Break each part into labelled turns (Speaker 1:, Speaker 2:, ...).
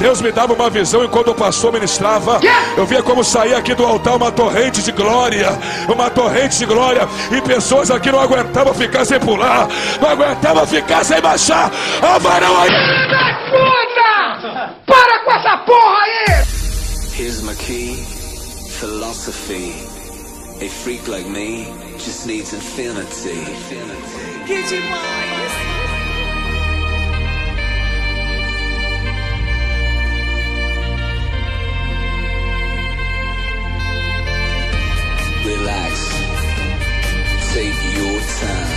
Speaker 1: Deus me dava uma visão e quando o pastor ministrava, eu via como saía aqui do altar uma torrente de glória, uma torrente de glória, e pessoas aqui não aguentavam ficar sem pular, não aguentavam ficar sem baixar. Ó, varão aí!
Speaker 2: Puta! Para com essa porra aí!
Speaker 3: Here's my key, philosophy. A freak like me just needs infinity.
Speaker 4: Que demais!
Speaker 3: Relax. Take your time.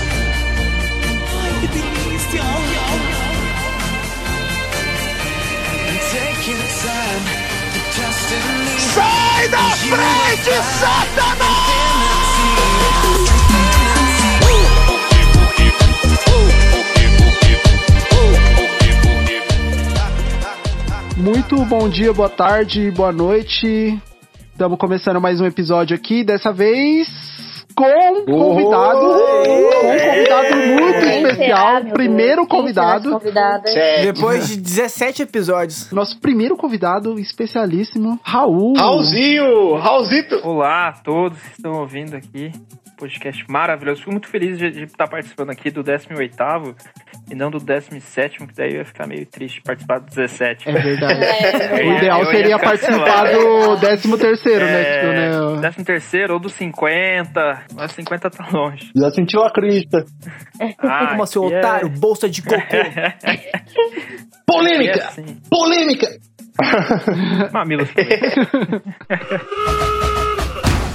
Speaker 4: Ai, que delícia!
Speaker 2: Sai da frente, Satanás!
Speaker 5: Muito bom dia, boa tarde, boa noite. Estamos começando mais um episódio aqui, dessa vez com um convidado, com um convidado muito
Speaker 6: Quem será,
Speaker 5: especial, primeiro convidado,
Speaker 6: será esse convidado?
Speaker 7: Depois de 17 episódios.
Speaker 5: nosso primeiro convidado especialíssimo, Raul.
Speaker 8: Raulzinho! Raulzito!
Speaker 9: Olá a todos que estão ouvindo aqui. Podcast maravilhoso. Fico muito feliz de, de estar participando aqui do 18 e não do 17, que daí eu ia ficar meio triste participar do 17.
Speaker 5: É verdade.
Speaker 6: É,
Speaker 5: O ideal seria participar do 13 terceiro, né?
Speaker 9: É,
Speaker 5: Tipo, né?
Speaker 9: décimo terceiro ou do 50, mas 50 tá longe.
Speaker 8: Já sentiu a crista.
Speaker 9: Ah,
Speaker 7: Como seu
Speaker 9: aqui é-
Speaker 7: otário, bolsa de cocô.
Speaker 8: Polêmica!
Speaker 9: É assim.
Speaker 8: Polêmica!
Speaker 9: Mamilos.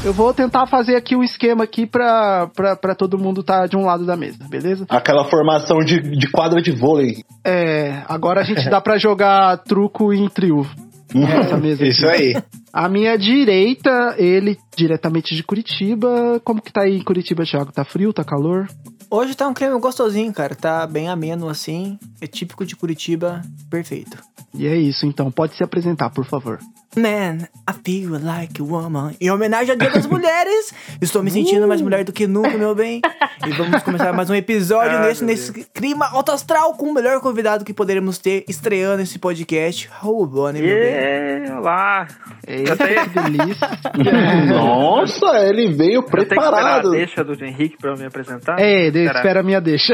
Speaker 5: Eu vou tentar fazer aqui um esquema aqui pra, pra, pra todo mundo estar de um lado da mesa, beleza?
Speaker 8: Aquela formação de, de quadra de vôlei.
Speaker 5: É, agora a gente dá pra jogar truco em trio. Nessa mesa aqui.
Speaker 8: Isso aí.
Speaker 5: A minha direita, ele diretamente de Curitiba. Como que tá aí em Curitiba, Thiago? Tá frio? Tá calor?
Speaker 7: Hoje tá um creme gostosinho, cara. Tá bem ameno assim. É típico de Curitiba. Perfeito.
Speaker 5: E é isso, então. Pode se apresentar, por favor.
Speaker 7: Man, I feel like a woman. Em homenagem ao Dia das Mulheres, estou me sentindo mais mulher do que nunca, meu bem. E vamos começar mais um episódio
Speaker 9: Ah,
Speaker 7: nesse, nesse clima alto astral com o melhor convidado que poderemos ter estreando esse podcast, Raul Boni, meu bem.
Speaker 9: Yeah, olá.
Speaker 5: Eita, que delícia.
Speaker 8: Nossa, ele veio
Speaker 9: Eu tenho que esperar a
Speaker 8: preparado.
Speaker 9: deixa do Henrique pra eu me apresentar?
Speaker 5: É, espera a minha deixa.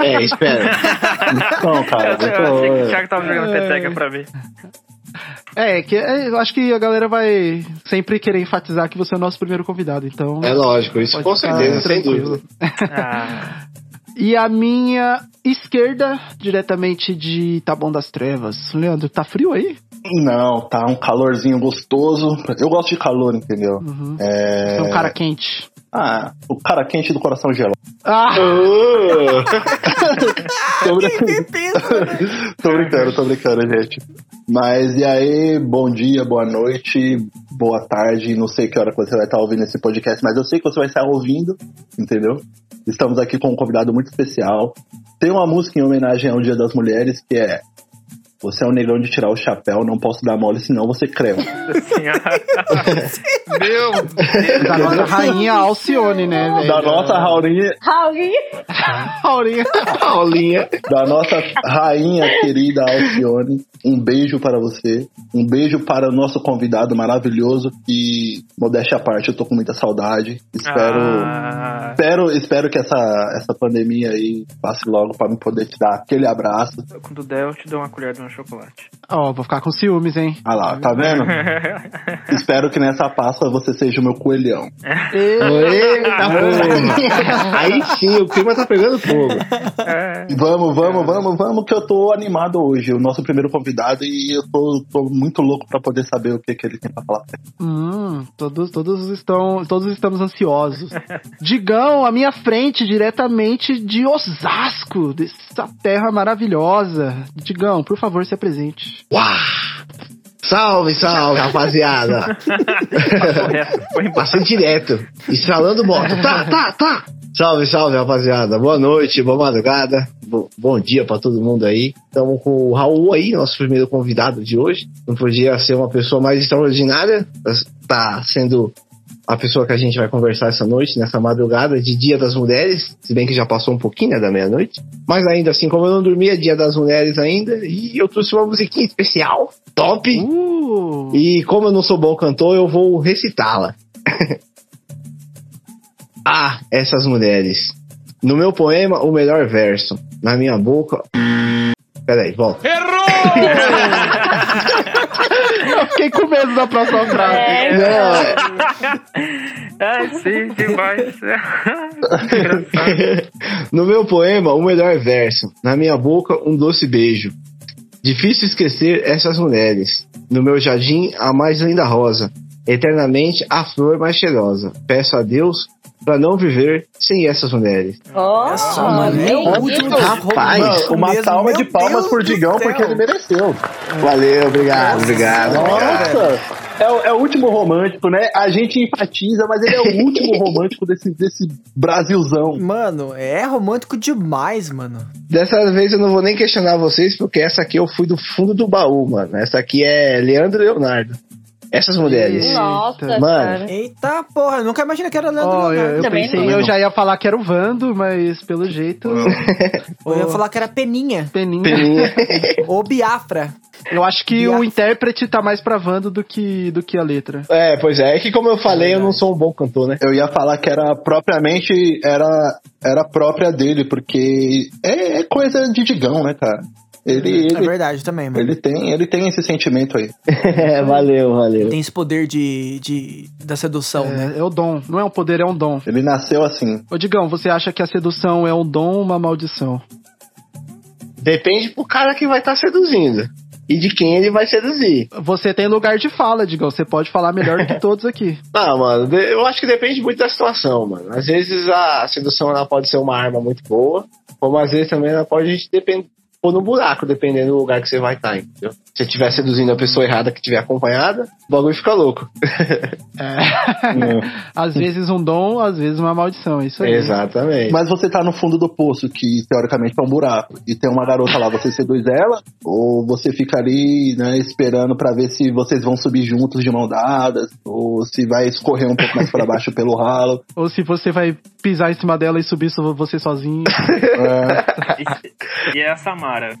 Speaker 8: É, espera. Então, cara.
Speaker 9: Eu, eu achei que o
Speaker 8: eu
Speaker 9: Thiago tava jogando peteca pra mim.
Speaker 5: É, que é, eu acho que a galera vai sempre querer enfatizar que você é o nosso primeiro convidado, então.
Speaker 8: É lógico, isso com certeza, sem dúvida.
Speaker 9: Ah,
Speaker 5: E a minha esquerda, diretamente de Taboão das Trevas. Leandro, tá frio aí?
Speaker 8: Não, tá um calorzinho gostoso. Eu gosto de calor, entendeu?
Speaker 5: Uhum.
Speaker 8: É...
Speaker 5: É um cara quente.
Speaker 8: Ah, o cara quente do coração gelado.
Speaker 5: Ah!
Speaker 8: tô, brincando. tô brincando, tô brincando, gente. Mas e aí, bom dia, boa noite, boa tarde. Não sei que hora você vai estar ouvindo esse podcast, mas eu sei que você vai estar ouvindo, entendeu? Estamos aqui com um convidado muito especial. Tem uma música em homenagem ao Dia das Mulheres que é Você é um negão de tirar o chapéu, não posso dar mole, senão você crema.
Speaker 9: Meu Deus.
Speaker 5: Da nossa rainha Alcione, né, velho?
Speaker 8: Da nossa Raulinha,
Speaker 6: Raul,
Speaker 5: Raulinha.
Speaker 8: Raulinha, da nossa rainha querida Alcione. Um beijo para você. Um beijo para o nosso convidado maravilhoso que, modéstia à parte, eu tô com muita saudade. Espero,
Speaker 9: Ah,
Speaker 8: espero, espero que essa, essa pandemia aí passe logo para me poder te dar aquele abraço.
Speaker 9: quando der, eu te dou uma colher de um chocolate.
Speaker 5: Ó, vou ficar com ciúmes, hein?
Speaker 8: Ah lá, tá vendo? espero que nessa Páscoa você seja o meu coelhão.
Speaker 10: Aí sim, o clima tá pegando fogo.
Speaker 9: É,
Speaker 8: Vamos, vamos, vamos, vamos, que eu tô animado hoje. O nosso primeiro convidado e eu tô, tô muito louco pra poder saber o que, que ele tem pra falar.
Speaker 5: Hum, todos, todos estão, todos estamos ansiosos. Digão, à minha frente, diretamente de Osasco, dessa terra maravilhosa. Digão, por favor, se apresente.
Speaker 10: Uau! Salve, salve, rapaziada.
Speaker 9: Foi.
Speaker 10: Passei direto. Estralando moto. Tá, tá, tá. Salve, salve, rapaziada. Boa noite, boa madrugada. Bo- bom dia pra todo mundo aí. Estamos com o Raul aí, nosso primeiro convidado de hoje. Não podia ser uma pessoa mais extraordinária. Tá sendo a pessoa que a gente vai conversar essa noite, nessa madrugada de Dia das Mulheres, se bem que já passou um pouquinho, né, da meia-noite. Mas ainda assim, como eu não dormia Dia das Mulheres ainda, e eu trouxe uma musiquinha especial, top.
Speaker 5: Uh,
Speaker 10: E como eu não sou bom cantor, eu vou recitá-la. ah, essas mulheres. No meu poema, o melhor verso. Na minha boca. Peraí, volta.
Speaker 5: eu fiquei com medo da próxima frase.
Speaker 6: É,
Speaker 10: Não, é-
Speaker 9: É, sim, demais.
Speaker 10: No meu poema, o melhor verso. Na minha boca, um doce beijo. Difícil esquecer essas mulheres. No meu jardim, a mais linda rosa. Eternamente, a flor mais cheirosa. Peço a Deus para não viver sem essas mulheres.
Speaker 6: Ó,
Speaker 7: Essa, mano, é último.
Speaker 10: Rapaz,
Speaker 7: romântico
Speaker 8: Uma
Speaker 7: mesmo,
Speaker 8: salva de palmas
Speaker 7: Deus
Speaker 8: por Digão, porque ele mereceu.
Speaker 10: Valeu, obrigado, obrigado. obrigado.
Speaker 8: Nossa! É, o- é o último romântico, né? A gente enfatiza, mas ele é o último romântico desse, desse Brasilzão.
Speaker 7: Mano, é romântico demais, mano.
Speaker 10: Dessa vez eu não vou nem questionar vocês, porque essa aqui eu fui do fundo do baú, mano. Essa aqui é Leandro e Leonardo. Essas mulheres.
Speaker 6: Nossa,
Speaker 10: Mano.
Speaker 6: cara.
Speaker 7: Eita porra, eu nunca imaginei que era Leandro
Speaker 5: Ó, eu,
Speaker 7: Leonardo.
Speaker 5: eu
Speaker 6: Também
Speaker 5: pensei,
Speaker 6: não.
Speaker 5: eu já ia falar que era o Vando, mas pelo jeito.
Speaker 7: Eu ia falar que era Peninha.
Speaker 5: Peninha.
Speaker 10: Peninha.
Speaker 7: Ou Biafra.
Speaker 5: Eu acho que o intérprete tá mais pra Vando do que, do que a letra.
Speaker 10: É, pois é. É que como eu falei, eu não sou um bom cantor, né?
Speaker 8: Eu ia falar que era propriamente. Era, era própria dele, porque é, é coisa de Digão, né, cara? Ele,
Speaker 7: É
Speaker 8: ele,
Speaker 7: verdade também, mano.
Speaker 8: ele, tem, ele tem esse sentimento aí.
Speaker 10: É, valeu, valeu.
Speaker 7: Tem esse poder de, de da sedução, né?
Speaker 5: É, é o dom. Não é um poder, é um dom.
Speaker 8: Ele nasceu assim.
Speaker 5: Ô, Digão, você acha que a sedução é um dom ou uma maldição?
Speaker 10: Depende pro cara que vai estar seduzindo. E de quem ele vai seduzir.
Speaker 5: Você tem lugar de fala, Digão. Você pode falar melhor do que todos aqui.
Speaker 10: Não, mano, eu acho que depende muito da situação, mano. Às vezes a sedução ela pode ser uma arma muito boa, como às vezes também ela pode depend... pôr no buraco, dependendo do lugar que você vai estar, entendeu? Se você estiver seduzindo a pessoa errada que estiver acompanhada, o bagulho fica louco.
Speaker 5: É. às vezes um dom, às vezes uma maldição. É isso aí.
Speaker 10: Exatamente.
Speaker 8: Mas você tá no fundo do poço, que teoricamente é um buraco, e tem uma garota lá, você seduz ela, ou você fica ali, né, esperando pra ver se vocês vão subir juntos de mão dadas, ou se vai escorrer um pouco mais pra baixo pelo ralo.
Speaker 5: Ou se você vai pisar em cima dela e subir so- você sozinho.
Speaker 8: É,
Speaker 9: E, e é a Samara.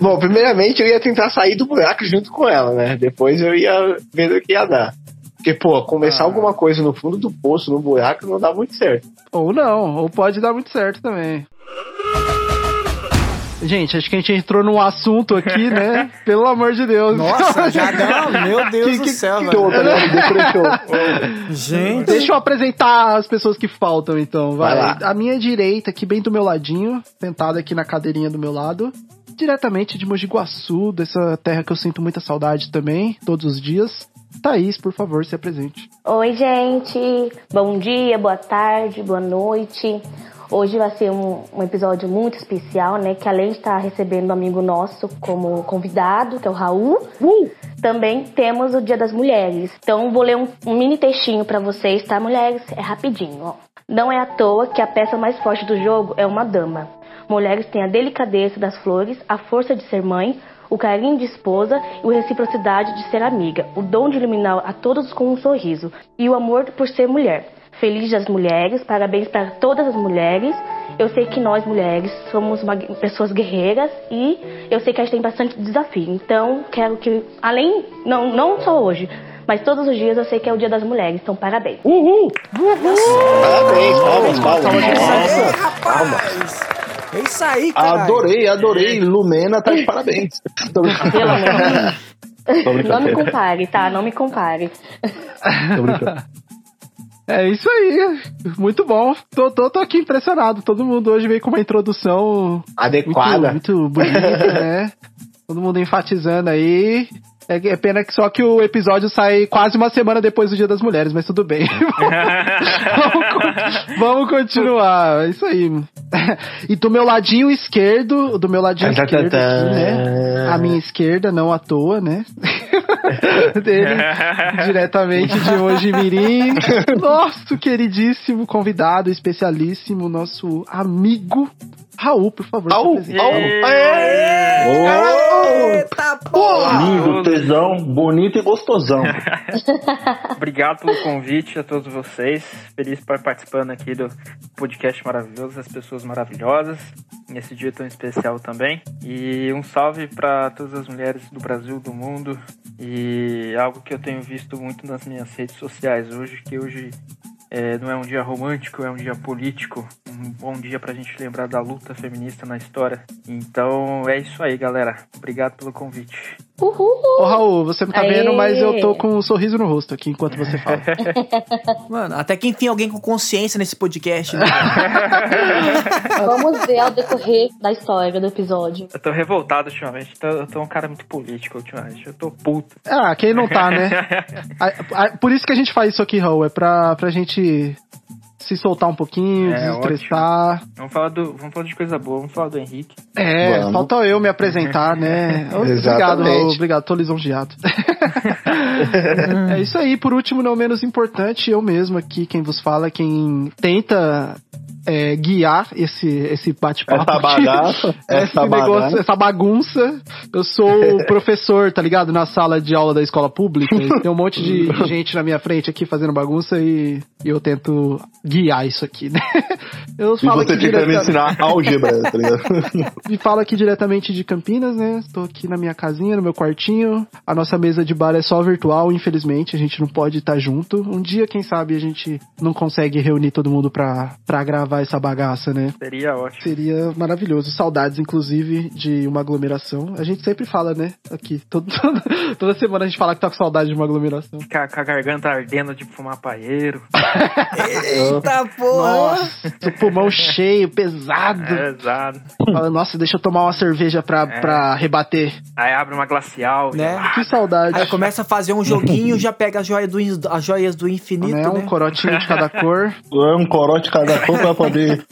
Speaker 10: Bom, primeiramente eu ia tentar sair do buraco junto com ela, né? Depois eu ia ver o que ia dar. Porque, pô, começar alguma coisa no fundo do poço, no buraco, não dá muito certo.
Speaker 5: ou não, ou pode dar muito certo também. Gente, acho que a gente entrou num assunto aqui, né? Pelo amor de Deus.
Speaker 7: Nossa, já não, meu Deus
Speaker 5: Que-
Speaker 7: do
Speaker 5: que-
Speaker 7: céu,
Speaker 5: que-
Speaker 7: velho.
Speaker 8: Depressou.
Speaker 7: Gente.
Speaker 5: Deixa eu apresentar as pessoas que faltam, então. Vai.
Speaker 10: Vai lá.
Speaker 5: A minha direita, aqui bem do meu ladinho, sentada aqui na cadeirinha do meu lado, diretamente de Mogi Guaçu, dessa terra que eu sinto muita saudade também, todos os dias. Thaís, por favor, se apresente.
Speaker 6: Oi, gente. Bom dia, boa tarde, boa noite. Hoje vai ser um, um episódio muito especial, né? Que além de estar recebendo um amigo nosso como convidado, que é o Raul, também temos o Dia das Mulheres. Então vou ler um, um mini textinho pra vocês, tá, mulheres? É rapidinho, ó. Não é à toa que a peça mais forte do jogo é uma dama. Mulheres têm a delicadeza das flores, a força de ser mãe, o carinho de esposa e a reciprocidade de ser amiga, o dom de iluminar a todos com um sorriso e o amor por ser mulher. Feliz das mulheres, parabéns para todas as mulheres. Eu sei que nós mulheres somos uma- pessoas guerreiras e eu sei que a gente tem bastante desafio. Então, quero que, além, não, não só hoje, mas todos os dias eu sei que é o Dia das Mulheres. Então, parabéns.
Speaker 10: Parabéns, palmas, palmas.
Speaker 7: Ei, rapaz. É isso aí, cara.
Speaker 8: Adorei, adorei. Lumena tá de parabéns.
Speaker 6: Pelo amor Não me compare, tá? Não me compare.
Speaker 8: Tô brincando.
Speaker 5: É isso aí. Muito bom. Tô, tô, tô aqui impressionado. Todo mundo hoje veio com uma introdução
Speaker 10: Adequada.
Speaker 5: Muito, muito bonita, né? Todo mundo enfatizando aí. É, é pena que só que o episódio sai quase uma semana depois do Dia das Mulheres, mas tudo bem. vamos, vamos continuar. É isso aí. E do meu ladinho esquerdo, do meu ladinho
Speaker 10: Tá, tá,
Speaker 5: esquerdo
Speaker 10: tá.
Speaker 5: aqui, né? A minha esquerda, não à toa, né? dele, diretamente de Mojimirim. Nosso queridíssimo convidado especialíssimo, nosso amigo Raul, por favor.
Speaker 8: Raul, Raul.
Speaker 7: Eita porra!
Speaker 8: Lindo, tesão, bonito e gostosão.
Speaker 9: Obrigado pelo convite a todos vocês. Feliz por participando aqui do podcast maravilhoso, as pessoas maravilhosas, nesse dia tão especial também. E um salve para todas as mulheres do Brasil, do mundo. E algo que eu tenho visto muito nas minhas redes sociais hoje, que hoje é, não é um dia romântico, é um dia político. Um bom dia pra gente lembrar da luta feminista na história. Então é isso aí, galera. Obrigado pelo convite.
Speaker 6: Uhul!
Speaker 5: Ô, Raul, você não tá
Speaker 6: Aê.
Speaker 5: vendo, mas eu tô com um sorriso no rosto aqui enquanto você fala.
Speaker 7: Mano, até que enfim alguém com consciência nesse podcast, né?
Speaker 6: Vamos ver ao decorrer da história do episódio.
Speaker 9: Eu tô revoltado ultimamente. Tô- Eu tô um cara muito político ultimamente. Eu tô puto.
Speaker 5: Ah, quem não tá, né? Por isso que a gente faz isso aqui, Raul, é pra, pra gente se soltar um pouquinho,
Speaker 9: É,
Speaker 5: desestressar.
Speaker 9: Vamos falar, do, vamos falar de coisa boa. Vamos falar do Henrique.
Speaker 5: É,
Speaker 8: Vamos.
Speaker 5: falta eu me apresentar, né? Obrigado, obrigado, tô lisonjeado. é isso aí, por último, não menos importante, eu mesmo aqui, quem vos fala, quem tenta é, guiar esse, esse bate-papo.
Speaker 8: Essa bagaça, essa
Speaker 5: negócio,
Speaker 8: bagaça.
Speaker 5: essa bagunça. Eu sou o professor, tá ligado? Na sala de aula da escola pública. Tem um monte de de gente na minha frente aqui fazendo bagunça e, e eu tento guiar isso aqui, né? Eu
Speaker 8: E
Speaker 5: falo
Speaker 8: você
Speaker 5: aqui
Speaker 8: tentando
Speaker 5: direta-
Speaker 8: ensinar álgebra, tá ligado?
Speaker 5: e falo aqui diretamente de Campinas, né? Estou aqui na minha casinha, no meu quartinho. A nossa mesa de bar é só virtual, infelizmente. A gente não pode estar junto. Um dia, quem sabe, a gente não consegue reunir todo mundo pra, pra gravar essa bagaça, né?
Speaker 9: Seria ótimo.
Speaker 5: Seria maravilhoso. Saudades, inclusive, de uma aglomeração. A gente sempre fala, né? Aqui. Todo, toda semana a gente fala que tá com saudade de uma aglomeração.
Speaker 9: Ficar com a garganta ardendo de fumar paeiro.
Speaker 7: Eita porra!
Speaker 5: Nossa, o pulmão cheio, pesado.
Speaker 9: É, exato.
Speaker 5: Fala, Nossa, deixa eu tomar uma cerveja pra,
Speaker 9: É.
Speaker 5: pra rebater.
Speaker 9: Aí abre uma glacial.
Speaker 7: Né?
Speaker 5: Que saudade.
Speaker 7: Aí começa a fazer um joguinho, já pega as joias do, as joias do infinito,
Speaker 5: né?
Speaker 7: né?
Speaker 5: Um corotinho de cada cor.
Speaker 8: É um corote cada cor pra poder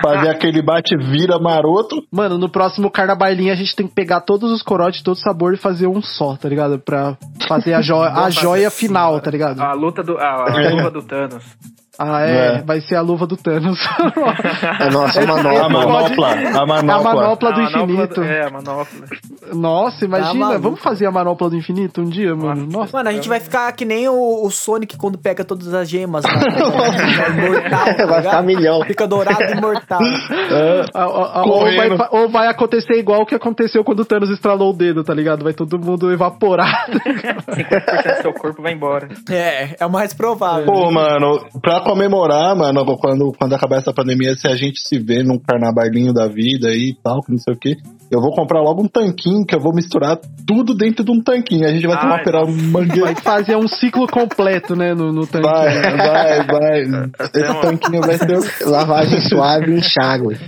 Speaker 8: fazer aquele bate-vira maroto.
Speaker 5: Mano, no próximo Carnabailinho a gente tem que pegar todos os corotes de todo sabor e fazer um só, tá ligado? Pra fazer a, jo a joia final, tá ligado?
Speaker 9: A luta do. A, a luva do Thanos.
Speaker 5: Ah, é,
Speaker 8: É.
Speaker 5: vai ser a luva do Thanos.
Speaker 10: É nossa
Speaker 5: Esse-
Speaker 10: manopla.
Speaker 8: A manopla, a manopla.
Speaker 5: A manopla do
Speaker 9: A manopla
Speaker 5: infinito.
Speaker 9: É, a manopla.
Speaker 5: Nossa, imagina,
Speaker 7: maluco.
Speaker 5: vamos fazer a manopla do infinito um dia, mano. Nossa.
Speaker 7: Mano, a gente vai ficar que nem o, o Sonic quando pega todas as gemas. Né? É imortal, tá
Speaker 10: Vai ficar milhão.
Speaker 7: Fica dourado e imortal.
Speaker 5: A- a- a- ou, vai, ou vai acontecer igual o que aconteceu quando o Thanos estralou o dedo, tá ligado? Vai todo mundo evaporar.
Speaker 9: 50% do seu corpo vai embora.
Speaker 7: É, é o mais provável.
Speaker 8: Pô, mano, pra comemorar, mano, quando, quando acabar essa pandemia, se a gente se vê num carnavalinho da vida aí e tal, que não sei o que, eu vou comprar logo um tanquinho, que eu vou misturar tudo dentro de um tanquinho. A gente vai tomar
Speaker 9: Ai,
Speaker 8: perar um mangueira.
Speaker 5: Vai fazer um ciclo completo, né, no, no tanque.
Speaker 8: Vai, vai, vai. Esse
Speaker 9: uma-
Speaker 8: tanquinho vai ser.
Speaker 10: Lavagem suave e enxágue.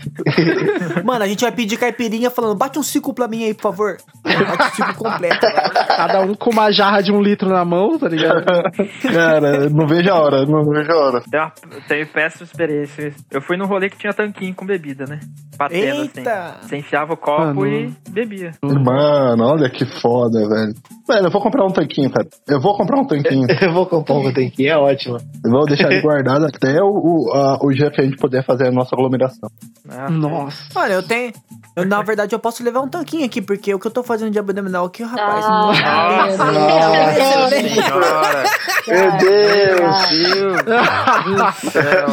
Speaker 7: Mano, a gente vai pedir caipirinha falando, bate um ciclo pra mim aí, por favor. Bate um ciclo completo.
Speaker 5: Cada um com uma jarra de um litro na mão, tá ligado?
Speaker 8: Cara, não vejo a hora, não vejo a hora.
Speaker 9: Tem uma, teve péssima experiência. Eu fui num rolê que tinha tanquinho com bebida, né? Batendo
Speaker 7: Eita!
Speaker 9: assim. Você enfiava o copo
Speaker 5: Mano.
Speaker 9: e bebia.
Speaker 8: Mano, olha que foda, velho. Velho, eu vou comprar um tanquinho, cara. Eu vou comprar um tanquinho.
Speaker 10: Eu vou comprar um tanquinho, é ótimo.
Speaker 8: Eu vou deixar ele guardado até o, o, a- o dia que a gente puder fazer a nossa aglomeração.
Speaker 9: né?
Speaker 5: Nossa.
Speaker 7: Olha, eu tenho. Eu, na verdade, eu posso levar um tanquinho aqui, porque o que eu tô fazendo de abdominal aqui, rapaz.
Speaker 6: Ah,
Speaker 9: Nossa,
Speaker 6: meu
Speaker 9: Nossa
Speaker 6: Deus.
Speaker 9: senhora.
Speaker 8: Meu Deus!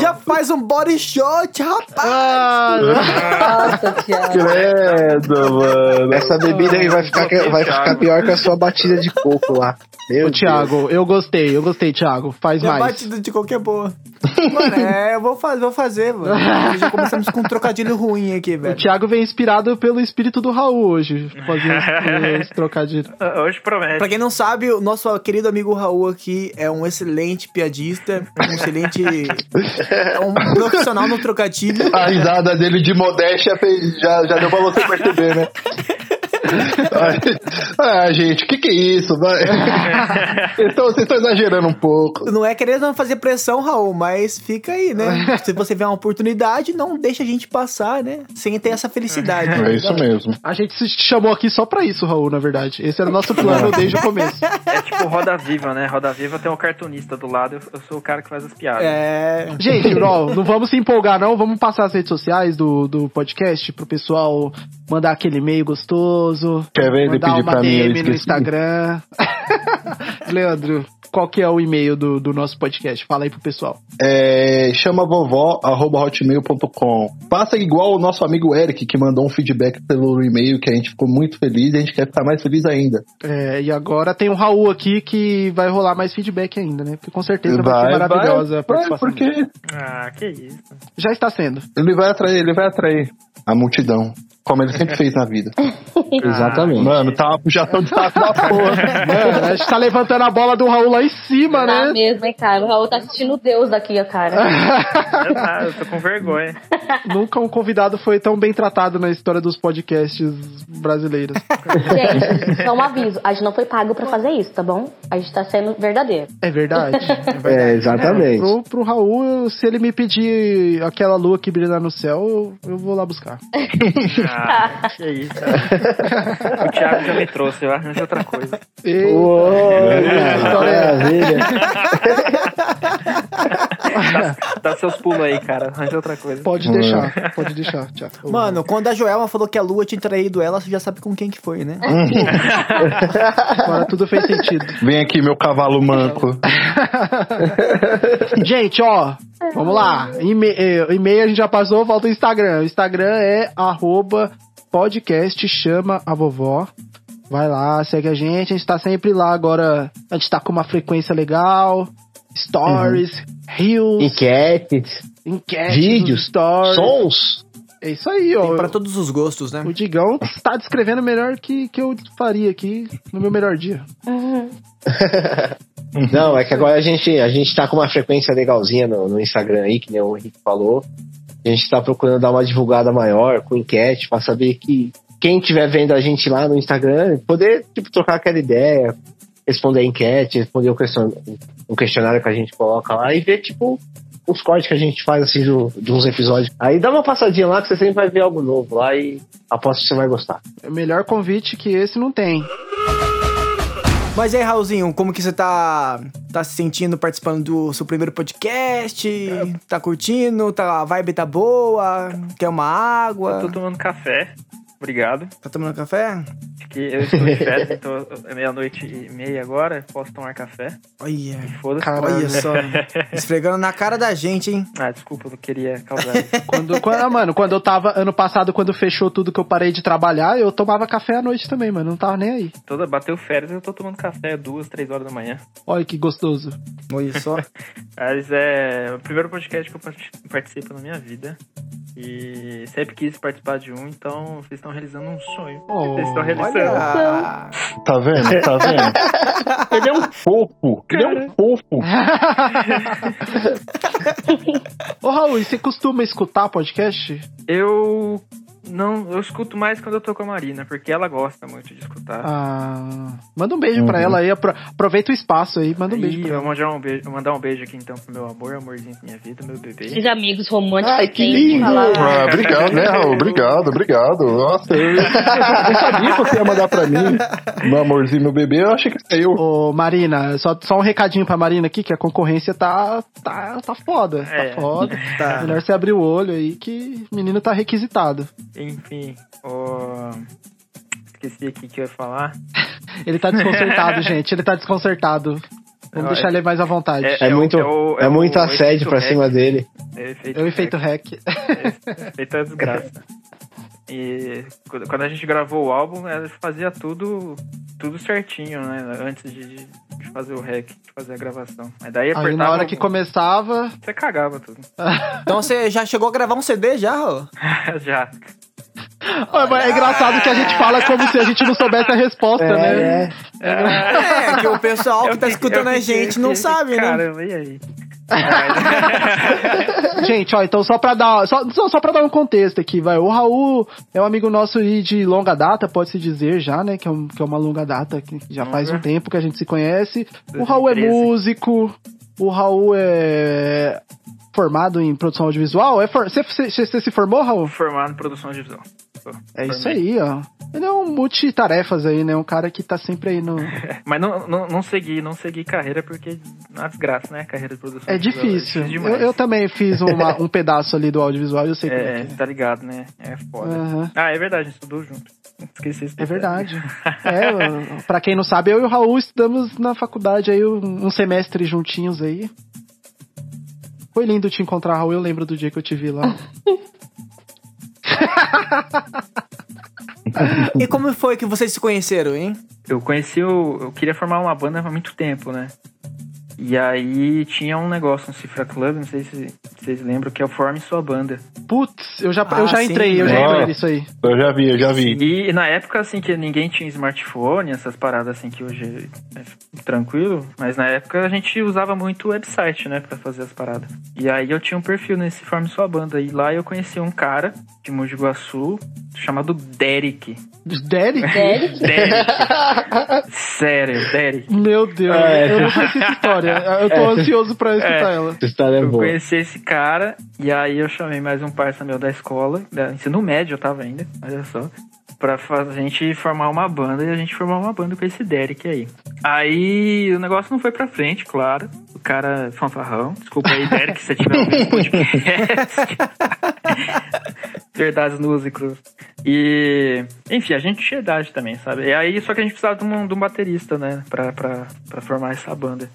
Speaker 7: Já faz um body shot, rapaz!
Speaker 5: Ah,
Speaker 6: Nossa, Thiago.
Speaker 8: Credo, mano.
Speaker 10: Essa bebida aí vai ficar, vai ficar pior que a sua batida de coco lá. Meu
Speaker 5: Ô, Thiago, eu gostei, eu gostei, Thiago. Faz
Speaker 7: Já
Speaker 5: mais.
Speaker 7: batida de qualquer boa. Mano, é, eu vou fazer, vou fazer, mano. Já começamos com um trocadilho ruim aqui,
Speaker 5: O
Speaker 7: velho.
Speaker 5: Thiago vem inspirado pelo espírito do Raul hoje, fazendo esse trocadilho.
Speaker 9: Hoje promete.
Speaker 7: Pra quem não sabe, o nosso querido amigo Raul aqui é um excelente piadista, um excelente. é um profissional no trocadilho.
Speaker 8: A risada dele de modéstia fez- já, já deu pra você perceber, né? ah, gente, o que, que é isso? Então, vocês estão exagerando um pouco.
Speaker 7: Não é querendo fazer pressão, Raul, mas fica aí, né? Se você vê uma oportunidade, não deixa a gente passar, né? Sem ter essa felicidade.
Speaker 8: É isso mesmo.
Speaker 5: A gente se chamou aqui só pra isso, Raul, na verdade. Esse era o nosso plano desde o começo.
Speaker 9: É tipo Roda Viva, né? Roda Viva tem um cartunista do lado, eu, eu sou o cara que faz as piadas.
Speaker 7: É.
Speaker 5: Gente, ó, não vamos se empolgar, não. Vamos passar as redes sociais do, do podcast pro pessoal mandar aquele e-mail gostoso.
Speaker 8: Quer ver? Ele
Speaker 5: mandar
Speaker 8: pedir
Speaker 5: uma
Speaker 8: pra mim,
Speaker 5: DM no
Speaker 8: esqueci.
Speaker 5: Instagram. Leandro, qual que é o e-mail do, do nosso podcast? Fala aí pro pessoal.
Speaker 8: É, chama vovó, arroba hotmail.com. Passa igual o nosso amigo Eric, que mandou um feedback pelo e-mail, que a gente ficou muito feliz e a gente quer ficar mais feliz ainda.
Speaker 5: É, e agora tem o Raul aqui que vai rolar mais feedback ainda, né? Porque com certeza vai, ser maravilhosa a
Speaker 8: vai,
Speaker 5: participação.
Speaker 8: porque
Speaker 5: dele.
Speaker 9: Ah, que isso.
Speaker 5: Já está sendo.
Speaker 8: ele vai atrair, ele vai atrair a multidão. Como ele sempre fez na vida.
Speaker 10: Exatamente.
Speaker 8: Mano, tá uma puxação de saco da porra.
Speaker 5: Mano, a gente tá levantando a bola do Raul lá em cima,
Speaker 6: Tá
Speaker 5: né?
Speaker 6: mesmo, hein, cara? O Raul tá assistindo Deus daqui, ó, cara.
Speaker 9: Eu, tá, eu tô com vergonha.
Speaker 5: Nunca um convidado foi tão bem tratado na história dos podcasts brasileiros.
Speaker 6: Gente, só um aviso. A gente não foi pago pra fazer isso, tá bom? A gente tá sendo verdadeiro.
Speaker 5: É verdade.
Speaker 10: É, exatamente.
Speaker 5: Pro, pro Raul, se ele me pedir aquela lua que brilha no céu, eu, eu vou lá buscar.
Speaker 9: Ah, que isso. O Thiago já me trouxe, eu arranjo outra coisa.
Speaker 5: E-
Speaker 10: Uou,
Speaker 5: história é-
Speaker 10: maravilha.
Speaker 9: Dá, dá seus pulos aí, cara. Arranja outra coisa.
Speaker 5: Pode deixar, pode deixar. Tchau.
Speaker 7: Mano, quando a Joelma falou que a Lua tinha traído ela, você já sabe com quem que foi, né?
Speaker 5: agora tudo fez sentido.
Speaker 8: Vem aqui, meu cavalo manco.
Speaker 5: Gente, ó, vamos lá. E-mail, eh, e-mail a gente já passou, falta o Instagram. O Instagram é arroba podcast chama a vovó. Vai lá, segue a gente. A gente tá sempre lá agora. A gente tá com uma frequência legal. Stories, reels,
Speaker 10: Enquetes,
Speaker 5: enquetes,
Speaker 10: vídeos,
Speaker 5: stories.
Speaker 10: sons.
Speaker 5: É isso aí, ó.
Speaker 7: Tem pra todos os gostos, né?
Speaker 5: O Digão tá descrevendo melhor que, que eu faria aqui no meu melhor dia.
Speaker 10: Não, é que agora a gente, a gente tá com uma frequência legalzinha no, no Instagram aí, que nem o Henrique falou. A gente tá procurando dar uma divulgada maior com enquete pra saber que quem estiver vendo a gente lá no Instagram poder tipo, trocar aquela ideia, responder a enquete, responder um questionário que a gente coloca lá e ver, tipo, os cortes que a gente faz assim do- de uns episódios. Aí dá uma passadinha lá que você sempre vai ver algo novo lá e aposto que você vai gostar.
Speaker 5: O melhor convite que esse não tem.
Speaker 7: Mas aí, Raulzinho, como que você tá, tá se sentindo participando do seu primeiro podcast? Tá curtindo? Tá, a vibe tá boa? Quer uma água?
Speaker 9: Eu tô tomando café. Obrigado.
Speaker 7: Tá tomando café?
Speaker 9: Acho que eu estou de férias, então é meia-noite e meia agora. Posso tomar café?
Speaker 7: Olha,
Speaker 9: Foda-se.
Speaker 7: olha só. Esfregando na cara da gente, hein?
Speaker 9: Ah, desculpa, eu não queria causar isso.
Speaker 5: Quando, quando, ah, mano, quando eu tava, ano passado, quando fechou tudo que eu parei de trabalhar, eu tomava café à noite também, mano. Não tava nem aí.
Speaker 9: Toda bateu férias, eu tô tomando café duas, três horas da manhã.
Speaker 5: Olha que gostoso.
Speaker 7: Olha só.
Speaker 9: Mas é o primeiro podcast que eu part- participo na minha vida. E sempre quis participar de um, então vocês estão realizando um sonho.
Speaker 5: Oh,
Speaker 9: vocês estão realizando.
Speaker 7: Olha.
Speaker 8: Tá vendo? Tá vendo? Ele é um fofo. Ele é um fofo.
Speaker 5: Ô, Raul, você costuma escutar podcast?
Speaker 9: Eu não, eu escuto mais quando eu tô com a Marina, porque ela gosta muito de escutar.
Speaker 5: Ah, manda um beijo pra
Speaker 8: Uhum.
Speaker 5: ela aí. apro- Aproveita o espaço aí, manda um beijo
Speaker 9: Ih,
Speaker 5: pra ela.
Speaker 9: vou mandar um beijo, vou mandar um beijo aqui então pro meu amor, amorzinho da minha vida, meu bebê.
Speaker 6: Esses amigos românticos.
Speaker 10: Ai, que lindo!
Speaker 8: Ah, obrigado, né, Raul? Obrigado, obrigado. Nossa, eu, eu sabia que você ia mandar pra mim. Meu amorzinho, meu bebê, eu achei que era eu.
Speaker 5: Ô, Marina, só, só um recadinho pra Marina aqui, que a concorrência tá, tá, tá foda.
Speaker 9: É.
Speaker 5: Tá foda.
Speaker 7: Tá.
Speaker 5: Melhor você abrir o olho aí que o menino tá requisitado.
Speaker 9: Enfim, o... esqueci aqui o que eu ia falar.
Speaker 5: Ele tá desconcertado, gente. Ele tá desconcertado. Vamos
Speaker 9: Não,
Speaker 5: deixar
Speaker 9: é-
Speaker 5: ele mais à vontade.
Speaker 10: É,
Speaker 9: o-
Speaker 10: muito,
Speaker 9: o-
Speaker 10: é,
Speaker 9: o-
Speaker 10: muito assédio
Speaker 9: efeito
Speaker 10: pra
Speaker 9: REC.
Speaker 10: cima dele.
Speaker 9: É o efeito,
Speaker 5: É o efeito
Speaker 9: REC.
Speaker 5: hack.
Speaker 9: Feita a desgraça. E quando a gente gravou o álbum, ela fazia tudo tudo certinho, né? Antes de, de fazer o rec, de fazer a gravação. Mas daí
Speaker 5: Aí
Speaker 9: apertava.
Speaker 5: na hora que começava.
Speaker 9: Você cagava tudo.
Speaker 7: Então você já chegou a gravar um CD já, Raul?
Speaker 9: Já.
Speaker 5: Ah, mas É engraçado que a gente fala como se a gente não soubesse a resposta, né?
Speaker 7: É, que o pessoal que tá escutando
Speaker 9: fiquei-
Speaker 7: a gente não
Speaker 9: fiquei-
Speaker 7: sabe, né?
Speaker 9: Caramba, e aí?
Speaker 5: Gente, ó, então só pra dar, só, só, só pra dar um contexto aqui, vai. O Raul é um amigo nosso aí de longa data, pode-se dizer já, né? Que é, um, que é uma longa data, que já faz um tempo que a gente se conhece. O Raul é
Speaker 9: 2013.
Speaker 5: músico, o Raul é formado em produção audiovisual. É você, você se formou, Raul?
Speaker 9: Formado em produção audiovisual.
Speaker 5: É isso aí, ó. Ele é um multitarefas aí, né? Um cara que tá sempre aí no.
Speaker 9: Mas não, não, não segui, não segui carreira porque é uma desgraça, né? Carreira de produção.
Speaker 5: É
Speaker 9: audiovisual,
Speaker 5: difícil. Eu, eu também fiz uma- um pedaço ali do audiovisual, eu sei é
Speaker 9: É,
Speaker 5: que é.
Speaker 9: tá ligado, né? É foda.
Speaker 5: Aham.
Speaker 9: Ah, é verdade, a gente estudou junto. Esqueci isso.
Speaker 5: É verdade. É, pra quem não sabe, eu e o Raul estudamos na faculdade aí um semestre juntinhos aí. Foi lindo te encontrar, Raul. Eu lembro do dia que eu te vi lá.
Speaker 7: E como foi que vocês se conheceram, hein?
Speaker 9: Eu conheci o. Eu queria formar uma banda há muito tempo, né? E aí tinha um negócio no Cifra Club, não sei se vocês lembram, que é o Forme Sua Banda.
Speaker 5: Putz, eu já,
Speaker 7: Ah,
Speaker 5: eu já
Speaker 7: sim,
Speaker 5: entrei, eu já
Speaker 8: né?
Speaker 5: entrei nisso aí.
Speaker 8: Eu já vi, eu já vi.
Speaker 9: E na época, assim, que ninguém tinha smartphone, essas paradas assim que hoje é tranquilo, mas na época a gente usava muito o website, né, pra fazer as paradas. E aí eu tinha um perfil nesse Forme Sua Banda, e lá eu conheci um cara de Mogi Guaçu chamado Derek.
Speaker 5: Derek?
Speaker 6: Derek?
Speaker 9: Derek. Sério, Derek.
Speaker 5: Meu Deus,
Speaker 10: É.
Speaker 5: eu não conheci essa história. Eu tô ansioso pra escutar
Speaker 9: É.
Speaker 5: ela.
Speaker 10: Essa história é
Speaker 9: Eu
Speaker 10: boa.
Speaker 9: conheci esse cara e aí eu chamei mais um parça meu da escola, da ensino médio eu tava ainda, olha só, pra a gente formar uma banda e a gente formar uma banda com esse Derek aí. Aí o negócio não foi pra frente, claro. O cara é fanfarrão. Desculpa aí, Derek, se você tiver o podcast. Verdades nuas e cruz. E, enfim, a gente tinha idade também, sabe? E aí, só que a gente precisava de um, de um baterista, né? Pra, pra, pra formar essa banda.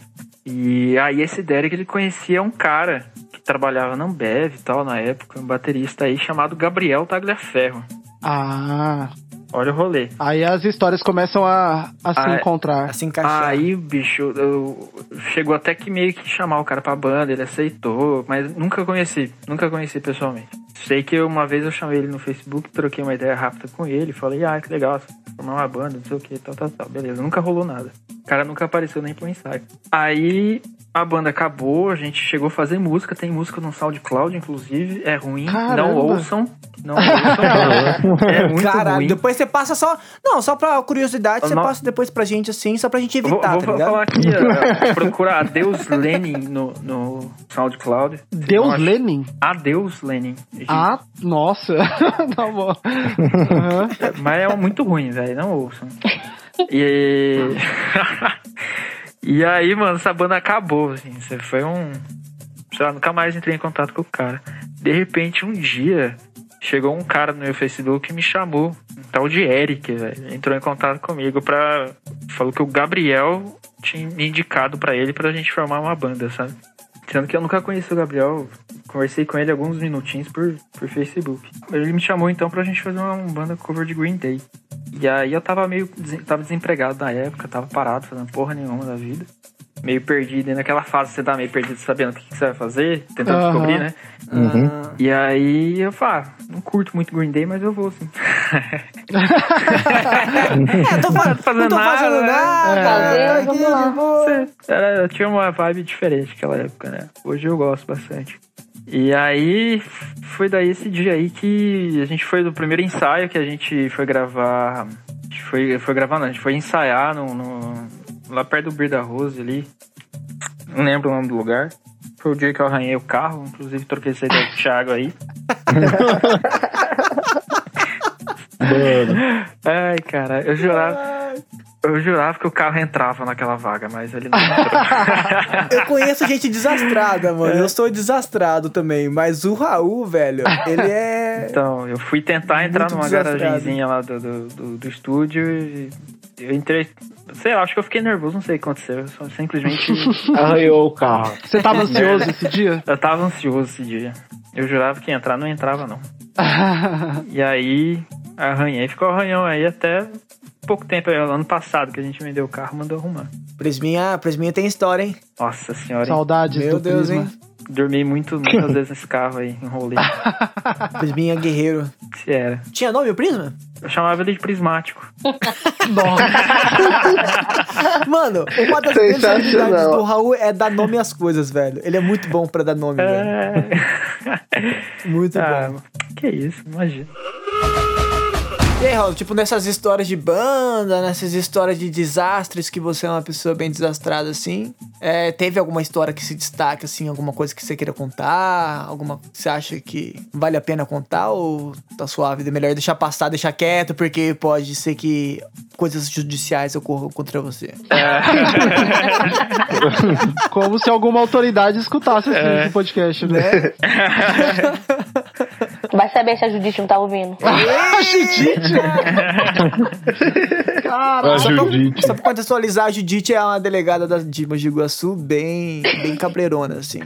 Speaker 9: E aí, esse Derek, ele conhecia um cara que trabalhava na Ambev e tal, na época, um baterista aí chamado Gabriel Tagliaferro.
Speaker 5: Ah,
Speaker 9: Olha o rolê.
Speaker 5: aí as histórias começam a, a se
Speaker 9: Ah, é.
Speaker 5: encontrar.
Speaker 7: Assim encaixar.
Speaker 9: Aí, bicho, eu, chegou até que meio que chamar o cara pra banda, ele aceitou, mas nunca conheci, nunca conheci pessoalmente. Sei que uma vez eu chamei ele no Facebook, troquei uma ideia rápida com ele, falei, ah, que legal, formar uma banda, não sei o que, tal, tal, tal. Beleza, nunca rolou nada. O cara nunca apareceu nem pro ensaio. Aí a banda acabou, a gente chegou a fazer música, tem música no SoundCloud, inclusive, é ruim,
Speaker 5: Caramba.
Speaker 9: não ouçam, não ouçam, é muito
Speaker 7: Caralho,
Speaker 9: ruim.
Speaker 7: depois você passa só. Não, só pra curiosidade, você
Speaker 9: Não.
Speaker 7: passa depois pra gente assim, só pra gente
Speaker 9: Vou,
Speaker 7: evitar,
Speaker 9: vou
Speaker 7: tá ligado?
Speaker 9: falar aqui, ó, procura Adeus Lenin no, no SoundCloud.
Speaker 5: Deus
Speaker 9: Nossa.
Speaker 5: Lenin?
Speaker 9: Adeus Lenin.
Speaker 5: Ah, nossa. tá bom. Aham.
Speaker 9: Mas é muito ruim, velho, não ouçam. E... e aí, mano, essa banda acabou, assim, foi um... Sei lá, nunca mais entrei em contato com o cara. De repente, um dia, chegou um cara no meu Facebook e me chamou, um tal de Eric, velho. Entrou em contato comigo pra... Falou que o Gabriel tinha me indicado pra ele pra gente formar uma banda, sabe? Sendo que eu nunca conheci o Gabriel, conversei com ele alguns minutinhos por, por Facebook. Ele me chamou então pra gente fazer uma banda cover de Green Day. E aí eu tava meio tava desempregado na época, tava parado, fazendo porra nenhuma da vida. Meio perdido, e naquela fase você tá meio perdido sabendo o que, que você vai fazer, tentando
Speaker 5: Aham.
Speaker 9: descobrir, né?
Speaker 7: Ah,
Speaker 9: E aí eu falo, ah, não curto muito Green Day, mas eu vou sim.
Speaker 7: É, tô, fa-
Speaker 9: fazendo
Speaker 7: não tô
Speaker 9: nada,
Speaker 7: fazendo
Speaker 9: né?
Speaker 7: nada.
Speaker 6: Vamos
Speaker 7: aqui,
Speaker 6: lá.
Speaker 7: vou-
Speaker 9: Era, eu tinha uma vibe diferente naquela época, né? Hoje eu gosto bastante. E aí, foi daí esse dia aí que a gente foi do primeiro ensaio que a gente foi gravar. A gente foi, foi gravar, não, a gente foi ensaiar no, no- lá perto do Bir da Rose ali. Não lembro o nome do lugar. Foi o dia que eu arranhei o carro, inclusive troquei essa ideia com o Thiago aí. Ai, cara, eu jurava. Eu jurava que o carro entrava naquela vaga, mas ele não entrou.
Speaker 7: Eu conheço gente desastrada, mano. Eu sou desastrado também. Mas o Raul, velho, ele é.
Speaker 9: Então, eu fui tentar entrar numa
Speaker 7: desastrado.
Speaker 9: garagenzinha lá do, do, do, do estúdio e eu entrei. Sei lá, acho que eu fiquei nervoso, não sei o que aconteceu. Eu só simplesmente.
Speaker 10: Arranhou o carro.
Speaker 5: Você tava ansioso esse dia?
Speaker 9: eu tava ansioso esse dia. Eu jurava que ia entrar, não entrava não. E aí, arranhei. Ficou arranhão aí até pouco tempo, aí, ano passado, que a gente vendeu o carro mandou arrumar.
Speaker 7: Prisminha, Prisminha tem história, hein?
Speaker 9: Nossa senhora.
Speaker 5: Saudades
Speaker 7: Meu
Speaker 5: do
Speaker 7: Deus,
Speaker 5: Prisma.
Speaker 7: hein?
Speaker 9: Dormi muito, muitas vezes nesse carro aí, enrolei.
Speaker 7: Prisminha Guerreiro.
Speaker 9: Se era.
Speaker 7: Tinha nome o Prisma?
Speaker 9: Eu chamava ele de prismático.
Speaker 7: Mano, uma das grandes habilidades do Raul é dar nome às coisas, velho. Ele é muito bom pra dar nome, velho. Muito
Speaker 9: Ah,
Speaker 7: bom.
Speaker 9: Que isso, imagina.
Speaker 7: E aí, Raul, tipo, nessas histórias de banda, nessas histórias de desastres que você é uma pessoa bem desastrada, assim, é, teve alguma história que se destaca, assim, alguma coisa que você queira contar? Alguma que você acha que vale a pena contar ou tá suave? É melhor deixar passar, deixar quieto, porque pode ser que coisas judiciais ocorram contra você.
Speaker 5: Como se alguma autoridade escutasse assim,
Speaker 7: É.
Speaker 5: esse podcast, né?
Speaker 6: Vai saber se a Judite não tá ouvindo.
Speaker 5: Ah, Judite!
Speaker 7: Caralho. Só pra,
Speaker 8: Judite.
Speaker 7: só pra contextualizar, a Judite é uma delegada da, de Mogi Guaçu bem, bem cabreirona, assim.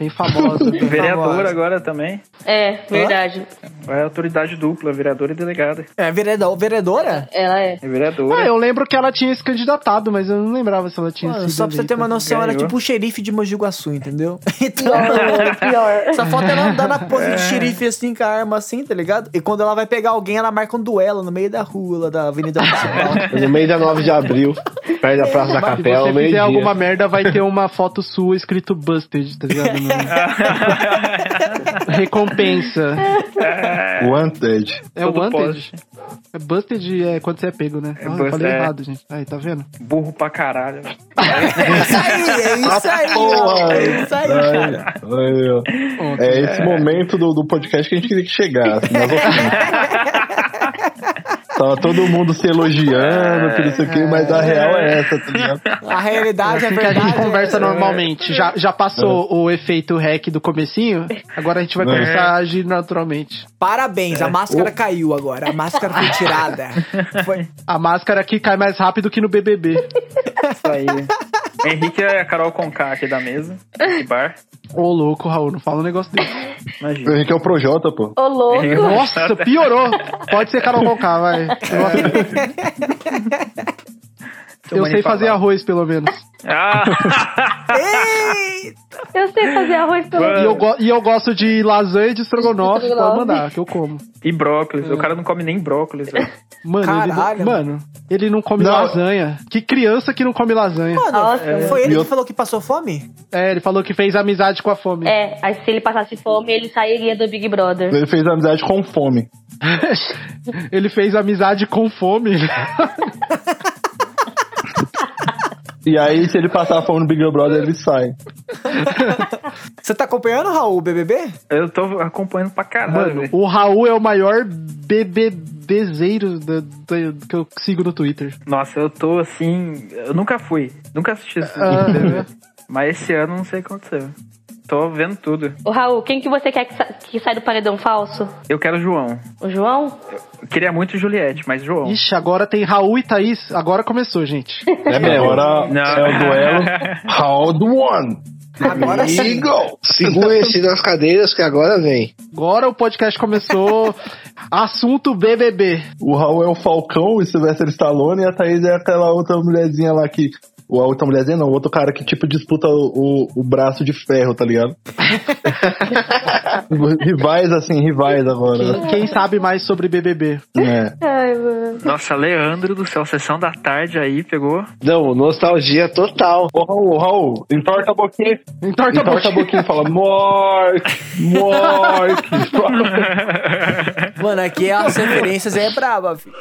Speaker 5: Bem famosa.
Speaker 7: Bem
Speaker 9: Vereadora
Speaker 7: famosa.
Speaker 9: agora também.
Speaker 6: É, verdade.
Speaker 9: É autoridade dupla, vereadora e delegada.
Speaker 7: É vereador, vereadora?
Speaker 6: Ela é.
Speaker 9: É vereadora.
Speaker 5: Ah, eu lembro que ela tinha se candidatado, mas eu não lembrava se ela tinha
Speaker 7: Mano,
Speaker 5: sido
Speaker 7: só pra você ter uma noção, ela é
Speaker 9: Ganhou.
Speaker 7: tipo o xerife de Mogi Guaçu, entendeu? Então,
Speaker 6: Pior, pior.
Speaker 7: só falta ela andar na pose de xerife assim, com a arma assim, tá ligado? E quando ela vai pegar alguém, ela marca um duelo no meio da rua, lá da Avenida Principal.
Speaker 10: No meio da 9 de abril, perto da Praça da
Speaker 5: Se
Speaker 10: Capela,
Speaker 5: você
Speaker 10: meio
Speaker 5: fizer alguma merda, vai ter uma foto sua escrito Busted, tá ligado? Recompensa.
Speaker 8: Wanted.
Speaker 5: É o
Speaker 9: Todo
Speaker 5: Wanted? É Busted é quando você é pego, né?
Speaker 9: É
Speaker 5: Ah, eu falei
Speaker 9: é.
Speaker 5: errado, gente. Aí, tá vendo?
Speaker 9: Burro pra caralho.
Speaker 7: É isso aí, é isso aí,
Speaker 8: Porra.
Speaker 7: é isso aí, cara.
Speaker 8: É esse momento do, do podcast que a gente queria que chegasse. Tava todo mundo se elogiando, tudo isso aqui, mas a real é essa, tá ligado?
Speaker 7: A realidade,
Speaker 5: Assim
Speaker 7: a
Speaker 5: que a
Speaker 7: verdade.
Speaker 5: gente conversa
Speaker 7: é-
Speaker 5: normalmente. Já, já passou o efeito hack do comecinho, agora a gente vai
Speaker 8: É.
Speaker 5: começar a agir naturalmente.
Speaker 7: Parabéns, a máscara caiu agora. A máscara foi tirada. Foi.
Speaker 5: A máscara aqui cai mais rápido que no BBB.
Speaker 9: Isso aí. Henrique é a Carol Conká aqui da mesa. Esse bar.
Speaker 5: Ô, louco, Raul, não fala um negócio desse.
Speaker 8: O
Speaker 9: Imagina.
Speaker 8: Henrique é o Projota, pô.
Speaker 6: Ô, louco.
Speaker 5: Nossa, piorou. Pode ser Carol Conká, vai. Eu, eu sei fazer arroz, pelo menos.
Speaker 9: Ah!
Speaker 6: Eu sei fazer arroz pelo
Speaker 5: E eu, go- e eu gosto de lasanha e de estrogonofe,
Speaker 6: Estrogonofe.
Speaker 5: pode mandar, que eu como.
Speaker 9: e brócolis. O cara não come nem brócolis. velho.
Speaker 5: Mano,
Speaker 7: Caralho.
Speaker 5: ele não, mano, ele não come
Speaker 8: Não.
Speaker 5: lasanha. Que criança que não come lasanha?
Speaker 7: Mano,
Speaker 6: Nossa.
Speaker 7: foi ele que falou que passou fome?
Speaker 5: É, ele falou que fez amizade com a fome.
Speaker 6: É, aí se ele passasse fome, ele sairia do Big Brother.
Speaker 8: Ele fez amizade com fome.
Speaker 5: Ele fez amizade com fome.
Speaker 8: E aí, se ele passar fome no Big Brother, ele sai.
Speaker 7: Você tá acompanhando, Raul, o BBB?
Speaker 9: Eu tô acompanhando pra caralho.
Speaker 5: Mano, o Raul é o maior BBBzeiro da- da- que eu sigo no Twitter.
Speaker 9: Nossa, eu tô assim. Eu nunca fui. Nunca assisti esse
Speaker 5: Ah.
Speaker 9: BBB. Mas esse ano não sei o que aconteceu. Tô vendo tudo.
Speaker 6: Ô, Raul, quem que você quer que, sa que saia do paredão falso?
Speaker 9: Eu quero o João.
Speaker 6: O João?
Speaker 9: Eu queria muito Juliette, mas João.
Speaker 5: Ixi, agora tem Raul e Thaís. Agora começou, gente.
Speaker 8: É mesmo, agora
Speaker 9: Não.
Speaker 8: é o duelo Round One.
Speaker 7: Agora sim.
Speaker 8: Go!
Speaker 10: Segurem-se nas cadeiras que agora vem.
Speaker 5: Agora o podcast começou. Assunto BBB.
Speaker 8: O Raul é o Falcão, o Sylvester Stallone, e a Thaís é aquela outra mulherzinha lá que. Ou a outra mulherzinha não, o outro cara que tipo disputa o, o, o braço de ferro, tá ligado? rivais assim, rivais agora.
Speaker 5: Quem, quem sabe mais sobre BBB?
Speaker 8: É.
Speaker 6: Ai, mano.
Speaker 9: Nossa, Leandro do céu, sessão da tarde aí pegou.
Speaker 10: Não, nostalgia total.
Speaker 8: Ô Raul, Raul, entorta a boquinha.
Speaker 5: Entorta a
Speaker 8: Entorta a
Speaker 5: boquinha.
Speaker 8: boquinha e fala, Mork, Mork.
Speaker 7: Mano, aqui as referências é braba, filho.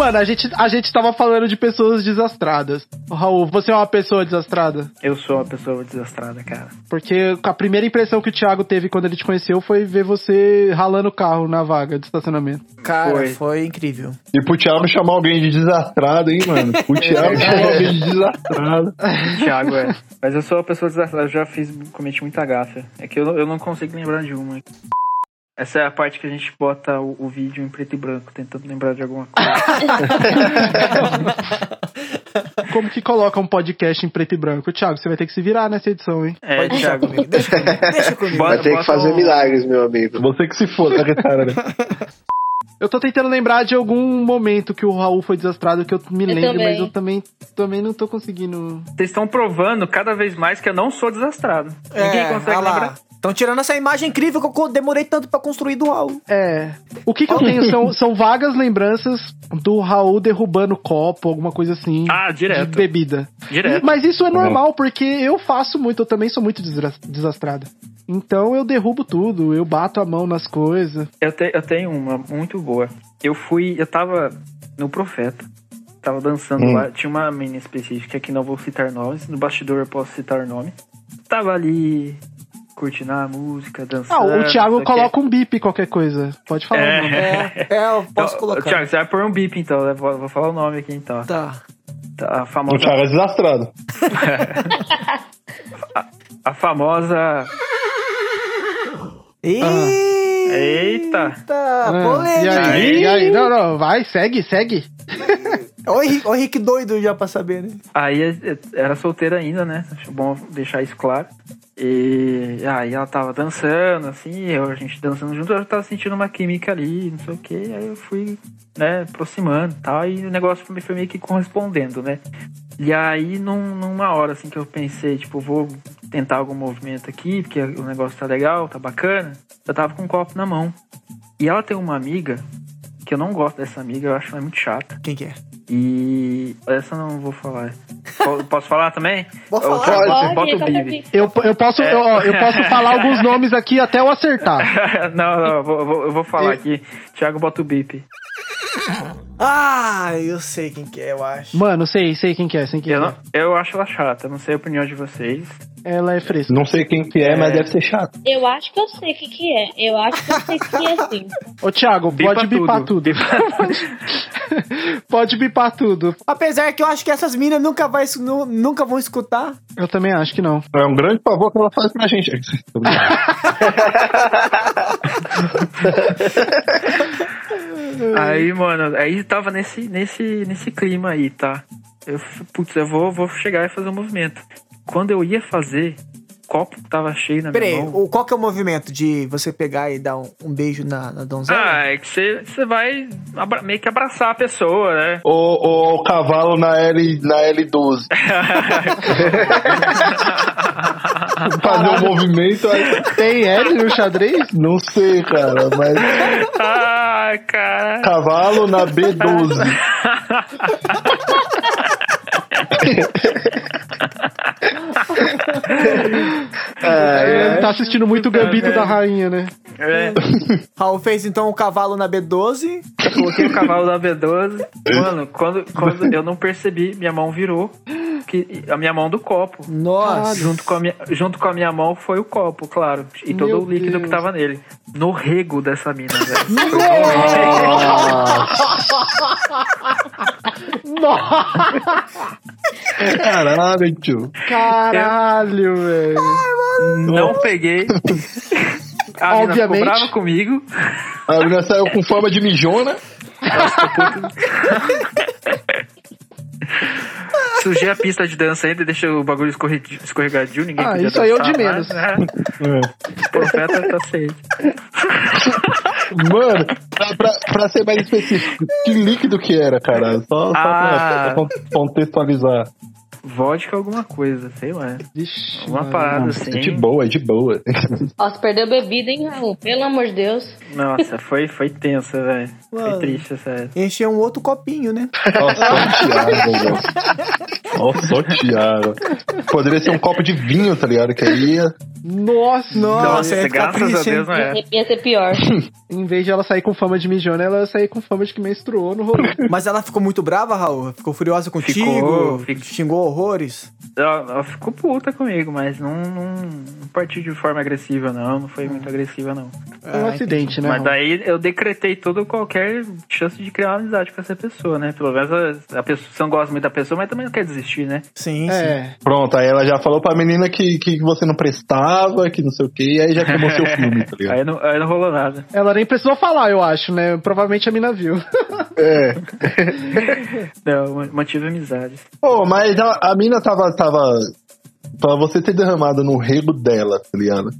Speaker 5: Mano, a gente, a gente tava falando de pessoas desastradas. Ô, Raul, você é uma pessoa desastrada?
Speaker 9: Eu sou uma pessoa desastrada, cara.
Speaker 5: Porque a primeira impressão que o Thiago teve quando ele te conheceu foi ver você ralando o carro na vaga de estacionamento.
Speaker 7: Cara, foi,
Speaker 9: Foi.
Speaker 7: incrível.
Speaker 8: E pro Thiago chamar alguém de desastrado, hein, mano? O Thiago chamar alguém de desastrado.
Speaker 9: Thiago, é. Mas eu sou uma pessoa desastrada, eu já fiz, cometi muita gafa. É que eu, eu não consigo lembrar de uma. Essa é a parte que a gente bota o, o vídeo em preto e branco, tentando lembrar de alguma coisa.
Speaker 5: Como que coloca um podcast em preto e branco? Thiago, você vai ter que se virar nessa edição, hein?
Speaker 9: É,
Speaker 7: Pode
Speaker 9: Thiago.
Speaker 7: comigo. Deixa comigo. Deixa comigo.
Speaker 9: Bota-
Speaker 10: Vai ter que fazer
Speaker 9: um-
Speaker 10: milagres, meu amigo.
Speaker 8: Você que se foda, cara. né?
Speaker 5: Eu tô tentando lembrar de algum momento que o Raul foi desastrado que eu me
Speaker 6: também.
Speaker 5: mas eu também, também não tô conseguindo.
Speaker 9: Vocês estão provando cada vez mais que eu não sou desastrado. Ninguém consegue lembrar.
Speaker 7: Estão tirando essa imagem incrível que eu demorei tanto pra construir do Raul.
Speaker 5: É. O que, que eu tenho são, são vagas lembranças do Raul derrubando copo, alguma coisa assim.
Speaker 9: Ah, direto.
Speaker 5: De bebida.
Speaker 9: Direto.
Speaker 5: Mas isso é normal, porque eu faço muito, eu também sou muito desastrado. Então eu derrubo tudo, eu bato a mão nas coisas.
Speaker 9: Eu, te- eu tenho uma muito boa. Eu fui, eu tava no Profeta. Tava dançando
Speaker 8: Hum.
Speaker 9: lá. Tinha uma menina específica que não vou citar nomes. No bastidor eu posso citar o nome. Tava ali curtindo a música, dançando.
Speaker 5: Ah, o Thiago
Speaker 9: o
Speaker 5: coloca um bip qualquer coisa. Pode falar o nome.
Speaker 9: É,
Speaker 7: É, eu posso
Speaker 9: Então,
Speaker 7: colocar.
Speaker 9: Thiago, você vai pôr um bip então. Eu vou, vou falar o nome aqui então.
Speaker 7: Tá.
Speaker 9: Tá, A
Speaker 8: O
Speaker 9: famosa.
Speaker 8: Thiago é desastrado.
Speaker 9: A famosa.
Speaker 7: Eita!
Speaker 9: Eita!
Speaker 5: Ah,
Speaker 7: polêmica.
Speaker 5: e aí? E aí? Não, não, vai, segue, segue.
Speaker 7: Olha o o Henrique doido já pra saber, né?
Speaker 9: Aí eh, era solteira ainda, né? Acho bom deixar isso claro. E aí ela tava dançando, assim, eu, a gente dançando junto, eu tava sentindo uma química ali, não sei o que, aí eu fui, né, aproximando e tal, e o negócio foi, foi meio que correspondendo, né? E aí, num- numa hora, assim, que eu pensei, tipo, vou tentar algum movimento aqui, porque o negócio tá legal, tá bacana, eu tava com um copo na mão. E ela tem uma amiga, que eu não gosto dessa amiga, eu acho ela muito chata.
Speaker 7: Quem que é?
Speaker 9: E essa eu não vou falar. Po- Posso falar também?
Speaker 7: Pode
Speaker 9: Eu-
Speaker 7: falar.
Speaker 9: Bota
Speaker 6: Pode,
Speaker 9: o
Speaker 6: tá
Speaker 9: Bibi.
Speaker 5: Eu, eu, posso, eu, ó, eu posso falar alguns nomes aqui até eu acertar.
Speaker 9: não, não, eu vou, eu vou- eu vou falar
Speaker 5: Eu-
Speaker 9: aqui. Thiago, bota o bip.
Speaker 7: Ah, eu sei quem que é, eu acho.
Speaker 5: Mano, sei, sei quem que é, sei quem
Speaker 9: Eu,
Speaker 5: é.
Speaker 9: não, eu acho ela chata, não sei a opinião de vocês.
Speaker 5: Ela é fresca.
Speaker 8: Não sei quem que é, mas deve ser chato.
Speaker 6: Eu acho que eu sei o que, é. Eu acho que eu sei o que é sim.
Speaker 5: Ô, Thiago,
Speaker 9: Bipa
Speaker 5: pode bipar tudo. pode bipar tudo.
Speaker 7: Apesar que eu acho que essas minas nunca, vai, nu- nunca vão escutar.
Speaker 5: Eu também acho que não.
Speaker 8: É um grande favor que ela faz pra gente.
Speaker 9: Aí, mano, aí tava nesse, nesse, nesse clima aí, tá? Eu, putz, eu vou, vou chegar e fazer um movimento. Quando eu ia fazer, copo tava cheio na
Speaker 7: Pera aí,
Speaker 9: minha mão.
Speaker 7: o- qual que é o movimento de você pegar e dar um, um beijo na, na donzela?
Speaker 9: Ah, é que você, você vai abra- meio que abraçar a pessoa, né?
Speaker 8: o, o cavalo na, L, na L12. Fazer um movimento aí.
Speaker 5: Tem L no xadrez?
Speaker 8: Não sei, cara, mas.
Speaker 9: Ai, cara.
Speaker 8: Cavalo na B12.
Speaker 5: É, Tá assistindo muito o Gambito da Rainha, né?
Speaker 9: É.
Speaker 7: Raul fez então o cavalo na B12.
Speaker 9: Coloquei o cavalo da B12. Mano, quando, quando eu não percebi, minha mão virou. Que, a minha mão do copo.
Speaker 7: Nossa.
Speaker 9: Junto com, a minha, junto com a minha mão foi o copo, claro. E todo
Speaker 5: Meu
Speaker 9: o líquido
Speaker 5: Deus.
Speaker 9: que tava nele. No rego dessa mina, velho.
Speaker 8: Caralho, tio.
Speaker 5: Caralho, velho.
Speaker 9: Não peguei. A mina ficou
Speaker 5: Obviamente.
Speaker 9: brava comigo.
Speaker 8: A menina saiu com forma de mijona.
Speaker 9: Sujei a pista de dança ainda, deixa o bagulho escorre- escorregadio, ninguém
Speaker 5: Ah, isso aí é o de menos.
Speaker 9: né? O profeta tá feio.
Speaker 8: Mano, pra, pra, pra ser mais específico, que líquido que era, cara? Só, só
Speaker 9: Ah.
Speaker 8: pra, pra contextualizar.
Speaker 9: Vodka alguma coisa, sei lá.
Speaker 5: Vixe,
Speaker 9: Uma parada
Speaker 8: É
Speaker 9: assim.
Speaker 8: de boa, é de boa.
Speaker 6: Você perdeu bebida, hein, Raul? Pelo amor de Deus.
Speaker 9: Nossa, foi, foi tensa, velho. Foi triste, sério.
Speaker 7: Encher um outro copinho, né?
Speaker 8: Nossa, Nossa, só o Thiago. Poderia ser um copo de vinho, tá ligado? Que aí ia...
Speaker 5: Nossa,
Speaker 7: Nossa, ia ficar
Speaker 9: graças a
Speaker 7: triste, hein?
Speaker 9: Deus não é.
Speaker 6: Ia ser pior.
Speaker 5: Em vez de ela sair com fama de mijona, ela ia sair com fama de que menstruou no rolê.
Speaker 7: Mas ela ficou muito brava, Raul? Ficou furiosa contigo?
Speaker 9: Ficou, fico-
Speaker 7: Xingou horrores?
Speaker 9: Ela, ela ficou puta comigo, mas não, não, não partiu de forma agressiva, não. Não foi muito agressiva, não.
Speaker 5: É um acidente, né?
Speaker 9: Mas daí eu decretei todo qualquer chance de criar uma amizade com essa pessoa, né? Pelo menos a, a pessoa, você não gosta muito da pessoa, mas também não quer desistir, né?
Speaker 7: Sim, sim.
Speaker 5: É,
Speaker 8: Pronto, aí ela já falou pra menina que, que você não prestava, que não sei o que, e aí já queimou seu filme, tá ligado?
Speaker 9: Aí não, aí não rolou nada.
Speaker 5: ela nem precisou falar, eu acho, né? Provavelmente a mina viu.
Speaker 8: É.
Speaker 9: Não, ma- mantive amizade.
Speaker 8: Pô, mas a, a mina tava, tava. Pra você ter derramado no rego dela, tá ligado?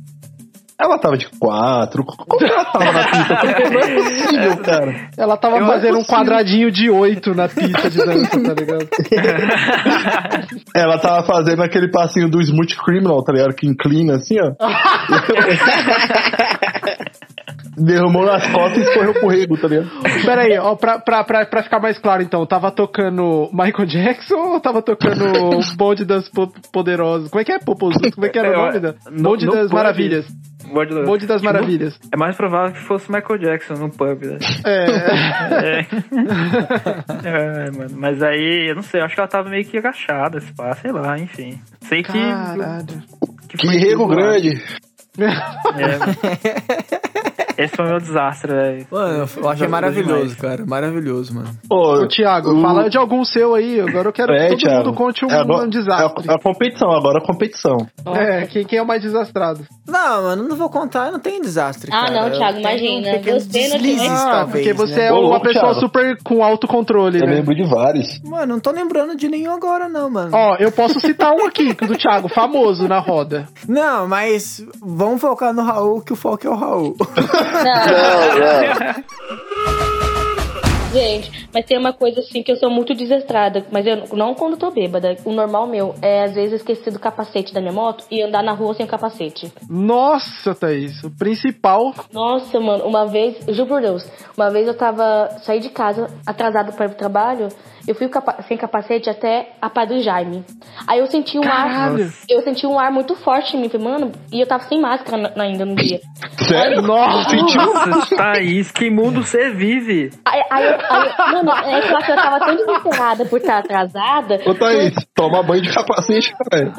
Speaker 8: Ela tava de quatro. Como que ela tava na pista? Porque não é possível, cara.
Speaker 5: Ela tava
Speaker 8: Eu
Speaker 5: fazendo um quadradinho de oito na pista de dança, tá ligado?
Speaker 8: Ela tava fazendo aquele passinho do Smooth Criminal, tá ligado? Que inclina assim, ó. Derramou nas costas e escorreu pro rego, tá ligado?
Speaker 5: Pera aí, ó, pra, pra, pra, pra ficar mais claro então, tava tocando Michael Jackson ou tava tocando Bonde das Po- Poderosas? Como é que é, Popozudo? Como é que era o
Speaker 9: Eu-
Speaker 5: nome? Da?
Speaker 9: no-
Speaker 5: Bonde
Speaker 9: no
Speaker 5: das
Speaker 9: pub.
Speaker 5: Maravilhas.
Speaker 9: Bonde, do-
Speaker 5: Bonde das Maravilhas.
Speaker 9: É mais provável que fosse Michael Jackson no pub, né?
Speaker 5: É.
Speaker 9: É. É, mano. Mas aí, eu não sei, eu acho que ela tava meio que agachada, esse pá, sei lá, enfim. Sei que.
Speaker 5: Caralho.
Speaker 8: Que rego grande.
Speaker 9: É. Esse foi o meu desastre, velho.
Speaker 7: Mano, eu achei maravilhoso, cara. Maravilhoso, mano.
Speaker 5: Ô, Thiago,
Speaker 8: o-
Speaker 5: fala de algum seu aí. Agora eu quero que
Speaker 8: É,
Speaker 5: todo
Speaker 8: Thiago.
Speaker 5: mundo conte um,
Speaker 8: É agora-
Speaker 5: um desastre.
Speaker 8: É a, é a competição, agora a competição.
Speaker 5: É, quem, quem é o mais desastrado?
Speaker 7: Não, mano, não vou contar, eu não tenho desastre.
Speaker 6: Ah,
Speaker 7: cara.
Speaker 6: não,
Speaker 7: Eu
Speaker 6: Thiago, imagina. não
Speaker 7: deslizes,
Speaker 6: tem-
Speaker 5: Ah,
Speaker 7: talvez,
Speaker 5: porque você
Speaker 7: né?
Speaker 5: é
Speaker 8: Ô,
Speaker 5: uma pessoa
Speaker 8: Thiago.
Speaker 5: super com autocontrole,
Speaker 8: Eu
Speaker 5: né?
Speaker 8: lembro de vários.
Speaker 7: Mano, não tô lembrando de nenhum agora, não, mano.
Speaker 5: Ó, eu posso citar um aqui, do Thiago, famoso na roda.
Speaker 7: Não, mas vamos focar no Raul, que o foco é o Raul.
Speaker 6: Gente, mas tem uma coisa assim que eu sou muito desastrada, mas eu não quando tô bêbada. O normal meu é às vezes esquecer do capacete da minha moto e andar na rua sem o capacete.
Speaker 5: Nossa, Thaís, o principal.
Speaker 6: Nossa, mano, uma vez, eu juro por Deus, uma vez eu tava, saí de casa atrasado para o trabalho, eu fui capa- sem capacete até a Padre Jaime. Aí eu senti um
Speaker 5: Caralho.
Speaker 6: ar, eu senti um ar muito forte em mim, falei, mano, e eu tava sem máscara ainda no dia.
Speaker 8: Sério?
Speaker 5: Nossa,
Speaker 9: Nossa, Thaís, que mundo você vive?
Speaker 6: Aí, aí, eu- aí, mano, é que eu que eu tava tão desesperada por estar atrasada.
Speaker 8: Ô, Thaís, toma banho de capacete, cara.
Speaker 6: Eu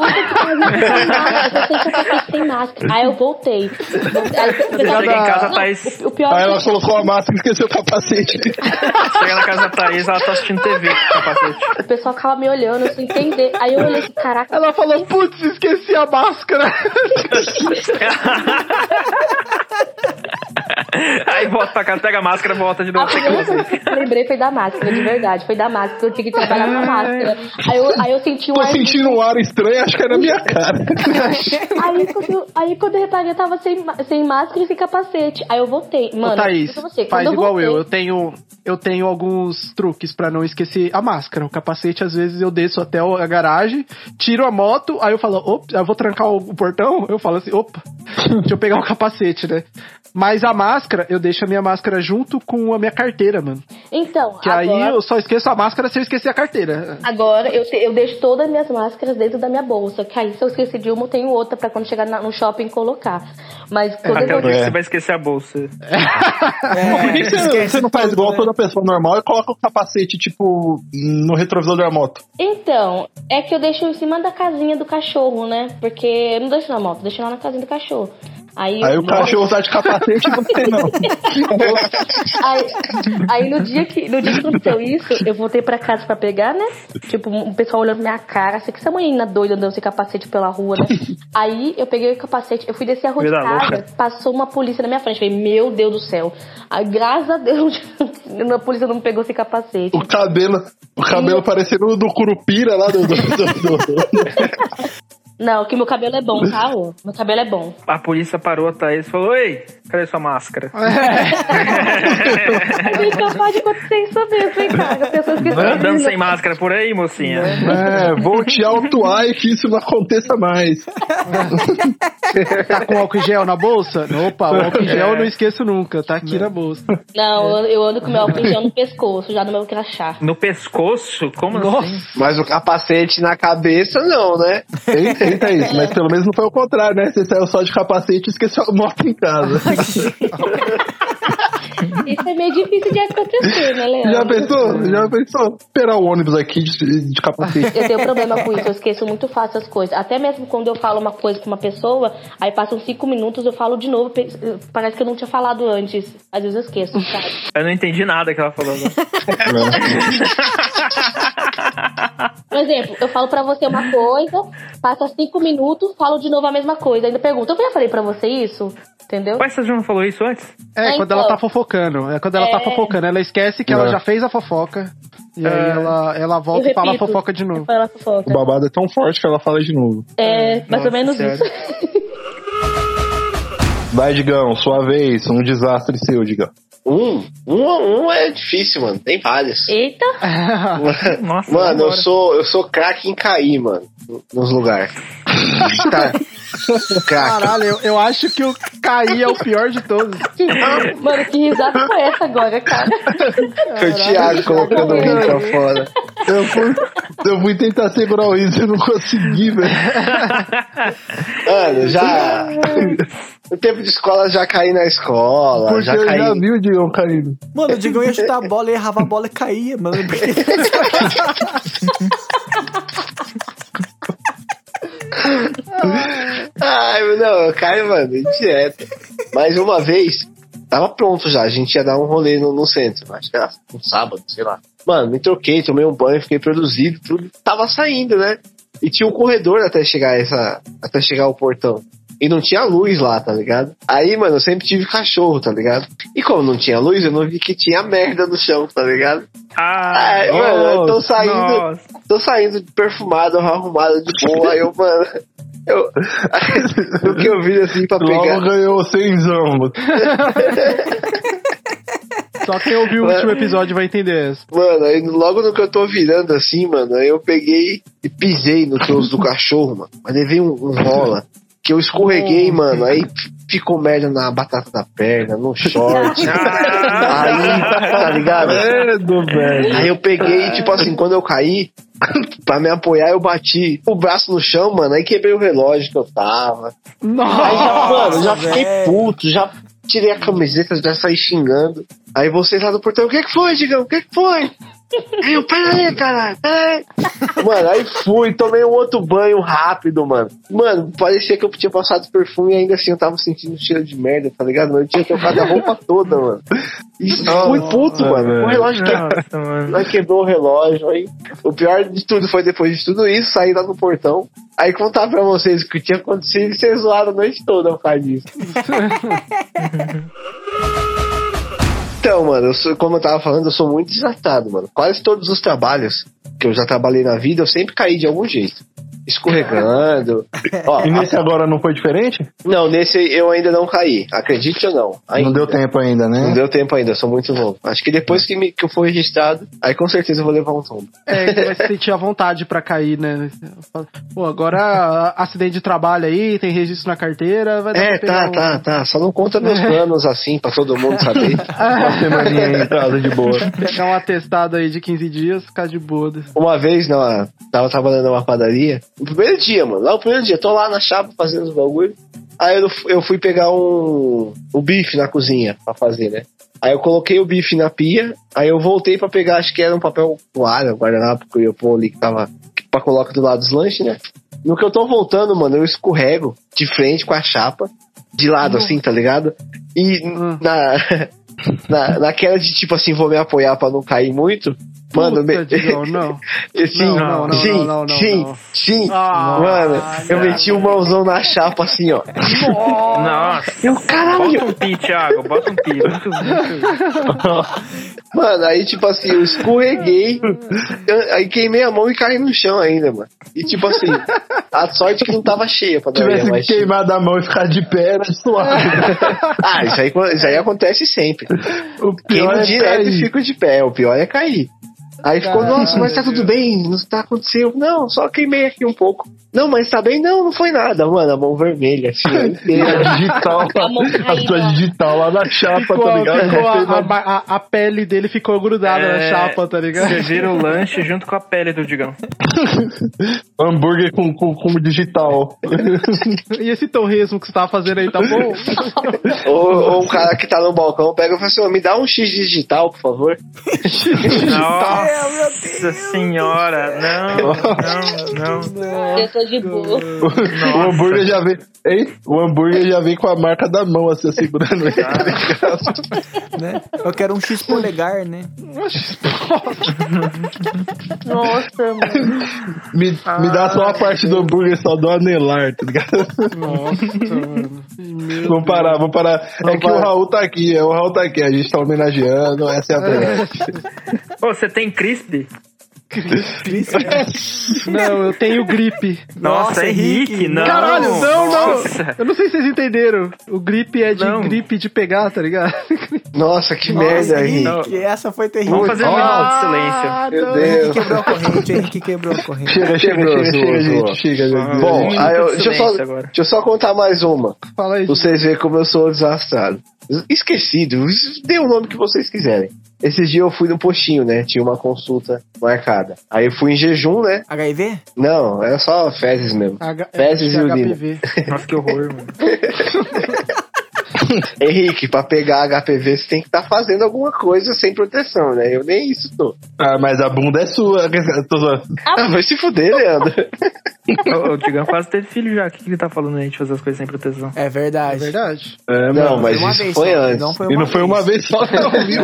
Speaker 6: sem capacete sem máscara. Aí eu voltei. Aí,
Speaker 9: Chega em casa,
Speaker 6: Não,
Speaker 9: Thaís.
Speaker 6: O, o pior
Speaker 8: Aí
Speaker 6: é
Speaker 8: ela colocou a máscara e esqueceu o capacete.
Speaker 9: Chega na casa da Thaís, ela tá assistindo TV com o capacete.
Speaker 6: o pessoal ficava me olhando sem entender. Aí eu olhei assim, caraca,
Speaker 5: Ela falou, putz, esqueci a máscara.
Speaker 9: Aí volta pra casa, pega a máscara, volta de
Speaker 6: A
Speaker 9: novo. sem
Speaker 6: primeira que eu lembrei foi da máscara, de verdade. Foi da máscara, eu tinha que trabalhar com a máscara. Aí eu, aí eu senti um
Speaker 8: Tô
Speaker 6: ar.
Speaker 8: sentindo um ar estranho, acho que era na minha cara.
Speaker 6: Aí quando, eu- aí quando eu reparei, eu tava sem, sem máscara e sem capacete. Aí eu voltei. Mano,
Speaker 5: Ô, Thaís,
Speaker 6: você,
Speaker 5: faz
Speaker 6: quando
Speaker 5: igual
Speaker 6: voltei-
Speaker 5: eu. Eu tenho, eu tenho alguns truques pra não esquecer a máscara. O capacete, às vezes, eu desço até a garagem, tiro a moto, aí eu falo, opa, eu vou trancar o, o portão. Eu falo assim, opa, deixa eu pegar o capacete, né? Mas a máscara, eu deixo a minha máscara junto com a minha carteira, mano.
Speaker 6: Então,
Speaker 5: Que
Speaker 6: agora,
Speaker 5: aí eu só esqueço a máscara se eu esquecer a carteira.
Speaker 6: agora eu, te- eu deixo todas as minhas máscaras dentro da minha bolsa. Que aí se eu esquecer de uma, eu tenho outra pra quando chegar na- no shopping colocar. Mas quando eu
Speaker 9: vez que
Speaker 8: É.
Speaker 9: você vai esquecer a bolsa.
Speaker 8: Por que, que você, você não faz igual toda pessoa normal e coloca o capacete, tipo, no retrovisor da moto?
Speaker 6: Então, é que eu deixo em cima da casinha do cachorro, né? Porque eu não deixo na moto, deixo lá na casinha do cachorro. Aí,
Speaker 8: Aí o cachorro tá de capacete e você não.
Speaker 6: Aí, aí no dia que no dia que aconteceu isso, eu voltei pra casa pra pegar, né? Tipo, o pessoal olhando minha cara, assim, que essa menina doida andando sem capacete pela rua, né? Aí eu peguei o capacete, eu fui descer a rua de casa, passou uma polícia na minha frente. Falei, meu Deus do céu. Aí, graças a Deus, a polícia não me pegou sem capacete.
Speaker 8: O cabelo, o cabelo parecendo o do Curupira lá do. do, do- do-
Speaker 6: Não, que meu cabelo é bom, tá? ô? Meu cabelo é bom.
Speaker 9: A polícia parou a Thaís e falou: Ei, cadê sua máscara?
Speaker 6: É capaz de acontecer isso mesmo, hein, cara? Pessoas que
Speaker 9: Andando sem máscara por aí, mocinha.
Speaker 8: É, vou te autuar e que isso não aconteça mais.
Speaker 5: Tá com álcool em gel na bolsa? Opa, o álcool em gel eu não esqueço nunca, tá aqui na bolsa.
Speaker 6: Não, eu, eu ando com meu álcool em gel no pescoço, já no meu crachá.
Speaker 9: No pescoço? Como assim?
Speaker 10: Mas o capacete na cabeça, não, né?
Speaker 8: Tem, tem, tem isso, mas pelo menos não foi o contrário, né? Você saiu só de capacete e esqueceu a moto em casa.
Speaker 6: Isso é meio difícil de acontecer, né, Leandro?
Speaker 8: Já pensou? Já pensou? Esperar o ônibus aqui de, de capacete.
Speaker 6: Eu tenho problema com isso, eu esqueço muito fácil as coisas. Até mesmo quando eu falo uma coisa com uma pessoa, aí passam cinco minutos, eu falo de novo, parece que eu não tinha falado antes. Às vezes eu esqueço, sabe?
Speaker 9: Eu não entendi nada que ela falou. né?
Speaker 6: Por exemplo, eu falo pra você uma coisa, passa cinco minutos, falo de novo a mesma coisa. Ainda pergunto, eu já falei pra você isso? Entendeu?
Speaker 9: Mas você já não falou isso antes?
Speaker 5: É,
Speaker 6: É,
Speaker 5: quando
Speaker 6: então.
Speaker 5: ela tá fofocando. É quando ela tá
Speaker 6: É.
Speaker 5: fofocando. Ela esquece que ela
Speaker 8: É.
Speaker 5: já fez a fofoca. E aí
Speaker 9: É.
Speaker 5: ela, ela volta e fala a fofoca de novo.
Speaker 6: Fala fofoca.
Speaker 8: O babado é tão forte que ela fala de novo.
Speaker 6: É, mais
Speaker 5: Nossa,
Speaker 6: ou menos
Speaker 5: sério.
Speaker 6: isso.
Speaker 8: Vai, Digão, sua vez. Um desastre seu, Digão.
Speaker 10: Um? Um, um é difícil, mano. Tem vários.
Speaker 6: Eita!
Speaker 9: Nossa,
Speaker 10: mano, eu sou, eu sou craque em cair, mano. Nos lugares. Tá.
Speaker 5: Caralho, eu, eu acho que o cair é o pior de todos.
Speaker 6: Mano, que risada foi essa agora, cara?
Speaker 10: Foi o Thiago colocando o rim pra fora.
Speaker 8: Eu fui, eu fui tentar segurar o riso e não consegui, velho.
Speaker 10: Mano, já. No tempo de escola já caí na escola.
Speaker 8: Porque
Speaker 10: já
Speaker 8: eu
Speaker 10: caí.
Speaker 8: já vi o Digão caindo.
Speaker 7: Mano, o Digão ia chutar a bola, errava a bola e caía, mano.
Speaker 10: Ai, não, caio, mano, direto. Mas uma vez, tava pronto já, a gente ia dar um rolê no, no centro, acho que era um sábado, sei lá. Mano, me troquei, tomei um banho, fiquei produzido, tudo tava saindo, né? E tinha um corredor até chegar essa, até chegar o portão. E não tinha luz lá, tá ligado? Aí, mano, eu sempre tive cachorro, tá ligado? E como não tinha luz, eu não vi que tinha merda no chão, tá ligado?
Speaker 9: Ah,
Speaker 10: Ai, mano, eu tô saindo,
Speaker 9: nossa.
Speaker 10: tô saindo perfumado, arrumado de boa, aí eu, mano. Eu, o que eu vi assim pra pegar.
Speaker 8: Logo ganhou cenzão, mano.
Speaker 5: Só quem ouviu o último episódio vai entender essa.
Speaker 10: Mano, aí logo no que eu tô virando assim, mano, aí eu peguei e pisei no troço do cachorro, mano. Mas levei um, um rola. Que eu escorreguei, mano. Aí ficou merda na batata da perna, no short. aí, tá ligado?
Speaker 8: Credo, velho.
Speaker 10: Aí eu peguei, tipo assim, quando eu caí, pra me apoiar, eu bati o braço no chão, mano. Aí quebrei o relógio que eu tava. Aí já, mano, já fiquei
Speaker 7: velho.
Speaker 10: puto, já tirei a camiseta, já saí xingando. Aí vocês lá do portão, o que que foi, Digão? O que que foi? Aí eu, peraí, caralho, peraí. Mano, aí fui, tomei um outro banho rápido, mano. Mano, parecia que eu tinha passado perfume e ainda assim eu tava sentindo cheiro de merda, tá ligado? Mas eu tinha trocado a roupa toda, mano. E fui puto, mano. O relógio que...
Speaker 9: Nossa, mano.
Speaker 10: Aí quebrou o relógio, aí o pior de tudo foi depois de tudo isso, sair lá no portão. Aí contar pra vocês o que tinha acontecido e vocês zoaram a noite toda por causa disso. Então, mano, eu sou, como eu tava falando, eu sou muito desatado, mano. Quase todos os trabalhos que eu já trabalhei na vida, eu sempre caí de algum jeito. Escorregando. Ó,
Speaker 8: E nesse agora não foi diferente?
Speaker 10: não, nesse eu ainda não caí. Acredite ou não. Ainda.
Speaker 8: Não deu tempo ainda, né?
Speaker 10: Não deu tempo ainda, eu sou muito novo. Acho que depois que, me, que eu for registrado, aí com certeza eu vou levar um tombo.
Speaker 5: É, você vai se sentir à vontade pra cair, né? Pô, agora acidente de trabalho aí, tem registro na carteira, vai dar
Speaker 10: É, tá,
Speaker 5: um-
Speaker 10: tá, tá. Só não conta meus planos assim, pra todo mundo saber.
Speaker 8: Uma semaninha aí em casa de boa.
Speaker 5: Pegar um atestado aí de 15 dias, ficar de boa.
Speaker 10: Uma vez, na, tava trabalhando numa padaria, no primeiro dia, mano, lá no primeiro dia, tô lá na chapa fazendo os bagulho. Aí eu, eu fui pegar um, o bife na cozinha pra fazer, né? Aí eu coloquei o bife na pia, aí eu voltei pra pegar, acho que era um papel toalha, um guardanapo que eu pôr ali que tava pra colocar do lado dos lanches, né? No que eu tô voltando, mano, eu escorrego de frente com a chapa, de lado assim, tá ligado? E
Speaker 5: Hum.
Speaker 10: na, na, naquela de tipo assim, vou me apoiar pra não cair muito, mano,
Speaker 5: Puta,
Speaker 10: me-
Speaker 5: Digão, não.
Speaker 10: Sim,
Speaker 5: Não, não, não,
Speaker 10: sim,
Speaker 5: não, não, não,
Speaker 10: sim,
Speaker 5: não.
Speaker 10: sim.
Speaker 5: Ah,
Speaker 10: Mano, eu meti o mãozão na chapa assim, ó.
Speaker 9: Nossa.
Speaker 10: Eu, caralho.
Speaker 9: Bota um pi, Thiago. Bota um pi. Muito, muito.
Speaker 10: Mano, aí tipo assim, eu escorreguei, eu- aí queimei a mão e caí no chão ainda, mano. E tipo assim, a sorte que não tava cheia pra dar
Speaker 8: Tivesse
Speaker 10: mais.
Speaker 8: queimado a mão e ficar de pé, era suave.
Speaker 10: Ah, isso aí, isso aí acontece sempre.
Speaker 8: O
Speaker 10: Queimo
Speaker 8: pior é
Speaker 10: direto e
Speaker 8: cair.
Speaker 10: fico de pé, o pior é cair. Aí ficou, nossa, mas tá tudo bem, não tá acontecendo. Não, só queimei aqui um pouco. Não, mas tá bem? Não, não foi nada, mano. A mão vermelha, assim,
Speaker 8: A
Speaker 10: inteira.
Speaker 8: digital,
Speaker 6: A
Speaker 8: sua digital lá na chapa,
Speaker 5: Ficou,
Speaker 8: tá ligado?
Speaker 5: ficou a, a- a- a pele dele ficou grudada na
Speaker 9: É,
Speaker 5: chapa, tá ligado?
Speaker 9: Você vira o lanche junto com a pele do Digão.
Speaker 8: Hambúrguer com, com, com digital.
Speaker 5: E esse torresmo que você tava fazendo aí, tá bom?
Speaker 10: Ou, ou um cara que tá no balcão pega e fala assim, "Ô, me dá um X digital, por favor.
Speaker 9: Nossa senhora. Não, não, não.
Speaker 6: Eu tô de boa.
Speaker 8: O hambúrguer já vem. Hein? O hambúrguer já vem com a marca da mão, assim, segurando ele. tá ligado?
Speaker 7: né? Eu quero um X polegar, né?
Speaker 6: Nossa, mano.
Speaker 8: Me, me dá só a parte do hambúrguer, só do anelar, tá ligado?
Speaker 5: Nossa, mano. Meu
Speaker 8: Vamos parar, vamos parar. É
Speaker 5: Vamos
Speaker 8: que o
Speaker 5: parar.
Speaker 8: Raul tá aqui, é, o Raul tá aqui, a gente tá homenageando, essa é a verdade.
Speaker 9: Ô, você tem crisp?
Speaker 5: Não, eu tenho gripe.
Speaker 9: Nossa, Henrique, não.
Speaker 5: Caralho, não,
Speaker 9: Nossa.
Speaker 5: não. Eu não sei se vocês entenderam. O gripe é de
Speaker 9: Não.
Speaker 5: gripe de pegar, tá ligado?
Speaker 10: Nossa, que
Speaker 7: Nossa,
Speaker 10: merda, Henrique.
Speaker 7: Henrique, essa foi terrível.
Speaker 9: Vamos fazer um minuto de silêncio.
Speaker 10: Meu. Deus.
Speaker 7: Henrique quebrou a corrente, Henrique quebrou a corrente.
Speaker 8: Chega, chega, chega, chega, gente. Chega, gente.
Speaker 10: Bom, aí eu,
Speaker 9: de
Speaker 10: deixa, eu só,
Speaker 9: agora.
Speaker 10: deixa eu só contar mais uma.
Speaker 5: Fala aí.
Speaker 10: Pra vocês verem como eu sou desastrado. Esquecido, dê o nome que vocês quiserem. Esses dias eu fui no postinho, né? Tinha uma consulta marcada. Aí eu fui em jejum, né?
Speaker 7: HIV?
Speaker 10: Não, era só fezes mesmo.
Speaker 5: H-
Speaker 10: Fezes
Speaker 5: é,
Speaker 10: e urina.
Speaker 5: HPV.
Speaker 9: Nossa, que horror, mano.
Speaker 10: Henrique, pra pegar HPV você tem que estar fazendo alguma coisa sem proteção, né? Eu nem isso tô.
Speaker 8: Ah, mas a bunda é sua. Tô zoando.
Speaker 10: Ah, vai se fuder, Leandro.
Speaker 9: o, o Tigão quase teve filho já. O que, que ele tá falando aí de fazer as coisas sem proteção?
Speaker 7: É
Speaker 5: É
Speaker 7: verdade.
Speaker 5: verdade.
Speaker 8: É,
Speaker 10: Não, mas
Speaker 7: Foi uma
Speaker 10: isso
Speaker 7: vez
Speaker 10: foi
Speaker 7: só,
Speaker 10: antes.
Speaker 7: Não foi
Speaker 8: E
Speaker 7: uma
Speaker 8: não foi uma vez só, não, viu?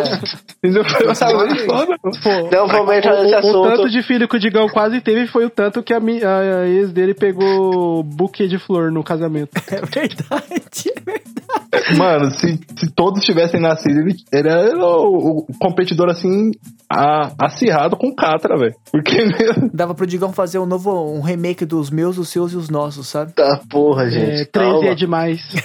Speaker 8: E não foi uma vez só, não.
Speaker 10: Não vamos entrar nesse
Speaker 5: o, o
Speaker 10: assunto.
Speaker 5: tanto de filho que o Digão quase teve foi o tanto que a, mi- a- a ex dele pegou buquê de flor no casamento.
Speaker 7: É verdade, é verdade.
Speaker 8: Mano, se, se todos tivessem nascido, ele, era o, o competidor assim, a- acirrado com o Catra, velho. Porque, meu,
Speaker 7: Dava pro Digão fazer um novo um remake dos meus, os seus e os nossos, sabe?
Speaker 10: Tá, porra, gente.
Speaker 5: É, 13
Speaker 10: calma.
Speaker 5: é demais.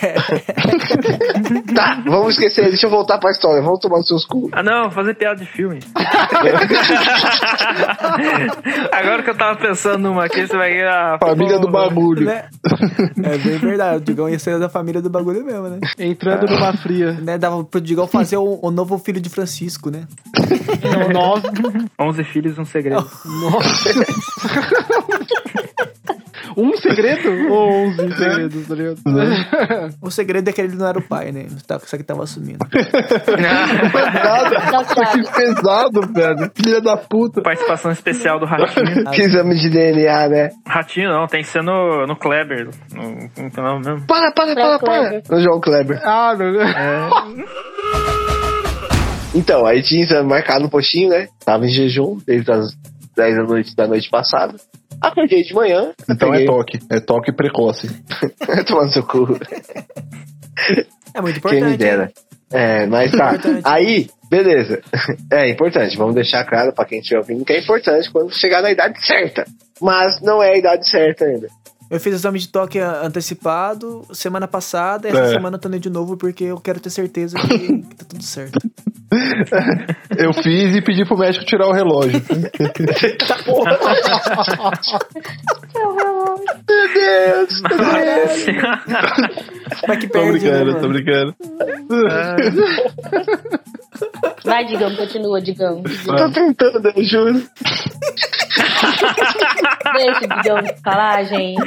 Speaker 10: Tá, vamos esquecer. Deixa eu voltar pra história. Vamos tomar nos seus cu.
Speaker 9: Ah, não, fazer piada de filme. Agora que eu tava pensando numa aqui, você vai ver a
Speaker 8: família do bagulho.
Speaker 7: Né? É bem verdade. O Digão ia ser da família do bagulho mesmo, né?
Speaker 5: Entrando numa fria.
Speaker 7: né? Dava pro Digão fazer o, o novo filho de Francisco, né?
Speaker 5: Nossa,
Speaker 9: 11 filhos, um segredo.
Speaker 5: um segredo ou 11 segredos, tá ligado?
Speaker 7: O segredo é que ele não era o pai, né? Tá- Só que tava assumindo.
Speaker 8: Nada. Que pesado, velho. Filha da puta.
Speaker 9: Participação especial do Ratinho.
Speaker 10: Que exame de DNA, né?
Speaker 9: Ratinho não, tem que ser no, no Kleber. No, no canal mesmo.
Speaker 10: Para, para, para, para. No João Kleber.
Speaker 5: Ah, não.
Speaker 10: Então, aí tinha marcado no postinho, né? Tava em jejum desde as 10 da noite da noite passada. Acordei de manhã.
Speaker 8: Então
Speaker 10: peguei...
Speaker 8: é toque. É toque precoce.
Speaker 10: Tomando seu cu.
Speaker 7: É muito
Speaker 10: Quem me
Speaker 7: importante.
Speaker 10: dera. É, mas tá.
Speaker 7: Importante.
Speaker 10: Aí, beleza. É importante. Vamos deixar claro pra quem estiver ouvindo que é importante quando chegar na idade certa. Mas não é a idade certa ainda.
Speaker 7: Eu fiz exame de toque antecipado semana passada, essa
Speaker 8: É.
Speaker 7: semana eu tô de novo porque eu quero ter certeza que, tá tudo certo.
Speaker 8: Eu fiz e pedi pro médico tirar o relógio.
Speaker 10: Meu Deus!
Speaker 7: Mas que
Speaker 8: tô
Speaker 7: perde, né,
Speaker 8: brincando, tô
Speaker 7: mano?
Speaker 8: brincando.
Speaker 6: Vai, Digão, continua, Digão.
Speaker 10: Tô tentando, eu juro.
Speaker 6: Deixa o Digão falar, gente.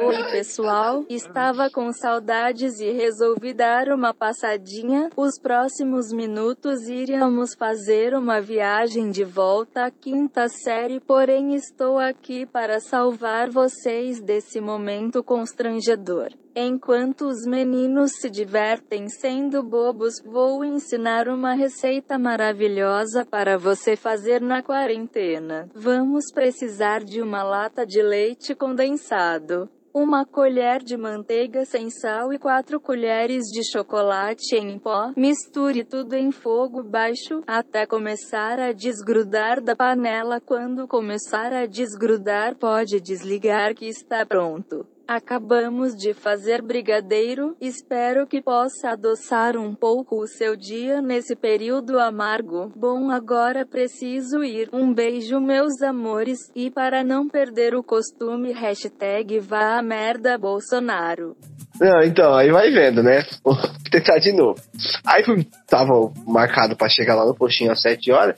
Speaker 11: Oi, pessoal. Estava com saudades e resolvi dar uma passadinha. Os próximos minutos iríamos fazer uma viagem de volta à quinta série, porém estou aqui para salvar vocês desse momento constrangedor. Enquanto os meninos se divertem sendo bobos, vou ensinar uma receita maravilhosa para você fazer na quarentena. Vamos precisar de uma lata de leite condensado. Uma colher de manteiga sem sal e quatro colheres de chocolate em pó. Misture tudo em fogo baixo até começar a desgrudar da panela. Quando começar a desgrudar, pode desligar que está pronto. Acabamos de fazer brigadeiro. Espero que possa adoçar um pouco o seu dia nesse período amargo. Bom, agora preciso ir. Um beijo, meus amores. E para não perder o costume, hashtag vá a merda Bolsonaro.
Speaker 10: Não, então, aí vai vendo, né? Vou tentar de novo. Aí tava marcado pra chegar lá no postinho às 7 horas.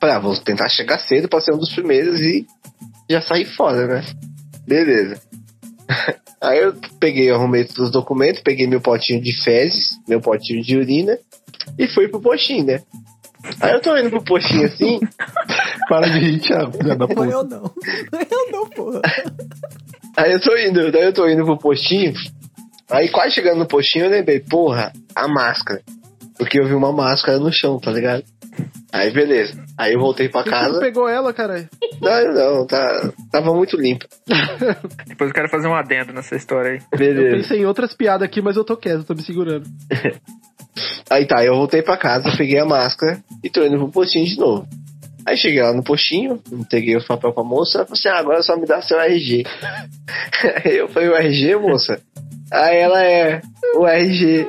Speaker 10: Falei, ah, vou tentar chegar cedo pra ser um dos primeiros e já sair fora, né? Beleza. Aí eu peguei, arrumei todos os documentos, peguei meu potinho de fezes, meu potinho de urina e fui pro postinho, né? Aí eu tô indo pro postinho assim,
Speaker 8: Para de rir, Thiago.
Speaker 7: Não é eu não. Não é eu não, porra.
Speaker 10: Aí eu tô indo, daí eu tô indo pro postinho. Aí quase chegando no postinho eu lembrei, porra, a máscara. Porque eu vi uma máscara no chão, tá ligado? Aí beleza. Aí eu voltei pra casa.
Speaker 5: tu pegou ela, caralho?
Speaker 10: Não, não, tá, tava muito limpo.
Speaker 9: Depois eu quero fazer um adendo nessa história aí.
Speaker 5: Eu
Speaker 10: Beleza.
Speaker 5: pensei em outras piadas aqui, mas eu tô quieto, tô me segurando.
Speaker 10: Aí tá, eu voltei pra casa, peguei a máscara e tô indo pro postinho de novo. Aí cheguei lá no postinho, entreguei o papel pra moça, ela falou assim, ah, agora só me dá seu RG. Aí eu falei, o RG, moça? Aí ela é, o RG.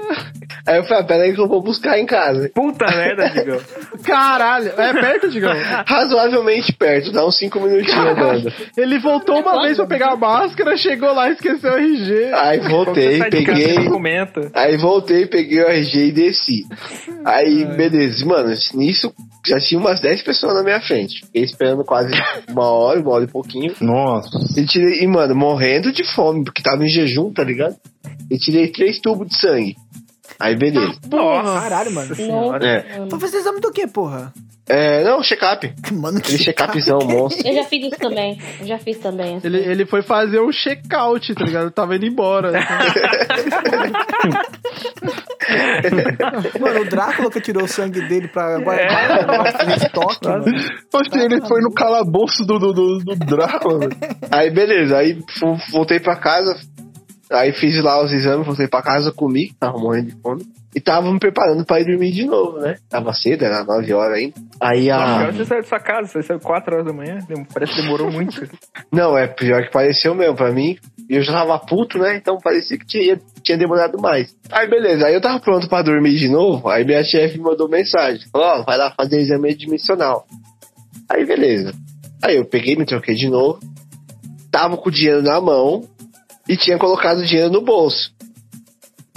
Speaker 10: Aí eu falei, ah, peraí que eu vou buscar em casa.
Speaker 9: Puta merda, Digão.
Speaker 5: Caralho, é perto, Digão?
Speaker 10: Razoavelmente perto, dá uns 5 minutinhos andando.
Speaker 5: Ele voltou uma vez pra pegar a máscara, chegou lá e esqueceu o RG.
Speaker 10: Aí voltei,
Speaker 9: casa
Speaker 10: peguei.
Speaker 9: documento.
Speaker 10: Aí voltei, peguei o RG e desci. Aí, beleza, mano, nisso já tinha umas 10 pessoas na minha frente. Fiquei esperando quase uma hora, uma hora e pouquinho.
Speaker 8: Nossa.
Speaker 10: E tirei, e, mano, morrendo de fome, porque tava em jejum, tá ligado? E tirei três tubos de sangue. Aí, beleza.
Speaker 7: Nossa, caralho, mano.
Speaker 9: senhora.
Speaker 10: É.
Speaker 7: Pra fazer exame do quê, porra?
Speaker 10: É, não, check-up.
Speaker 7: Mano,
Speaker 10: Aquele check-upzão, monstro.
Speaker 6: Eu já fiz isso também. Eu já fiz também. assim.
Speaker 5: Ele, ele foi fazer um check-out, tá ligado? Tava indo embora.
Speaker 7: Mano, o Drácula que tirou o sangue dele pra guardar pra fazer estoque, mano.
Speaker 8: Acho que ele foi no calabouço do, do, do, do Drácula, velho.
Speaker 10: Aí, beleza. Aí voltei pra casa. Aí fiz lá os exames, voltei pra casa, comi, tava morrendo de fome. E tava me preparando pra ir dormir de novo, né? Tava cedo, era 9 horas ainda. Aí a.
Speaker 9: agora você saiu da sua casa, você saiu 4 horas da manhã, parece que demorou muito.
Speaker 10: Não, é pior que pareceu mesmo pra mim. E eu já tava puto, né? Então parecia que tinha, tinha demorado mais. Aí beleza, aí eu tava pronto pra dormir de novo. Aí minha chefe me mandou mensagem: falou, ó, vai lá fazer exame admissional. Aí beleza. Aí eu peguei, me troquei de novo. Tava com o dinheiro na mão e tinha colocado o dinheiro no bolso.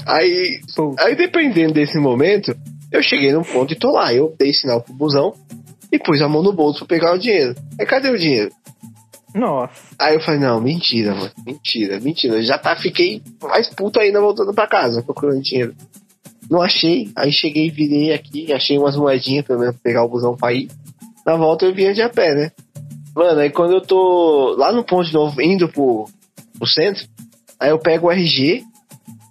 Speaker 10: Aí, aí dependendo desse momento, eu cheguei num ponto e tô lá. Eu dei sinal pro busão e pus a mão no bolso pra pegar o dinheiro. Aí cadê o dinheiro?
Speaker 9: Nossa.
Speaker 10: Aí eu falei, não, mentira, mano. Mentira, mentira. Eu já tá, fiquei mais puto ainda voltando pra casa, procurando dinheiro. Não achei. Aí cheguei, virei aqui, achei umas moedinhas pelo menos pra pegar o busão pra ir. Na volta eu vinha de a pé, né? Mano, aí quando eu tô lá no ponto de novo, indo pro, pro centro, aí eu pego o RG.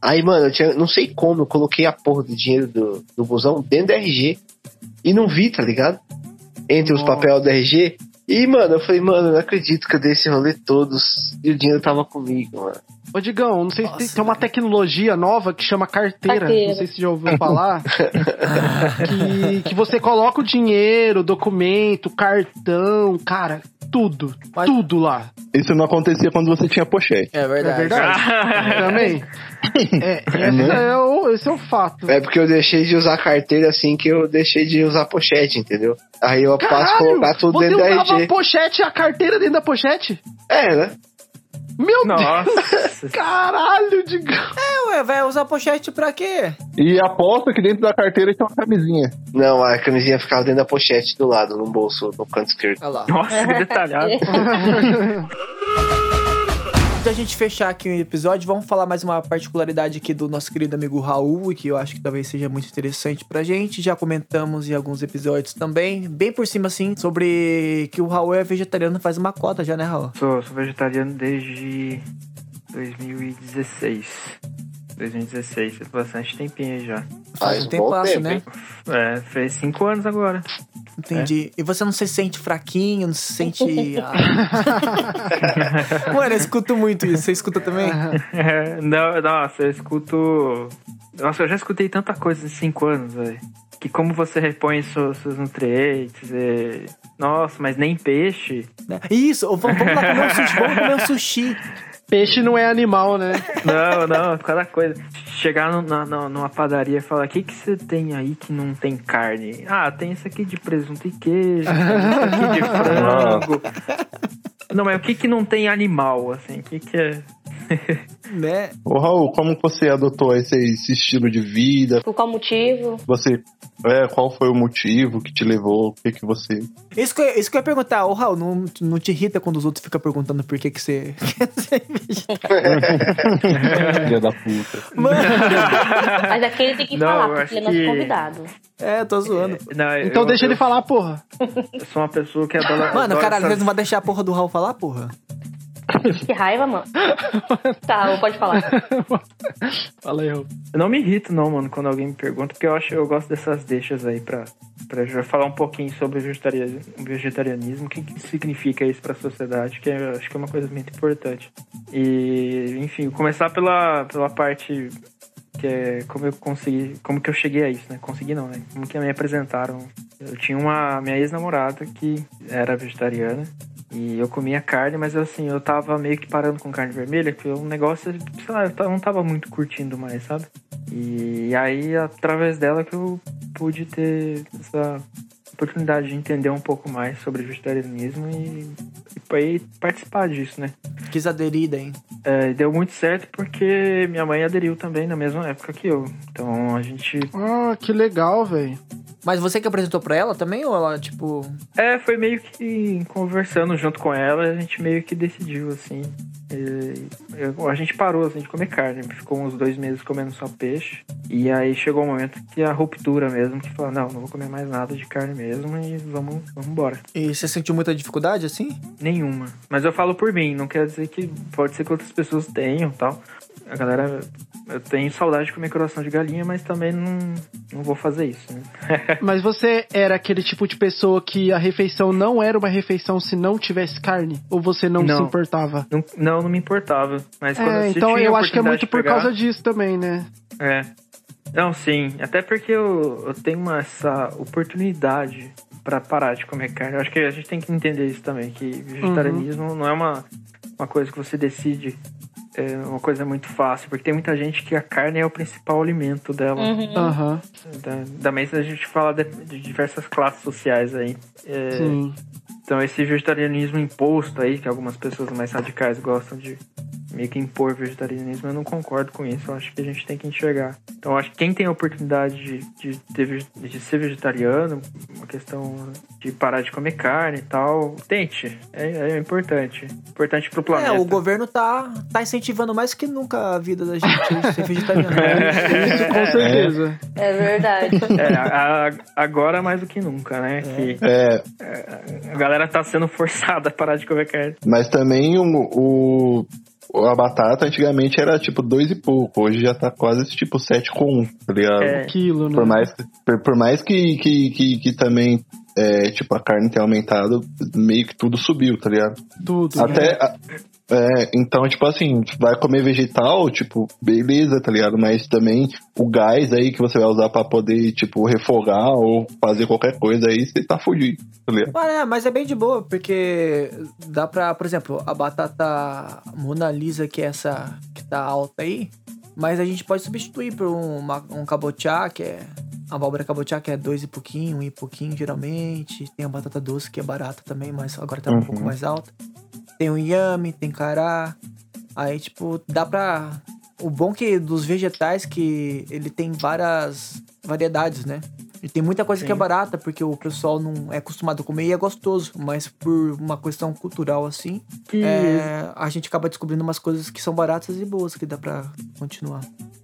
Speaker 10: Aí, mano, eu tinha, não sei como, eu coloquei a porra do dinheiro do, do busão dentro do RG. E não vi, tá ligado? Entre os papéis do RG. E, mano, eu falei, mano, eu não acredito que eu dei esse rolê todos e o dinheiro tava comigo, mano.
Speaker 5: Ô, Digão, não sei se tem, tem uma tecnologia nova que chama carteira.
Speaker 6: Carteira.
Speaker 5: Não sei se você já ouviu falar. que, que você coloca o dinheiro, documento, cartão, cara, tudo. Tudo lá.
Speaker 8: Isso não acontecia quando você tinha pochete.
Speaker 7: É
Speaker 5: É
Speaker 7: verdade.
Speaker 5: verdade? Também. É, esse, é o, esse é o fato.
Speaker 10: É porque eu deixei de usar carteira assim que eu deixei de usar pochete, entendeu? Aí eu passo a
Speaker 5: Caralho,
Speaker 10: colocar tudo
Speaker 5: você
Speaker 10: dentro da
Speaker 5: usava
Speaker 10: RG.
Speaker 5: a pochete e a carteira dentro da pochete?
Speaker 10: É, né?
Speaker 5: Meu
Speaker 9: Nossa.
Speaker 5: Deus! Caralho, Digão!
Speaker 7: É, ué, vai usar pochete pra quê?
Speaker 8: E aposta que dentro da carteira tinha uma camisinha.
Speaker 10: Não, a camisinha ficava dentro da pochete do lado, no bolso, no canto esquerdo.
Speaker 7: Olha lá.
Speaker 9: Nossa, que detalhado.
Speaker 7: Antes da gente fechar aqui o episódio, vamos falar mais uma particularidade aqui do nosso querido amigo Raul, que eu acho que talvez seja muito interessante pra gente. Já comentamos em alguns episódios também, bem por cima assim, sobre que o Raul é vegetariano faz uma cota já, né, Raul?
Speaker 9: Sou, sou vegetariano desde 2016. 2016, faz bastante tempinho já.
Speaker 7: Faz um tempasso, né?
Speaker 9: É, fez 5 anos agora.
Speaker 7: Entendi. E você não se sente fraquinho, não se sente. ah. Mano, eu escuto muito isso. Você escuta também?
Speaker 9: É, não, nossa, eu escuto. Nossa, eu já escutei tanta coisa em 5 anos, velho. Que como você repõe seus, seus nutrientes. e- Nossa, mas nem peixe.
Speaker 7: Isso, ou vamos, vamos lá comer um sushi. Vamos comer um sushi.
Speaker 5: Peixe não é animal, né?
Speaker 9: Não, não, cada coisa. Chegar no- na- numa padaria e falar: o que, que você tem aí que não tem carne? Ah, tem isso aqui de presunto e queijo, tem isso aqui de frango. Não, mas o que, que não tem animal, assim? O que, que é.
Speaker 7: Né?
Speaker 8: Ô Raul, como você adotou esse, esse estilo de vida?
Speaker 6: Por qual motivo?
Speaker 8: Você. É, qual foi o motivo que te levou? O que que você.
Speaker 7: Isso que, eu, isso que eu ia perguntar, ô Raul, não, não te irrita quando os outros ficam perguntando por que, que você.
Speaker 8: Filha da puta.
Speaker 6: Mas aquele tem que
Speaker 9: Não,
Speaker 6: falar, porque ele é nosso
Speaker 9: que-
Speaker 6: convidado.
Speaker 7: É, eu tô zoando.
Speaker 9: Não,
Speaker 5: Então
Speaker 9: eu-
Speaker 5: deixa
Speaker 9: eu-
Speaker 5: ele falar, porra.
Speaker 9: Eu sou uma pessoa que adora.
Speaker 7: Mano,
Speaker 9: adora
Speaker 7: caralho,
Speaker 9: essas-
Speaker 7: vocês não vai deixar a porra do Raul falar, porra?
Speaker 6: Que raiva, mano. tá, pode falar.
Speaker 5: Fala aí, Raul.
Speaker 9: Eu não me irrito, não, mano, quando alguém me pergunta, porque eu acho eu gosto dessas deixas aí pra, pra já falar um pouquinho sobre o vegetarianismo, o vegetarianismo, o que, que significa isso pra sociedade, que eu acho que é uma coisa muito importante. E, enfim, começar pela, pela parte que é como eu consegui, como que eu cheguei a isso, né? Consegui não, né? Como que me apresentaram Eu tinha uma minha ex-namorada que era vegetariana. E eu comia carne, mas assim, eu tava meio que parando com carne vermelha, que é um negócio, sei lá, eu não tava muito curtindo mais, sabe? E aí, através dela que eu pude ter essa oportunidade de entender um pouco mais sobre vegetarianismo e, e aí participar disso, né?
Speaker 7: Quis aderir daí.
Speaker 9: É, e deu muito certo porque minha mãe aderiu também na mesma época que eu. Então a gente.
Speaker 5: Ah, que legal, velho.
Speaker 7: Mas você que apresentou pra ela também, ou ela, tipo.
Speaker 9: É, foi meio que conversando junto com ela, a gente meio que decidiu, assim. E eu- a gente parou assim, de comer carne, ficou uns dois meses comendo só peixe. E aí chegou o momento que a ruptura mesmo, que falou, não, não vou comer mais nada de carne mesmo e vamos, vamos embora.
Speaker 7: E você sentiu muita dificuldade assim?
Speaker 9: Nenhuma. Mas eu falo por mim, não quer dizer que pode ser que outras pessoas tenham tal. A galera. Eu tenho saudade de comer coração de galinha, mas também não, não vou fazer isso, né?
Speaker 5: Mas você era aquele tipo de pessoa que a refeição não era uma refeição se não tivesse carne? Ou você não, se
Speaker 9: Não.
Speaker 5: importava?
Speaker 9: Não, não, não me importava. Mas quando
Speaker 5: É,
Speaker 9: se
Speaker 5: então eu acho que é muito por
Speaker 9: pegar-
Speaker 5: causa disso também, né?
Speaker 9: É. Não, sim. Até porque eu, eu tenho uma, essa oportunidade pra parar de comer carne. Eu acho que a gente tem que entender isso também, que vegetarianismo
Speaker 5: Uhum.
Speaker 9: não é uma, uma coisa que você decide. É uma coisa muito fácil, porque tem muita gente que a carne é o principal alimento dela.
Speaker 6: Uhum.
Speaker 5: Aham.
Speaker 9: Da- Também se a gente fala de, de diversas classes sociais aí. É,
Speaker 5: Sim.
Speaker 9: Então esse vegetarianismo imposto aí, que algumas pessoas mais radicais gostam de meio que impor vegetarianismo, eu não concordo com isso. Eu acho que a gente tem que enxergar. Então eu acho que quem tem a oportunidade de, de, ter de ser vegetariano, uma questão de parar de comer carne e tal, tente. É, é importante. Importante pro
Speaker 7: É,
Speaker 9: planeta.
Speaker 7: o governo tá, tá incentivando mais que nunca a vida da gente a ser vegetariano.
Speaker 5: Isso com certeza.
Speaker 6: É verdade.
Speaker 9: É, a- a- agora mais do que nunca, né? Que
Speaker 8: É,
Speaker 9: a galera tá sendo forçada a parar de comer carne.
Speaker 8: mas também o, o- a batata antigamente era tipo dois e pouco, hoje já tá quase tipo sete com um, tá ligado?
Speaker 9: É.
Speaker 5: Quilo, né?
Speaker 8: Por mais, por, por mais que, que, que, que também, é, tipo, a carne tenha aumentado, meio que tudo subiu, tá ligado?
Speaker 5: Tudo.
Speaker 8: Até. a- é, então, tipo assim, vai comer vegetal, tipo, beleza, tá ligado? Mas também o gás aí que você vai usar pra poder, tipo, refogar ou fazer qualquer coisa aí, você tá fudido, tá ligado?
Speaker 7: Mas é, mas é bem de boa, porque dá pra, por exemplo, a batata Mona Lisa, que é essa que tá alta aí, mas a gente pode substituir por um, uma- um cabotiá, que é. A abóbora cabotiá, que é dois e pouquinho, um e pouquinho, geralmente. Tem a batata doce, que é barata também, mas agora tá um
Speaker 8: Uhum.
Speaker 7: pouco mais alta. Tem o inhame, tem cará. Aí, tipo, dá pra. O bom que dos vegetais que ele tem várias variedades, né? E tem muita coisa que é
Speaker 9: Sim.
Speaker 7: barata, porque o pessoal não é acostumado a comer e é gostoso. Mas por uma questão cultural assim, é, a gente acaba descobrindo umas coisas que são baratas e boas que dá pra continuar.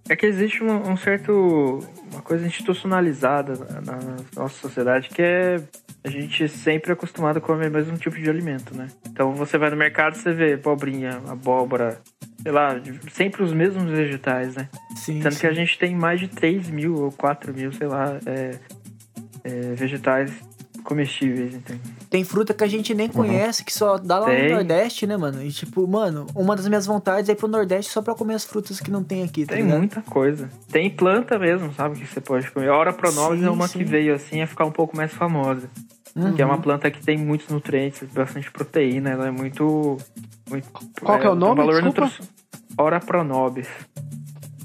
Speaker 9: É que existe um, um certo. uma coisa institucionalizada na, na nossa sociedade que é. A gente sempre é acostumado a comer o mesmo tipo de alimento, né? Então você vai no mercado você vê abobrinha, abóbora, sei lá, sempre os mesmos vegetais, né?
Speaker 7: Sim.
Speaker 9: Tanto
Speaker 7: sim.
Speaker 9: que a gente tem mais de 3 mil ou 4 mil, sei lá, é, é, vegetais comestíveis, entende?
Speaker 7: Tem fruta que a gente nem conhece, que só dá lá
Speaker 9: Tem.
Speaker 7: no Nordeste, né, mano? E tipo, mano, uma das minhas vontades é ir pro Nordeste só pra comer as frutas que não tem aqui, tá
Speaker 9: Tem
Speaker 7: ligado?
Speaker 9: muita coisa. Tem planta mesmo, sabe? Que você pode comer. A Ora Pronobis é uma
Speaker 7: sim.
Speaker 9: que veio assim a ficar um pouco mais famosa.
Speaker 7: Uhum.
Speaker 9: Que é uma planta que tem muitos nutrientes, bastante proteína. Ela é muito. muito
Speaker 5: Qual que é o
Speaker 9: um
Speaker 5: nome?
Speaker 9: valor
Speaker 5: Desculpa.
Speaker 9: nutri- Ora Pronobis.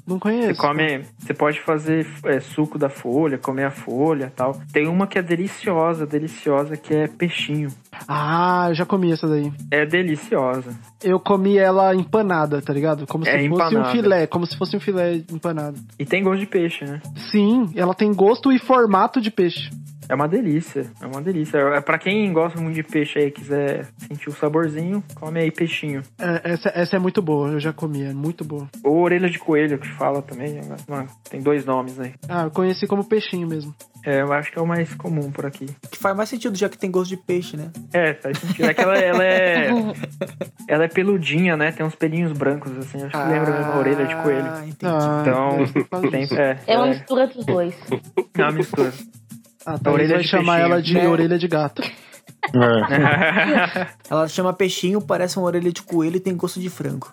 Speaker 5: Não
Speaker 9: Você
Speaker 5: conheço.
Speaker 9: come. Você pode fazer é, suco da folha, comer a folha tal. Tem uma que é deliciosa, deliciosa, que é peixinho.
Speaker 5: Ah, eu já comi essa daí.
Speaker 9: É deliciosa.
Speaker 5: Eu comi ela empanada, tá ligado? Como
Speaker 9: É,
Speaker 5: se fosse um filé, como se fosse um filé empanado.
Speaker 9: E tem gosto de peixe, né?
Speaker 5: Sim, ela tem gosto e formato de peixe.
Speaker 9: É uma delícia, é uma delícia. É para quem gosta muito de peixe aí, quiser sentir o saborzinho, come aí peixinho.
Speaker 5: É, essa, essa é muito boa, eu já comi, é muito boa.
Speaker 9: Ou orelha de coelho, que fala também. Mano, tem dois nomes aí.
Speaker 5: Ah, eu conheci como peixinho mesmo.
Speaker 9: É, eu acho que é o mais comum por aqui.
Speaker 7: Que faz mais sentido, já que tem gosto de peixe, né?
Speaker 9: É, faz sentido. É que ela, ela é. Ela é peludinha, né? Tem uns pelinhos brancos, assim. Acho que lembra mesmo a orelha de coelho.
Speaker 7: Ah, entendi.
Speaker 5: Ah,
Speaker 9: Então,
Speaker 5: é,
Speaker 9: tem, é,
Speaker 6: É uma
Speaker 9: é,
Speaker 6: mistura dos dois.
Speaker 9: é uma mistura.
Speaker 5: Ah, tá,
Speaker 9: orelha
Speaker 5: vai chamar
Speaker 9: peixinho.
Speaker 5: ela de
Speaker 7: É.
Speaker 5: orelha de gato.
Speaker 7: Ela chama peixinho, parece uma orelha de coelho e tem gosto de frango.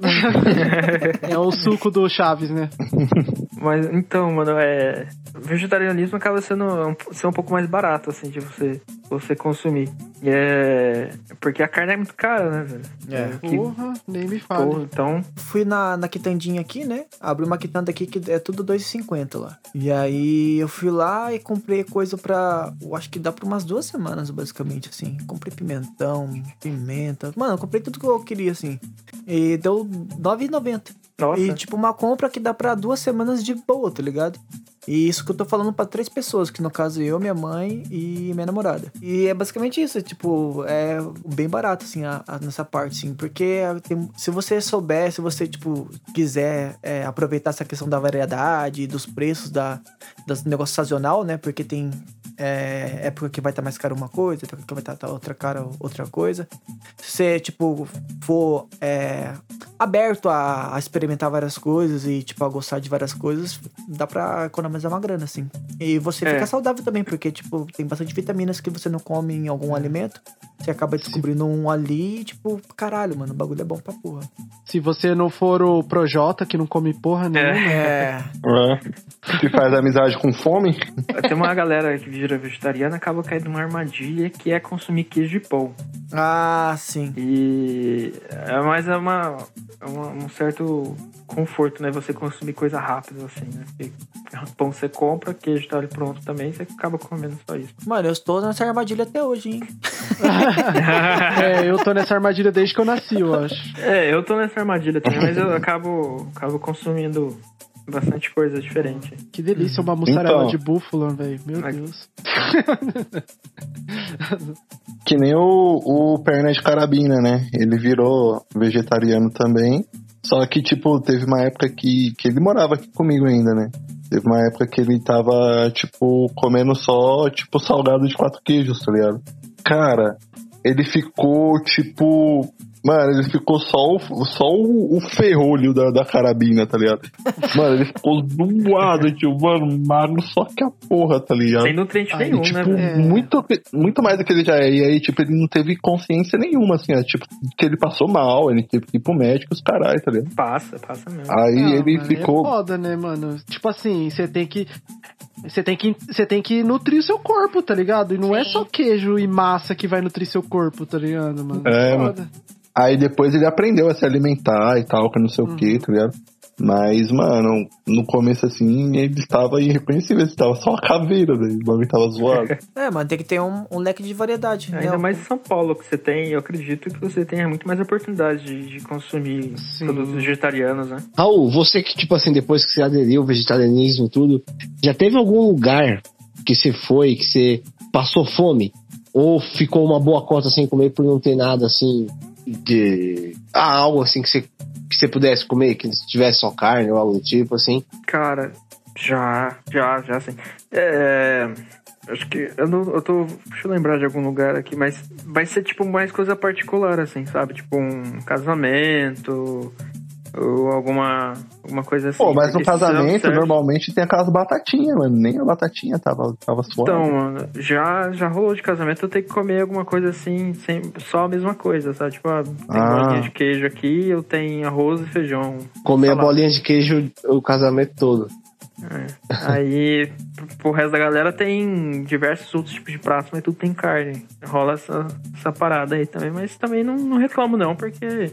Speaker 5: É o suco do Chaves, né?
Speaker 9: Mas então, mano, é. Vegetarianismo acaba sendo um, ser um pouco mais barato, assim, de você, você consumir. E é. Porque a carne é muito cara, né, velho?
Speaker 7: É.
Speaker 9: que-
Speaker 5: Porra, nem me fale.
Speaker 9: Pô, então.
Speaker 7: Fui na, na quitandinha aqui, né? Abri uma quitanda aqui que é tudo 2,50 lá. E aí eu fui lá e comprei coisa pra. Eu acho que dá pra umas duas semanas, basicamente, assim. Comprei pimentão, pimenta. Mano, eu comprei tudo que eu queria, assim. E deu R$9,90.
Speaker 9: Nossa.
Speaker 7: E tipo, uma compra que dá pra duas semanas de boa, tá ligado? E isso que eu tô falando pra três pessoas, que no caso eu, minha mãe e minha namorada. E é basicamente isso, é, tipo, é bem barato, assim, a- a- nessa parte, assim. Porque tem- se você souber, se você, tipo, quiser é, aproveitar essa questão da variedade, dos preços, da, das negócio sazonal, né? Porque tem é, época que vai estar mais caro uma coisa, época que vai estar outra cara outra coisa. Se você, tipo, for é, aberto a, a experimentar várias coisas e, tipo, a gostar de várias coisas, dá pra economizar uma grana, assim. E você
Speaker 9: É.
Speaker 7: fica saudável também, porque, tipo, tem bastante vitaminas que você não come em algum alimento. Você acaba descobrindo um ali e, tipo, caralho, mano, o bagulho é bom pra porra.
Speaker 5: Se você não for o Projota, que não come porra nenhuma.
Speaker 7: É.
Speaker 8: É. Que faz amizade com fome.
Speaker 9: Tem uma galera que vira vegetariana acaba caindo numa armadilha que é consumir queijo e pão.
Speaker 7: Ah, sim.
Speaker 9: E é mais é uma, é uma- um certo conforto, né? Você consumir coisa rápida, assim, né? Porque pão você compra, queijo tá ali pronto também, você acaba comendo só isso.
Speaker 7: Mano, eu estou nessa armadilha até hoje, hein?
Speaker 5: É, eu tô nessa armadilha desde que eu nasci, eu acho.
Speaker 9: É, eu tô nessa armadilha também, mas eu acabo, acabo consumindo bastante coisa diferente.
Speaker 5: Que delícia, uma mussarela
Speaker 8: Então.
Speaker 5: de búfalo, velho. Meu. Deus.
Speaker 8: Que nem o, o perna de carabina, né? Ele virou vegetariano também. Só que, tipo, teve uma época que, que ele morava aqui comigo ainda, né? Teve uma época que ele tava, tipo, comendo só, tipo, salgado de quatro queijos, tá ligado? Cara, ele ficou, tipo. Mano, ele ficou só o, só o, o ferrolho da, da carabina, tá ligado? Mano, ele ficou zoado, tipo, mano, magro só que a porra, tá ligado?
Speaker 9: Sem nutriente
Speaker 5: Aí,
Speaker 9: nenhum,
Speaker 8: tipo,
Speaker 9: né?
Speaker 5: É.
Speaker 8: muito, muito mais do que ele já é. E aí, tipo, ele não teve consciência nenhuma, assim, é, tipo, que ele passou mal, ele teve que ir pro médico, os caralho, tá ligado?
Speaker 9: Passa, passa mesmo.
Speaker 8: Aí
Speaker 5: Não,
Speaker 8: ele
Speaker 5: mano,
Speaker 8: ficou.
Speaker 5: É foda, né, mano? Tipo assim, você tem que. Você tem que, você tem que nutrir o seu corpo, tá ligado? E não é
Speaker 6: Sim.
Speaker 5: só queijo e massa que vai nutrir seu corpo, tá ligado, mano?
Speaker 8: É,
Speaker 5: foda.
Speaker 8: Aí depois ele aprendeu a se alimentar e tal, que não sei o
Speaker 5: Uhum.
Speaker 8: que, tá ligado? Mas, mano, no começo assim, ele estava irreconhecível, ele estava só uma caveira, velho. O bagulho tava zoado.
Speaker 7: É, mano, tem que ter um, um leque de variedade. né?
Speaker 9: Ainda mais em São Paulo que você tem, eu acredito que você tenha muito mais oportunidade de, de consumir
Speaker 5: Sim.
Speaker 9: produtos vegetarianos, né?
Speaker 10: Raul, você que, tipo assim, depois que você aderiu ao vegetarianismo e tudo, já teve algum lugar que você foi, que você passou fome? Ou ficou uma boa cota sem comer por não ter nada assim de. Ah, algo assim que você, que você pudesse comer, que tivesse só carne ou algo do tipo assim?
Speaker 9: Cara, já, já, já sim. É. Acho que. Eu, não, eu tô. Deixa eu lembrar de algum lugar aqui, mas vai ser tipo mais coisa particular, assim, sabe? Tipo um casamento. Ou alguma, alguma coisa assim.
Speaker 8: Pô, mas no casamento,
Speaker 9: serve-
Speaker 8: normalmente tem aquelas batatinhas, mano. Nem a batatinha tava, tava suave.
Speaker 9: Então, mano, já, já rolou de casamento eu ter que comer alguma coisa assim, sem, só a mesma coisa, sabe? Tipo, ah, tem
Speaker 8: Ah.
Speaker 9: bolinha de queijo aqui, eu tenho arroz e feijão.
Speaker 10: Comer a bolinha de queijo o casamento todo.
Speaker 9: É. Aí, pro- resto da galera tem diversos outros tipos de pratos, mas tudo tem carne. Rola essa, essa parada aí também, mas também não, não reclamo não, porque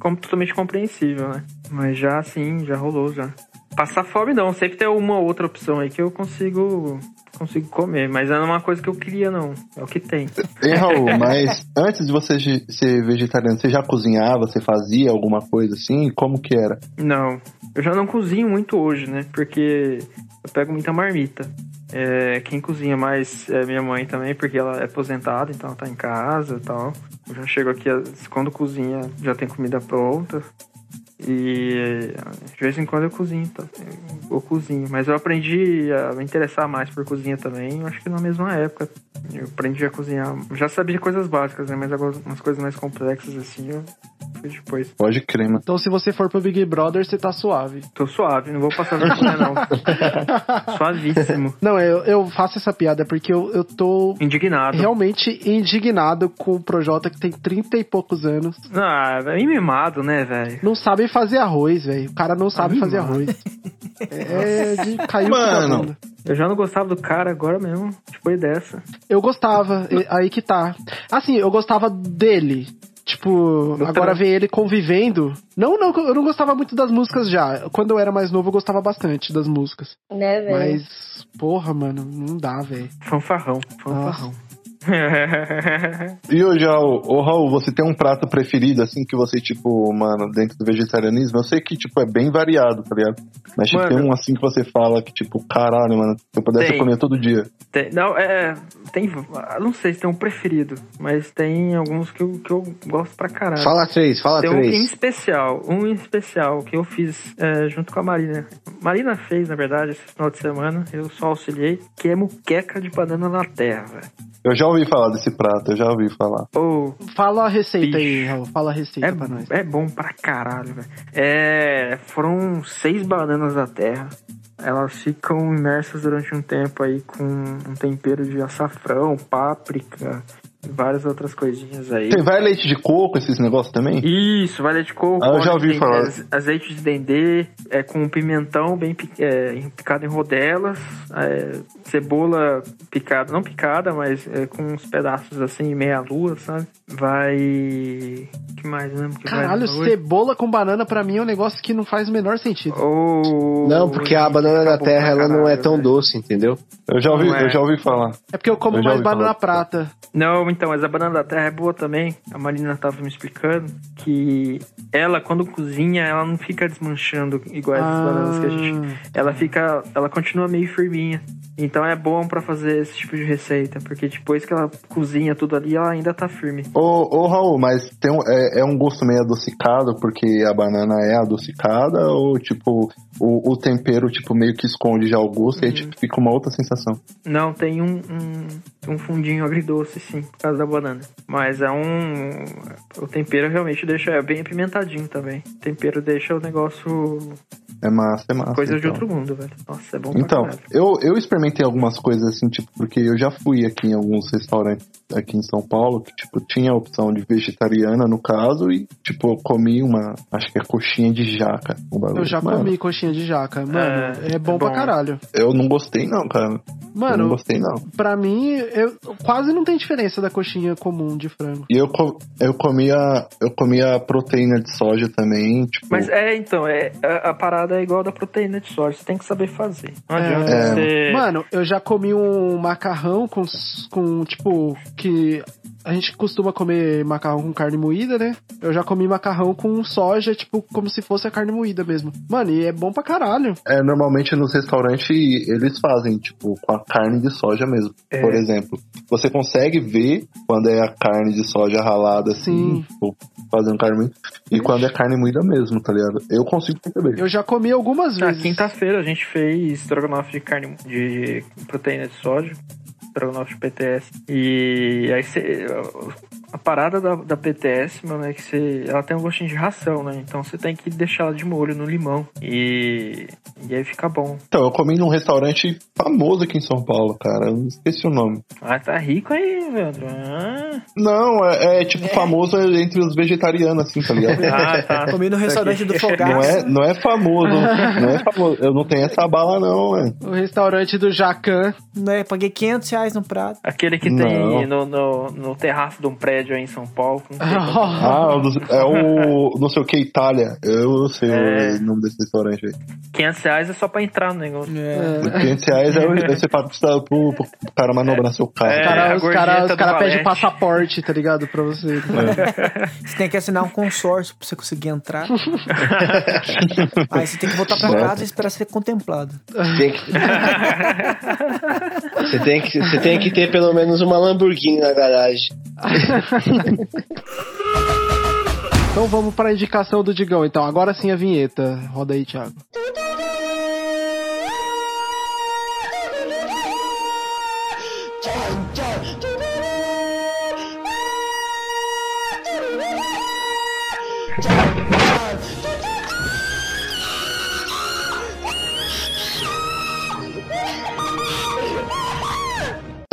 Speaker 9: totalmente compreensível, né? Mas já sim, já rolou já. Passar fome não, sempre tem uma outra opção aí que eu consigo consigo comer, mas não é uma coisa que eu queria não, é o que tem.
Speaker 8: Ei, Raul, mas antes de você ser vegetariano, você já cozinhava, você fazia alguma coisa assim? Como que era?
Speaker 9: Não, eu já não cozinho muito hoje, né? Porque eu pego muita marmita. É, quem cozinha mais é minha mãe também, porque ela é aposentada, então tá em casa e tal. Eu já chego aqui, quando cozinha, já tem comida pronta. E de vez em quando eu cozinho, tá? eu cozinho. Mas eu aprendi a me interessar mais por cozinha também, eu acho que na mesma época. Eu aprendi a cozinhar. Já sabia coisas básicas, né? Mas agora umas coisas mais complexas assim, eu Foi depois.
Speaker 8: Pode crer, mano.
Speaker 5: Então se você for pro Big Brother, você tá suave.
Speaker 9: Tô suave, não vou passar vergonha, não. Suavíssimo.
Speaker 5: Não, eu, eu faço essa piada porque eu, eu tô
Speaker 9: Indignado.
Speaker 5: realmente indignado com o Projota que tem 30 e poucos anos.
Speaker 9: Ah, é mimado, né, velho?
Speaker 5: Não sabe fazer arroz, velho. O cara não sabe fazer
Speaker 9: mimado.
Speaker 5: arroz. É de cair
Speaker 8: Mano.
Speaker 9: Eu já não gostava do cara agora mesmo. Depois dessa.
Speaker 5: Eu gostava, e- aí que tá. Assim, eu gostava dele. Tipo,
Speaker 9: Eu
Speaker 5: agora ver ele convivendo. Não, não, eu não gostava muito das músicas já. Quando eu era mais novo, eu gostava bastante das músicas.
Speaker 6: Né, velho?
Speaker 5: Mas, porra, mano, não dá, velho.
Speaker 9: Fanfarrão. Fanfarrão.
Speaker 8: E hoje, ô, ô Raul, você tem um prato preferido, assim, que você, tipo, mano, dentro do vegetarianismo? Eu sei que, tipo, é bem variado, tá ligado? Mas, tipo,
Speaker 9: Mano.
Speaker 8: tem um, assim, que você fala que, tipo, caralho, mano, se eu pudesse
Speaker 9: Tem.
Speaker 8: comer todo dia.
Speaker 9: Tem- não, é. Tem. Não sei se tem um preferido, mas tem alguns que eu, que eu gosto pra caralho.
Speaker 10: Fala três, fala
Speaker 9: tem um em
Speaker 10: três.
Speaker 9: especial, um em especial que eu fiz é, junto com a Marina. Marina fez, na verdade, esse final de semana, eu só auxiliei, que é muqueca de banana na terra, velho.
Speaker 8: Eu já ouvi falar desse prato, eu já ouvi falar.
Speaker 9: Ou
Speaker 5: Fala a receita aí,
Speaker 9: Bicho.
Speaker 5: Raul. Fala a receita
Speaker 9: é,
Speaker 5: pra nós.
Speaker 9: é bom pra caralho, velho. É, foram seis bananas da terra. Elas ficam imersas durante um tempo aí com um tempero de açafrão, páprica várias outras coisinhas aí.
Speaker 8: Tem vai leite de coco, esses negócios também?
Speaker 9: Isso, vai leite de coco,
Speaker 8: Ah, eu já ouvi
Speaker 9: dendê,
Speaker 8: falar.
Speaker 9: aze- azeite de dendê, é, com pimentão bem é, picado em rodelas, é, cebola picada, não picada, mas é, com uns pedaços assim, meia lua, sabe? Vai. que mais mesmo que
Speaker 5: Caralho,
Speaker 9: vai?
Speaker 5: cebola com banana pra mim é um negócio que não faz o menor sentido.
Speaker 9: Ou.
Speaker 10: Não, porque a banana da terra ela não é tão doce, entendeu?
Speaker 8: Eu já ouvi,
Speaker 9: Não é.
Speaker 8: eu já ouvi falar.
Speaker 5: É porque eu como
Speaker 8: Eu
Speaker 5: mais banana
Speaker 8: falar.
Speaker 5: prata.
Speaker 9: Não, então, mas a banana da terra é boa também. A Marina tava me explicando que ela, quando cozinha, ela não fica desmanchando igual essas
Speaker 5: Ah.
Speaker 9: bananas que a gente. Ela fica. Ela continua meio firminha. Então é bom pra fazer esse tipo de receita. Porque depois que ela cozinha tudo ali, ela ainda tá firme.
Speaker 8: Ô, ô Raul, mas tem um, é, é um gosto meio adocicado porque a banana é adocicada ou, tipo, o, o tempero, tipo, meio que esconde já o gosto e aí, tipo, fica uma outra sensação?
Speaker 9: Não, tem um, um, um fundinho agridoce, sim, por causa da banana. Mas é um. O tempero realmente deixa. Bem apimentadinho também. O tempero deixa o negócio.
Speaker 8: É massa, é massa.
Speaker 9: coisa de
Speaker 8: então.
Speaker 9: outro mundo, velho. Nossa, é bom pra
Speaker 8: Então,
Speaker 9: caralho.
Speaker 8: eu, eu experimentei algumas coisas assim, tipo, porque eu já fui aqui em alguns restaurantes aqui em São Paulo que, tipo, tinha a opção de vegetariana, no caso, e, tipo, eu comi uma, acho que é coxinha de jaca. bagulho.
Speaker 5: Eu já
Speaker 8: Mano,
Speaker 5: comi coxinha de jaca. Mano,
Speaker 9: É,
Speaker 5: é, bom
Speaker 9: é
Speaker 5: pra
Speaker 9: bom.
Speaker 5: caralho.
Speaker 8: Eu não gostei não, cara. eu não
Speaker 5: Mano,
Speaker 8: gostei não.
Speaker 5: pra mim, eu, quase não tem diferença da coxinha comum de frango.
Speaker 8: E eu, eu comia eu comia proteína de soja também, tipo...
Speaker 9: Mas é, então, é, a, a parada é igual da proteína de soja, você tem que saber fazer. Não adianta
Speaker 8: É.
Speaker 9: você.
Speaker 5: Mano, eu já comi um macarrão com, com tipo, que a gente costuma comer macarrão com carne moída, né? Eu já comi macarrão com soja, tipo, como se fosse a carne moída mesmo. Mano, e é bom pra caralho.
Speaker 8: É, normalmente nos restaurantes eles fazem, tipo, com a carne de soja mesmo.
Speaker 9: É.
Speaker 8: Por exemplo, você consegue ver quando é a carne de soja ralada, assim,
Speaker 5: Sim.
Speaker 8: tipo, fazendo carne moída, e quando é carne moída mesmo, tá ligado? Eu consigo perceber.
Speaker 5: Eu já comi algumas
Speaker 9: Na
Speaker 5: vezes.
Speaker 9: quinta-feira a gente fez estrogonofe de carne de proteína de soja, estrogonofe de PTS. E aí você. A parada da, da PTS, mano, é que você. Ela tem um gostinho de ração, né? Então você tem que deixar ela de molho no limão. E. E aí fica bom.
Speaker 8: Então, eu comi num restaurante famoso aqui em São Paulo, cara. Eu esqueci o nome.
Speaker 9: Ah, tá rico aí, Leandro. Ah,
Speaker 8: Não, é, é, tipo famoso entre os vegetarianos, assim, tá ligado?
Speaker 9: ah tá.
Speaker 7: Comi no restaurante do
Speaker 8: Não
Speaker 7: Fogaço.
Speaker 8: é, não é famoso, não é famoso. Eu não tenho essa bala, não, velho.
Speaker 5: O restaurante do Jacan.
Speaker 7: Né, paguei 500 reais no prato.
Speaker 9: Aquele que
Speaker 8: Não.
Speaker 9: tem no, no, no terraço de um prédio aí em São Paulo. Não
Speaker 8: Ah, é o não sei o que, Itália. Eu sei
Speaker 9: É.
Speaker 8: o nome desse restaurante aí.
Speaker 9: 500 reais é só pra entrar no negócio.
Speaker 7: É.
Speaker 8: 500 reais é o- é você paga pro, pro, cara manobrar seu carro.
Speaker 9: É.
Speaker 5: Os caras
Speaker 9: gorjeta
Speaker 5: cara, os
Speaker 9: do
Speaker 5: cara pedem passaporte, tá ligado? Pra você.
Speaker 7: Você tem que assinar um consórcio pra você conseguir entrar. Aí você tem que voltar pra
Speaker 8: Certo.
Speaker 7: casa e esperar ser contemplado.
Speaker 10: Tem que... você, tem que, você tem que ter pelo menos uma Lamborghini na garagem.
Speaker 5: Então vamos pra indicação do Digão. Então, agora sim a vinheta. Roda aí, Thiago.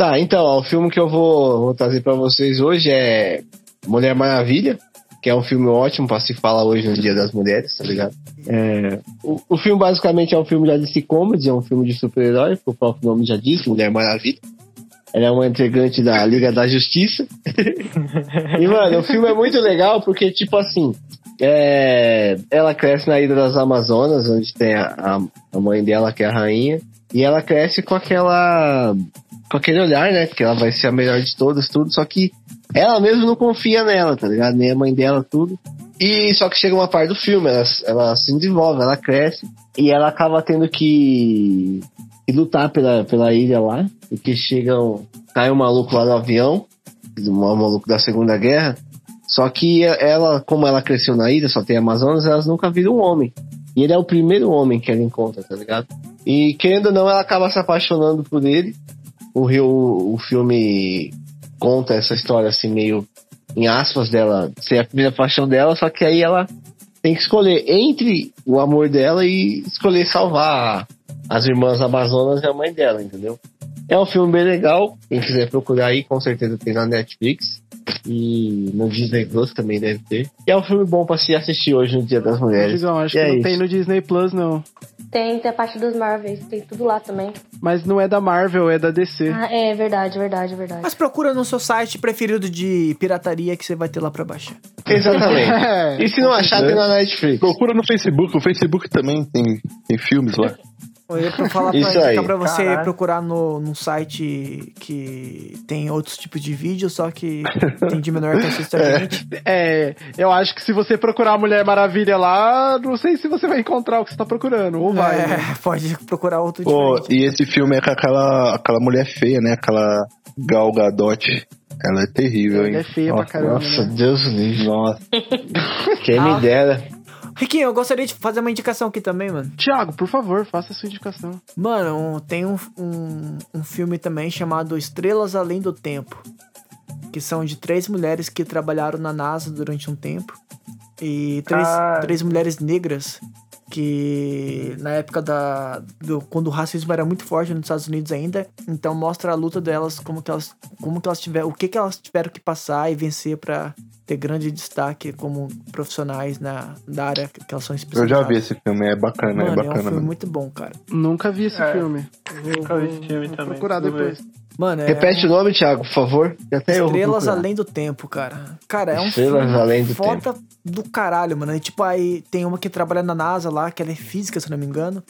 Speaker 10: Tá, então, o filme que eu vou, vou trazer pra vocês hoje é Mulher Maravilha, que é um filme ótimo pra se falar hoje no Dia das Mulheres, tá ligado? É, o, o filme basicamente é um filme de DC Comedy, é um filme de super-herói, o próprio nome já diz, Mulher Maravilha. Ela é uma integrante da Liga da Justiça. e, mano, o filme é muito legal porque, tipo assim, é, ela cresce na Ilha das Amazonas, onde tem a, a mãe dela, que é a rainha, e ela cresce com aquela. Com aquele olhar, né? Que ela vai ser a melhor de todas, tudo, só que ela mesmo não confia nela, tá ligado? Nem a mãe dela, tudo. E só que chega uma parte do filme, ela, ela se desenvolve, ela cresce, e ela acaba tendo que, que lutar pela, pela ilha lá, porque chegam. cai um maluco lá no avião, um maluco da Segunda Guerra. Só que ela, como ela cresceu na ilha, só tem Amazonas, elas nunca viram um homem. E ele é o primeiro homem que ela encontra, tá ligado? E querendo ou não, ela acaba se apaixonando por ele. O, Rio, o filme conta essa história assim, meio em aspas dela, ser a primeira paixão dela, só que aí ela tem que escolher entre o amor dela e escolher salvar as irmãs Amazonas e a mãe dela, entendeu? É um filme bem legal, quem quiser procurar aí, com certeza tem na Netflix. E no Disney Plus também deve ter. E é um filme bom pra se assistir hoje no Dia das Mulheres.
Speaker 5: Digão, acho
Speaker 10: E
Speaker 5: que
Speaker 10: é
Speaker 5: não
Speaker 10: isso.
Speaker 5: tem no Disney Plus, não.
Speaker 6: Tem, tem a parte dos Marvels, tem tudo lá também.
Speaker 5: Mas não é da Marvel, é da DC.
Speaker 6: Ah, é verdade, verdade, verdade.
Speaker 7: Mas procura no seu site preferido de pirataria que você vai ter lá pra baixar.
Speaker 10: Exatamente. e se não achar, tem na Netflix.
Speaker 8: Procura no Facebook. O Facebook também tem, tem filmes lá.
Speaker 7: Eu ia pra falar pra
Speaker 10: Isso aí.
Speaker 7: pra você
Speaker 9: Caralho.
Speaker 7: procurar no, num site que tem outros tipos de vídeo, só que tem de menor que assiste a gente.
Speaker 5: É, eu acho que se você procurar a Mulher Maravilha lá, não sei se você vai encontrar o que você tá procurando. Ou vai.
Speaker 7: É,
Speaker 5: né?
Speaker 7: pode procurar outro
Speaker 8: Pô,
Speaker 7: diferente.
Speaker 8: e esse filme é com aquela, aquela mulher feia, né? Aquela Gal Gadot. Ela é terrível, hein?
Speaker 5: Ela é feia pra
Speaker 8: Nossa,
Speaker 5: caramba.
Speaker 10: Nossa,
Speaker 5: né?
Speaker 10: Deus livre.
Speaker 8: Nossa.
Speaker 10: Quem me dera.
Speaker 7: Riquinho, eu gostaria de fazer uma indicação aqui também, mano.
Speaker 5: Tiago, por favor, faça a sua indicação.
Speaker 7: Mano, tem um, um, um filme também chamado Estrelas Além do Tempo. Que são de três mulheres que trabalharam na NASA durante um tempo. E três,
Speaker 9: Ah.
Speaker 7: três mulheres negras que na época da do, quando o racismo era muito forte nos Estados Unidos ainda, então mostra a luta delas, como que elas como que elas tiveram, o que que elas tiveram que passar e vencer pra ter grande destaque como profissionais na da área que elas são
Speaker 8: Eu
Speaker 7: especializadas.
Speaker 8: já vi esse filme, é bacana,
Speaker 7: Mano,
Speaker 8: é
Speaker 7: é um
Speaker 8: bacana.
Speaker 7: filme
Speaker 8: mano.
Speaker 7: muito bom, cara.
Speaker 5: Nunca vi esse
Speaker 9: É,
Speaker 5: filme. Vou,
Speaker 9: nunca vi
Speaker 5: vou-
Speaker 9: esse filme
Speaker 5: vou
Speaker 9: também,
Speaker 5: procurar
Speaker 9: preciso
Speaker 5: depois.
Speaker 7: Mano, é
Speaker 10: Repete o nome, Thiago, por favor. Até
Speaker 7: Estrelas. Além do Tempo, cara. Cara, é um
Speaker 10: Estrelas
Speaker 7: filme
Speaker 10: Além do
Speaker 7: foda do caralho, mano. E, tipo, aí tem uma que trabalha na NASA lá, que ela é física, se não me engano.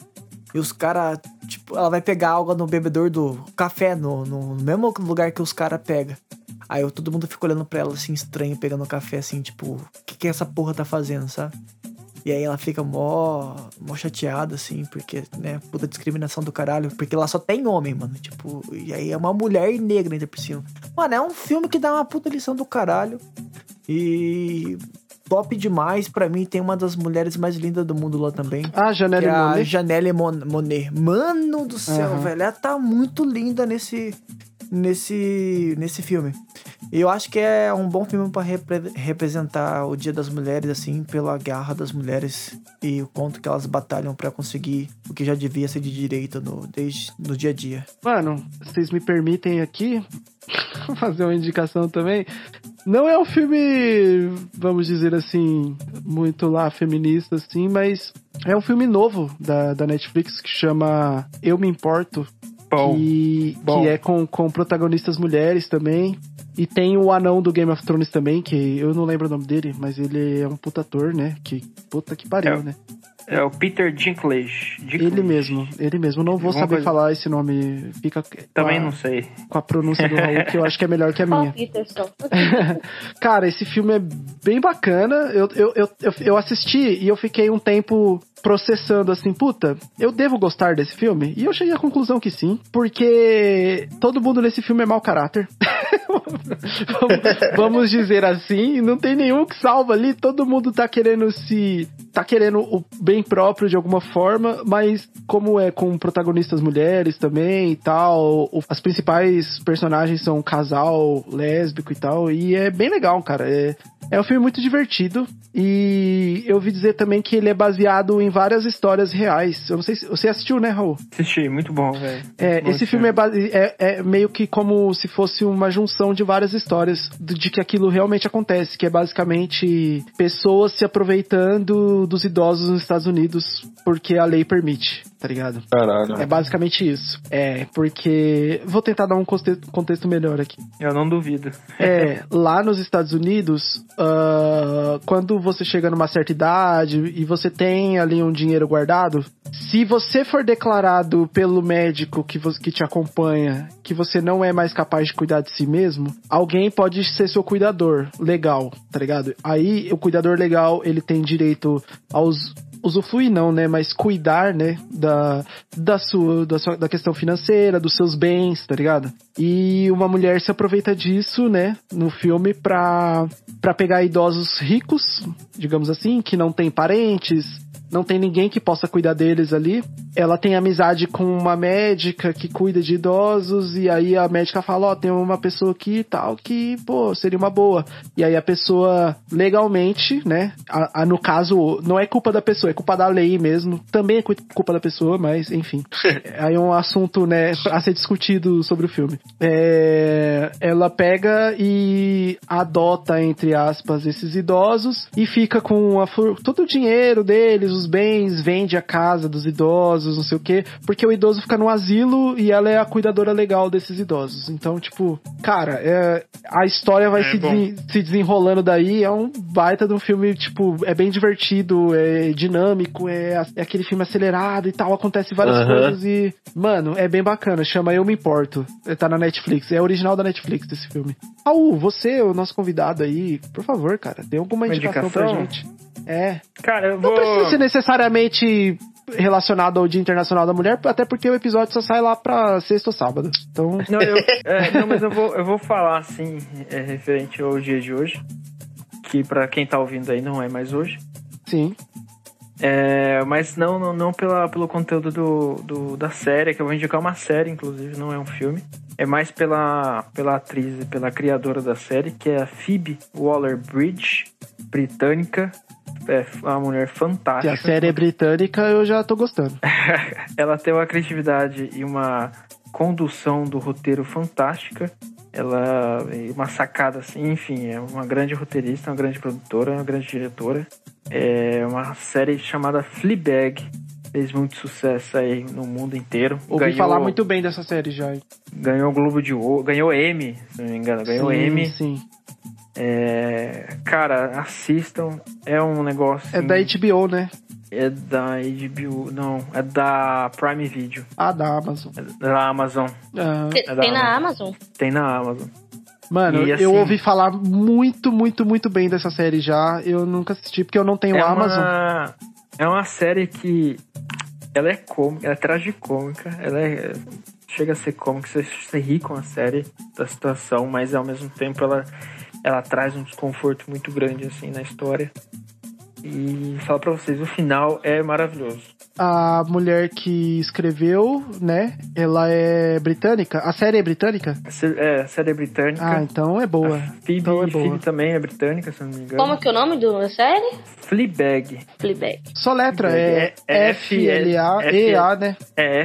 Speaker 7: E os caras, tipo, ela vai pegar água no bebedor do café, no, no mesmo lugar que os caras pegam. Aí eu- todo mundo fica olhando pra ela assim, estranho, pegando café, assim, tipo, o que, que essa porra tá fazendo, sabe? E aí ela fica mó, mó chateada, assim, porque, né, puta discriminação do caralho, porque lá só tem homem, mano, tipo, e aí é uma mulher negra ainda por cima. Mano, é um filme que dá uma puta lição do caralho. E top demais, pra mim tem uma das mulheres mais lindas do mundo lá também.
Speaker 5: Ah, Janelle
Speaker 7: é a
Speaker 5: Monáe.
Speaker 7: Janelle Mon Monet. Mano do céu,
Speaker 5: Aham.
Speaker 7: velho, ela tá muito linda nesse nesse nesse filme. E eu acho que é um bom filme pra repre- representar o Dia das Mulheres assim, pela garra das mulheres e o quanto que elas batalham pra conseguir o que já devia ser de direito no desde no dia a dia.
Speaker 5: Mano, vocês me permitem aqui fazer uma indicação também. Não é um filme, vamos dizer assim, muito lá feminista, assim, mas é um filme novo da, da Netflix que chama Eu Me Importo.
Speaker 9: Bom,
Speaker 5: que,
Speaker 9: bom.
Speaker 5: que é com, com protagonistas mulheres também. E tem o anão do Game of Thrones também, que eu não lembro o nome dele, mas ele é um puta ator, né? Que puta que pariu,
Speaker 9: É.
Speaker 5: né?
Speaker 9: É o Peter Dinklage. Dinklage.
Speaker 5: Ele mesmo, ele mesmo. Não vou
Speaker 9: Alguma
Speaker 5: saber
Speaker 9: coisa-
Speaker 5: falar esse nome. Fica com
Speaker 9: Também
Speaker 5: a-
Speaker 9: não sei.
Speaker 5: com a pronúncia do Raul, que eu acho que é melhor que a minha.
Speaker 6: Peterson.
Speaker 5: Cara, esse filme é bem bacana. Eu, eu, eu, eu, eu assisti e eu fiquei um tempo processando assim, puta, eu devo gostar desse filme? E eu cheguei à conclusão que sim, porque todo mundo nesse filme é mau caráter. vamos, vamos dizer assim, não tem nenhum que salva ali, todo mundo tá querendo se tá querendo o bem próprio de alguma forma, mas como é com protagonistas mulheres também e tal, as principais personagens são um casal lésbico e tal, e é bem legal, cara. É, É um filme muito divertido e eu ouvi dizer também que ele é baseado em várias histórias reais. Eu não sei se você assistiu, né, Raul?
Speaker 9: Assisti, muito bom, velho.
Speaker 5: É, esse filme é, base- é- é meio que como se fosse uma junção de várias histórias do- de que aquilo realmente acontece, que é basicamente pessoas se aproveitando dos idosos nos Estados Unidos porque a lei permite, tá ligado?
Speaker 8: Caralho.
Speaker 5: É basicamente isso. É, porque. Vou tentar dar um conte- contexto melhor aqui.
Speaker 9: Eu não duvido.
Speaker 5: É, lá nos Estados Unidos, ah, quando você chega numa certa idade e você tem ali um dinheiro guardado, se você for declarado pelo médico que, que te acompanha que você não é mais capaz de cuidar de si mesmo, alguém pode ser seu cuidador legal, tá ligado? Aí o cuidador legal ele tem direito aos usufruir não, né, mas cuidar, né, da, da sua, da sua, da questão financeira, dos seus bens, tá ligado? E uma mulher se aproveita disso, né, no filme pra, pegar idosos ricos, digamos assim, que não tem parentes, não tem ninguém que possa cuidar deles ali. Ela tem amizade com uma médica que cuida de idosos, e aí a médica fala: Ó, tem uma pessoa aqui e tal que, pô, seria uma boa. E aí a pessoa, legalmente, né? a- a- no caso, não é culpa da pessoa, é culpa da lei mesmo. Também é cu- culpa da pessoa, mas enfim. aí é um assunto, né, a ser discutido sobre o filme. É, ela pega e adota, entre aspas, esses idosos e fica com a, todo o dinheiro deles, os bens, vende a casa dos idosos, não sei o quê, porque o idoso fica no asilo e ela é a cuidadora legal desses idosos. Então, tipo, cara, é, a história vai
Speaker 9: É
Speaker 5: se, desen- se desenrolando daí. É um baita de um filme, tipo, é bem divertido, é dinâmico, é, é aquele filme acelerado e tal, acontece várias
Speaker 10: Aham.
Speaker 5: coisas e, mano, é bem bacana. Chama Eu Me Importo. Tá na Netflix. É original da Netflix esse filme. Raul, você, o nosso convidado aí, por favor, cara, dê alguma
Speaker 9: Uma
Speaker 5: indicação, pra
Speaker 9: indicação?
Speaker 5: gente. É.
Speaker 9: Cara, eu
Speaker 5: Não
Speaker 9: vou.
Speaker 5: precisa ser necessariamente relacionado ao Dia Internacional da Mulher, até porque o episódio só sai lá pra sexta ou sábado. Então.
Speaker 9: Não, eu, é, não, mas eu vou, eu vou falar assim, é, referente ao dia de hoje, que pra quem tá ouvindo aí não é mais hoje.
Speaker 5: Sim.
Speaker 9: É, mas não, não, não pela, pelo conteúdo do, do- da série, que eu vou indicar uma série, inclusive, não é um filme. É mais pela, pela atriz e pela criadora da série, que é a Phoebe Waller-Bridge, britânica. É uma mulher fantástica.
Speaker 5: a série é britânica, eu já tô gostando.
Speaker 9: ela tem uma criatividade e uma condução do roteiro fantástica. Ela é uma sacada assim, enfim, é uma grande roteirista, uma grande produtora, uma grande diretora. É uma série chamada Fleabag. Fez muito sucesso aí no mundo inteiro.
Speaker 5: Ouvi
Speaker 9: Ganhou-
Speaker 5: falar muito bem dessa série já.
Speaker 9: Ganhou o Globo de Ouro, ganhou Emmy, se não me engano, ganhou
Speaker 5: sim,
Speaker 9: Emmy.
Speaker 5: Sim.
Speaker 9: É, cara, assistam. É um negócio.
Speaker 5: É da HBO, né?
Speaker 9: É da HBO. Não, é da Prime Video.
Speaker 5: Ah, da Amazon.
Speaker 9: É da Amazon.
Speaker 5: Ah.
Speaker 6: Tem,
Speaker 9: É da
Speaker 6: tem na Amazon?
Speaker 9: Tem na Amazon.
Speaker 5: Mano,
Speaker 9: E, assim-
Speaker 5: eu ouvi falar muito, muito, muito bem dessa série já. Eu nunca assisti porque eu não tenho
Speaker 9: é
Speaker 5: Amazon.
Speaker 9: Uma, é uma série que. Ela é cômica, ela é tragicômica. Ela é. Chega a ser cômica, você, você ri com a série da situação, mas ao mesmo tempo ela, ela traz um desconforto muito grande assim na história. E falo pra vocês, o final é maravilhoso.
Speaker 5: A mulher que escreveu, né? Ela é britânica. A série é britânica?
Speaker 9: A É, a série é britânica.
Speaker 5: Ah, então é boa.
Speaker 9: Phoebe,
Speaker 5: então é boa.
Speaker 9: Phoebe também é britânica, se eu não me engano.
Speaker 6: Como que é o nome da série?
Speaker 9: Fleabag.
Speaker 6: Fleabag.
Speaker 5: Só letra, é,
Speaker 9: É
Speaker 5: F-L-A-E-A, né?
Speaker 9: É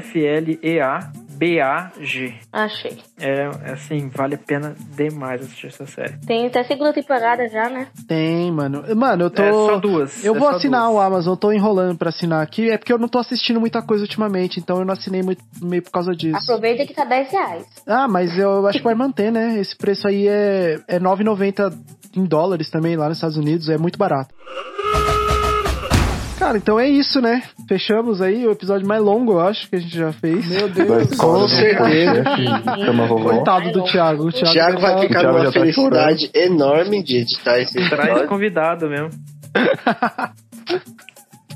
Speaker 9: F-L-E-A-B-A-G.
Speaker 6: Achei.
Speaker 9: É, assim, vale a pena demais assistir essa série.
Speaker 6: Tem até segunda temporada já, né?
Speaker 5: Tem, mano. Mano, eu tô.
Speaker 9: É só duas.
Speaker 5: Eu
Speaker 9: é
Speaker 5: vou assinar
Speaker 9: duas.
Speaker 5: o Amazon, eu tô enrolando pra assinar aqui. É porque eu não tô assistindo muita coisa ultimamente, então eu não assinei muito meio por causa disso.
Speaker 6: Aproveita que tá 10 reais.
Speaker 5: Ah, mas eu acho que vai manter, né? Esse preço aí é, é 9,90 em dólares também lá nos Estados Unidos, é muito barato. Cara, então é isso, né? Fechamos aí o episódio mais longo, eu acho, que a gente já fez. Meu Deus.
Speaker 10: Com certeza.
Speaker 5: Coitado do Thiago. O
Speaker 10: O
Speaker 5: Thiago,
Speaker 10: Thiago vai
Speaker 5: tá-
Speaker 10: ficar
Speaker 8: Thiago
Speaker 10: numa
Speaker 8: tá
Speaker 10: felicidade enorme de editar esse
Speaker 9: Traz
Speaker 10: episódio.
Speaker 9: convidado mesmo.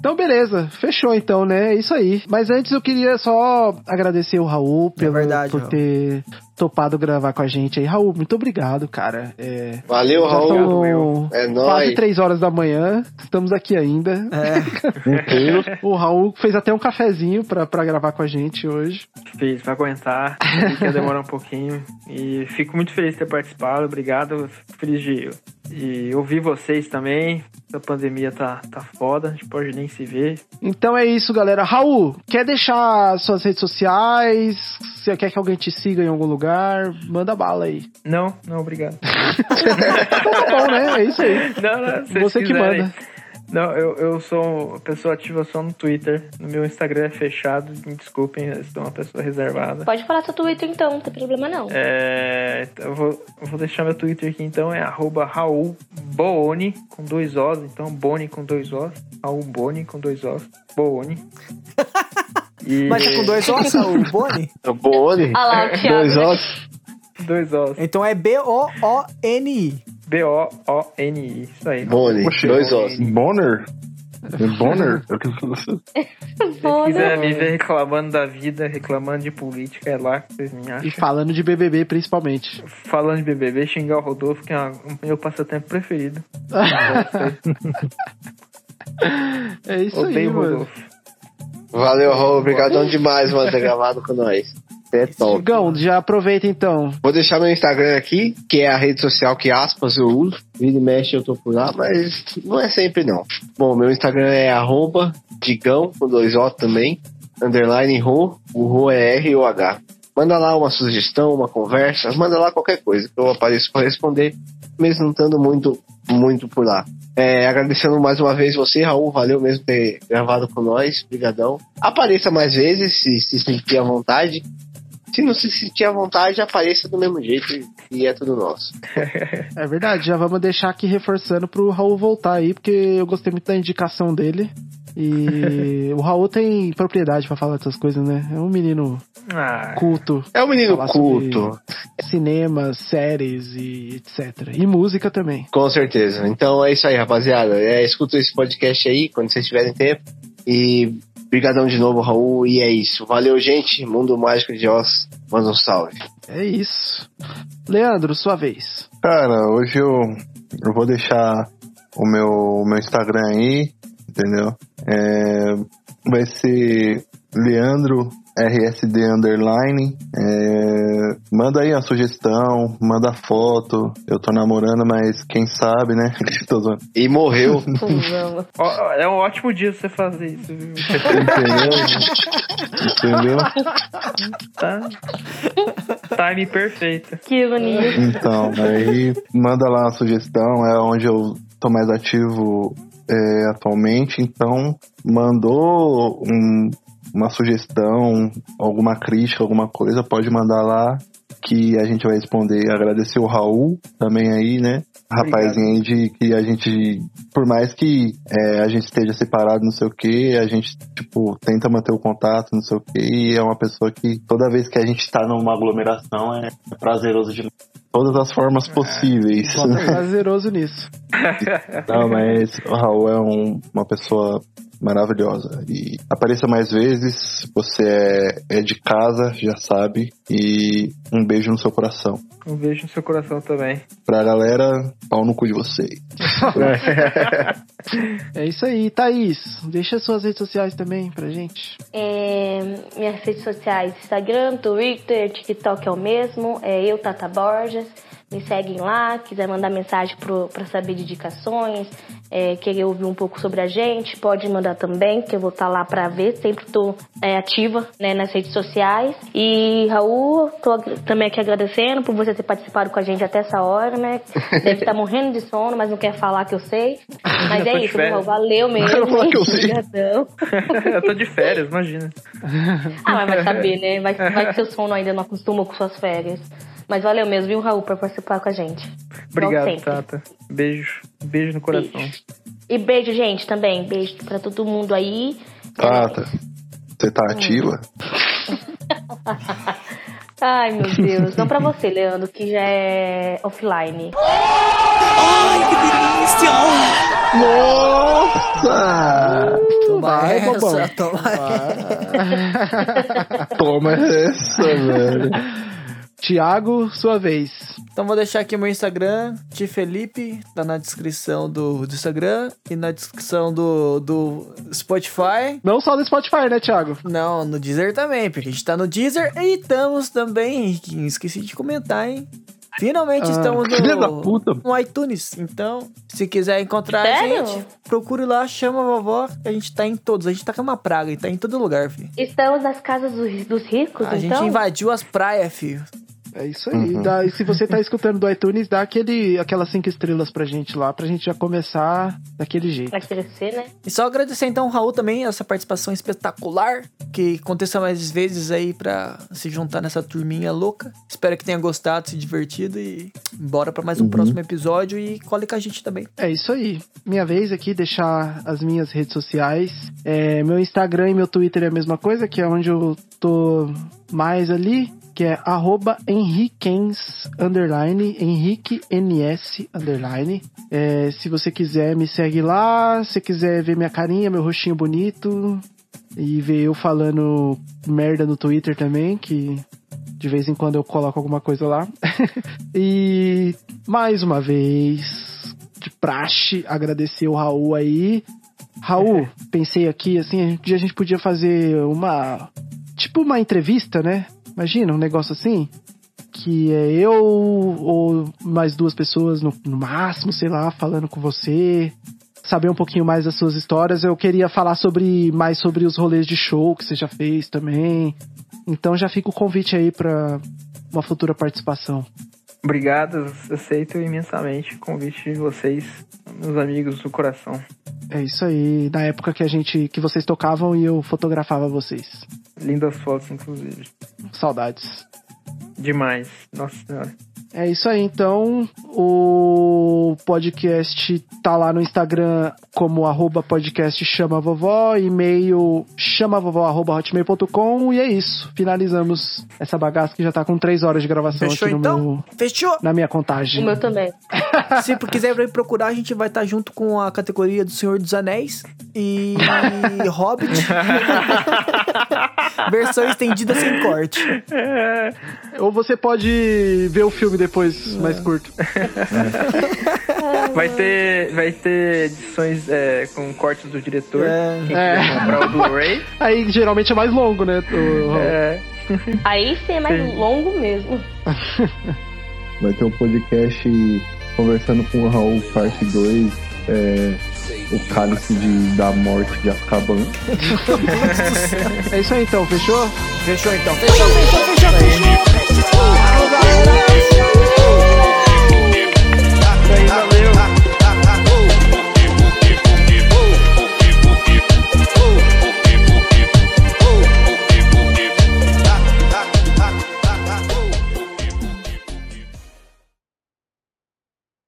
Speaker 5: Então, beleza. Fechou então, né? É isso aí. Mas antes eu queria só agradecer o Raul pelo,
Speaker 7: verdade,
Speaker 5: por
Speaker 7: Raul.
Speaker 5: ter topado gravar com a gente aí. Raul, muito obrigado, cara. É,
Speaker 10: Valeu,
Speaker 5: já
Speaker 10: Raul.
Speaker 5: são
Speaker 10: É
Speaker 5: quase
Speaker 10: nóis.
Speaker 5: três horas da manhã. Estamos aqui ainda.
Speaker 7: É.
Speaker 5: O Raul fez até um cafezinho pra, pra gravar com a gente hoje.
Speaker 9: Fiz pra aguentar. Sabia que ia demorar um pouquinho. E fico muito feliz de ter participado. Obrigado. Fico feliz de E ouvir vocês também. A pandemia tá, tá foda, a gente pode nem se ver.
Speaker 5: Então é isso, galera. Raul, quer deixar suas redes sociais? Você quer que alguém te siga em algum lugar? Manda bala aí.
Speaker 9: Não, não, obrigado.
Speaker 5: Então tá bom, né? É isso aí.
Speaker 9: Não, não,
Speaker 5: Você que manda.
Speaker 9: Não, eu, eu sou uma pessoa ativa só no Twitter. No meu Instagram é fechado. Me desculpem, eu sou uma pessoa reservada.
Speaker 6: Pode falar seu Twitter então, não tem problema não.
Speaker 9: É, então eu, vou, eu vou deixar meu Twitter aqui então, é arroba Raul Booni com dois Os, então Boni com dois Os, Raul Boni com dois Os, Booni. E...
Speaker 7: Mas tá com dois ossos, o Boni?
Speaker 10: Boni?
Speaker 6: Ah lá, o Thiago,
Speaker 10: Dois ossos.
Speaker 9: Dois Os.
Speaker 7: Então é B-O-O-N-I.
Speaker 9: B-O-O-N-I, isso aí.
Speaker 10: Boni, dois ossos.
Speaker 8: Bonner? Bonner? Eu que-
Speaker 9: Se quiser me ver reclamando da vida, reclamando de política, é lá que vocês me
Speaker 5: E
Speaker 9: acham.
Speaker 5: falando de BBB principalmente.
Speaker 9: Falando de BBB, xingar o Rodolfo, que é uma- um meu passatempo preferido.
Speaker 5: É isso aí,
Speaker 9: Odeio o
Speaker 5: mano.
Speaker 9: Rodolfo.
Speaker 10: Valeu, Raul. Obrigadão demais, mano, ter gravado com nós. É top.
Speaker 5: Já aproveita então.
Speaker 10: Vou deixar meu Instagram aqui, que é a rede social que aspas eu uso. Vira e mexe eu tô por lá, mas não é sempre não. Bom, meu Instagram é arroba digão, com dois O também, underline ro, o ro é R ou H. Manda lá uma sugestão, uma conversa, manda lá qualquer coisa, que eu apareço para responder, mesmo não estando muito, muito por lá. É, agradecendo mais uma vez você, Raul, valeu mesmo ter gravado com nós, brigadão. Apareça mais vezes, se se sentir à vontade. Se não se sentir à vontade, apareça do mesmo jeito e é tudo nosso.
Speaker 5: É verdade, já vamos deixar aqui reforçando pro Raul voltar aí, porque eu gostei muito da indicação dele. E o Raul tem propriedade pra falar dessas coisas, né? É um menino
Speaker 9: Ah,
Speaker 5: culto.
Speaker 10: É um menino culto,
Speaker 5: Cinema, séries e etc. E música também.
Speaker 10: com certeza. Então é isso aí, rapaziada. É, escuta esse podcast aí quando vocês tiverem tempo. E brigadão de novo, Raul. E é isso. Valeu, gente. Mundo Mágico de Oz. Manda um salve.
Speaker 5: É isso. Leandro, sua vez.
Speaker 8: Cara, hoje eu, eu vou deixar o meu, o meu Instagram aí, entendeu? É, vai ser Leandro RSD Underline. É, manda aí a sugestão, manda foto. Eu tô namorando, mas quem sabe, né?
Speaker 10: E morreu.
Speaker 9: É um ótimo dia você fazer isso, viu?
Speaker 8: Entendeu? Entendeu?
Speaker 9: Tá? Time perfeito.
Speaker 6: Que ironia.
Speaker 8: Então, aí manda lá a sugestão, é onde eu tô mais ativo é, atualmente. Então, mandou um- uma sugestão, alguma crítica, alguma coisa, pode mandar lá que a gente vai responder. Agradecer o Raul também aí, né? Rapazinho aí de que a gente, por mais que é, a gente esteja separado, não sei o que, a gente, tipo, tenta manter o contato, não sei o que, e é uma pessoa que toda vez que a gente tá numa aglomeração é, é prazeroso de todas as formas possíveis.
Speaker 5: Bota prazeroso nisso.
Speaker 8: Não, mas o Raul é um- uma pessoa maravilhosa. E apareça mais vezes, você é, é de casa, já sabe. E um beijo no seu coração.
Speaker 9: Um beijo no seu coração também.
Speaker 8: Pra galera, pau no cu de vocês.
Speaker 5: É isso aí, Thaís. Deixa suas redes sociais também pra gente.
Speaker 6: É, minhas redes sociais, Instagram, Twitter, TikTok é o mesmo. É eu, Tata Borges. Me seguem lá, quiser mandar mensagem pro, pra saber de indicações, é, querer ouvir um pouco sobre a gente, pode mandar também, que eu vou estar lá pra ver. Sempre tô é, ativa né, nas redes sociais. E Raul, ag- também aqui agradecendo por você ter participado com a gente até essa hora, né? Deve estar morrendo de sono, mas não quer falar que eu sei. Mas
Speaker 9: Eu
Speaker 6: é isso,
Speaker 9: férias.
Speaker 6: Raul? Valeu mesmo.
Speaker 8: Falar que eu sei.
Speaker 9: Eu tô de férias, imagina.
Speaker 6: Ah, mas vai saber, né? Vai, vai que seu sono ainda não acostuma com suas férias. Mas valeu mesmo, viu, Raul, por participar com a gente.
Speaker 9: Obrigado. Tata. Beijo. Beijo no coração.
Speaker 6: E beijo, gente, também. Beijo pra todo mundo aí.
Speaker 8: Tata, você tá ativa?
Speaker 6: Ai, meu Deus. Não pra você, Leandro, que já é offline.
Speaker 4: Ai, que delícia!
Speaker 8: Nossa!
Speaker 7: Toma
Speaker 5: Vai,
Speaker 7: essa,
Speaker 5: bobão.
Speaker 7: toma
Speaker 8: Toma essa, velho.
Speaker 5: Tiago, sua vez.
Speaker 7: Então vou deixar aqui o meu Instagram, Ti Felipe, tá na descrição do, do Instagram e na descrição do, do Spotify.
Speaker 5: Não só no Spotify, né, Thiago?
Speaker 7: Não, no Deezer também, porque a gente tá no Deezer e estamos também, que esqueci de comentar, hein? Finalmente
Speaker 5: Ah,
Speaker 7: estamos no,
Speaker 5: puta.
Speaker 7: no iTunes. Então, se quiser encontrar
Speaker 6: Sério?
Speaker 7: a gente, procure lá, chama a vovó. A gente tá em todos. A gente tá com uma praga e tá em todo lugar, filho.
Speaker 6: Estamos nas casas dos, dos ricos,
Speaker 7: A gente
Speaker 6: então?
Speaker 7: invadiu as praias, filho.
Speaker 5: É isso aí. Dá- e se você tá escutando do iTunes, dá aquele, aquelas cinco estrelas pra gente lá, pra gente já começar daquele jeito.
Speaker 6: Vai crescer, né?
Speaker 7: E só agradecer então ao Raul também, essa participação espetacular. Que aconteça mais vezes aí pra se juntar nessa turminha louca. Espero que tenha gostado, se divertido e bora pra mais um
Speaker 8: Uhum.
Speaker 7: próximo episódio e cole com a gente também.
Speaker 5: É isso aí. Minha vez aqui, deixar as minhas redes sociais. É, meu Instagram e meu Twitter é a mesma coisa, que é onde eu tô mais ali, que é arroba henriquens, underline, henrique ns, underline. É, se você quiser, me segue lá. Se quiser ver minha carinha, meu rostinho bonito, e ver eu falando merda no Twitter também, que de vez em quando eu coloco alguma coisa lá. e mais uma vez, de praxe, agradecer o Raul aí. Raul, pensei aqui, assim, um dia a gente podia fazer uma. Tipo uma entrevista, né? Imagina, um negócio assim. Que é eu ou mais duas pessoas no, no máximo, sei lá, falando com você. Saber um pouquinho mais das suas histórias. Eu queria falar sobre mais sobre os rolês de show que você já fez também. Então já fica o convite aí pra uma futura participação.
Speaker 9: Obrigado, aceito imensamente o convite de vocês, meus amigos do coração.
Speaker 5: É isso aí, na época que a gente que vocês tocavam e eu fotografava vocês.
Speaker 9: Lindas fotos, inclusive.
Speaker 5: Saudades.
Speaker 9: Demais. Nossa senhora.
Speaker 5: É isso aí, então. O podcast tá lá no Instagram como arroba podcast chama vovó, e-mail chamavovó.hotmail.com e é isso. Finalizamos essa bagaça que já tá com três horas de gravação
Speaker 7: Fechou
Speaker 5: aqui no
Speaker 7: então?
Speaker 5: meu,
Speaker 7: Fechou?
Speaker 5: na minha contagem.
Speaker 6: O meu também.
Speaker 7: Se quiser vir procurar, a gente vai estar junto com a categoria do Senhor dos Anéis e Hobbit. Versão estendida sem corte.
Speaker 5: Ou você pode ver o filme depois, mais curto.
Speaker 9: Vai ter, vai ter edições é, com cortes do diretor.
Speaker 7: É.
Speaker 9: Quem
Speaker 5: É.
Speaker 9: comprar o Blu-ray.
Speaker 5: Aí geralmente é mais longo, né? o-
Speaker 9: É,
Speaker 6: Aí sim é mais
Speaker 9: Sim.
Speaker 6: longo mesmo.
Speaker 8: Vai ter um podcast conversando com o Raul, parte 2. É, o cálice de, da morte de Azkaban.
Speaker 5: É isso aí então, fechou?
Speaker 7: Fechou então. Fechou, fechou, fechou, fechou. Galera. I.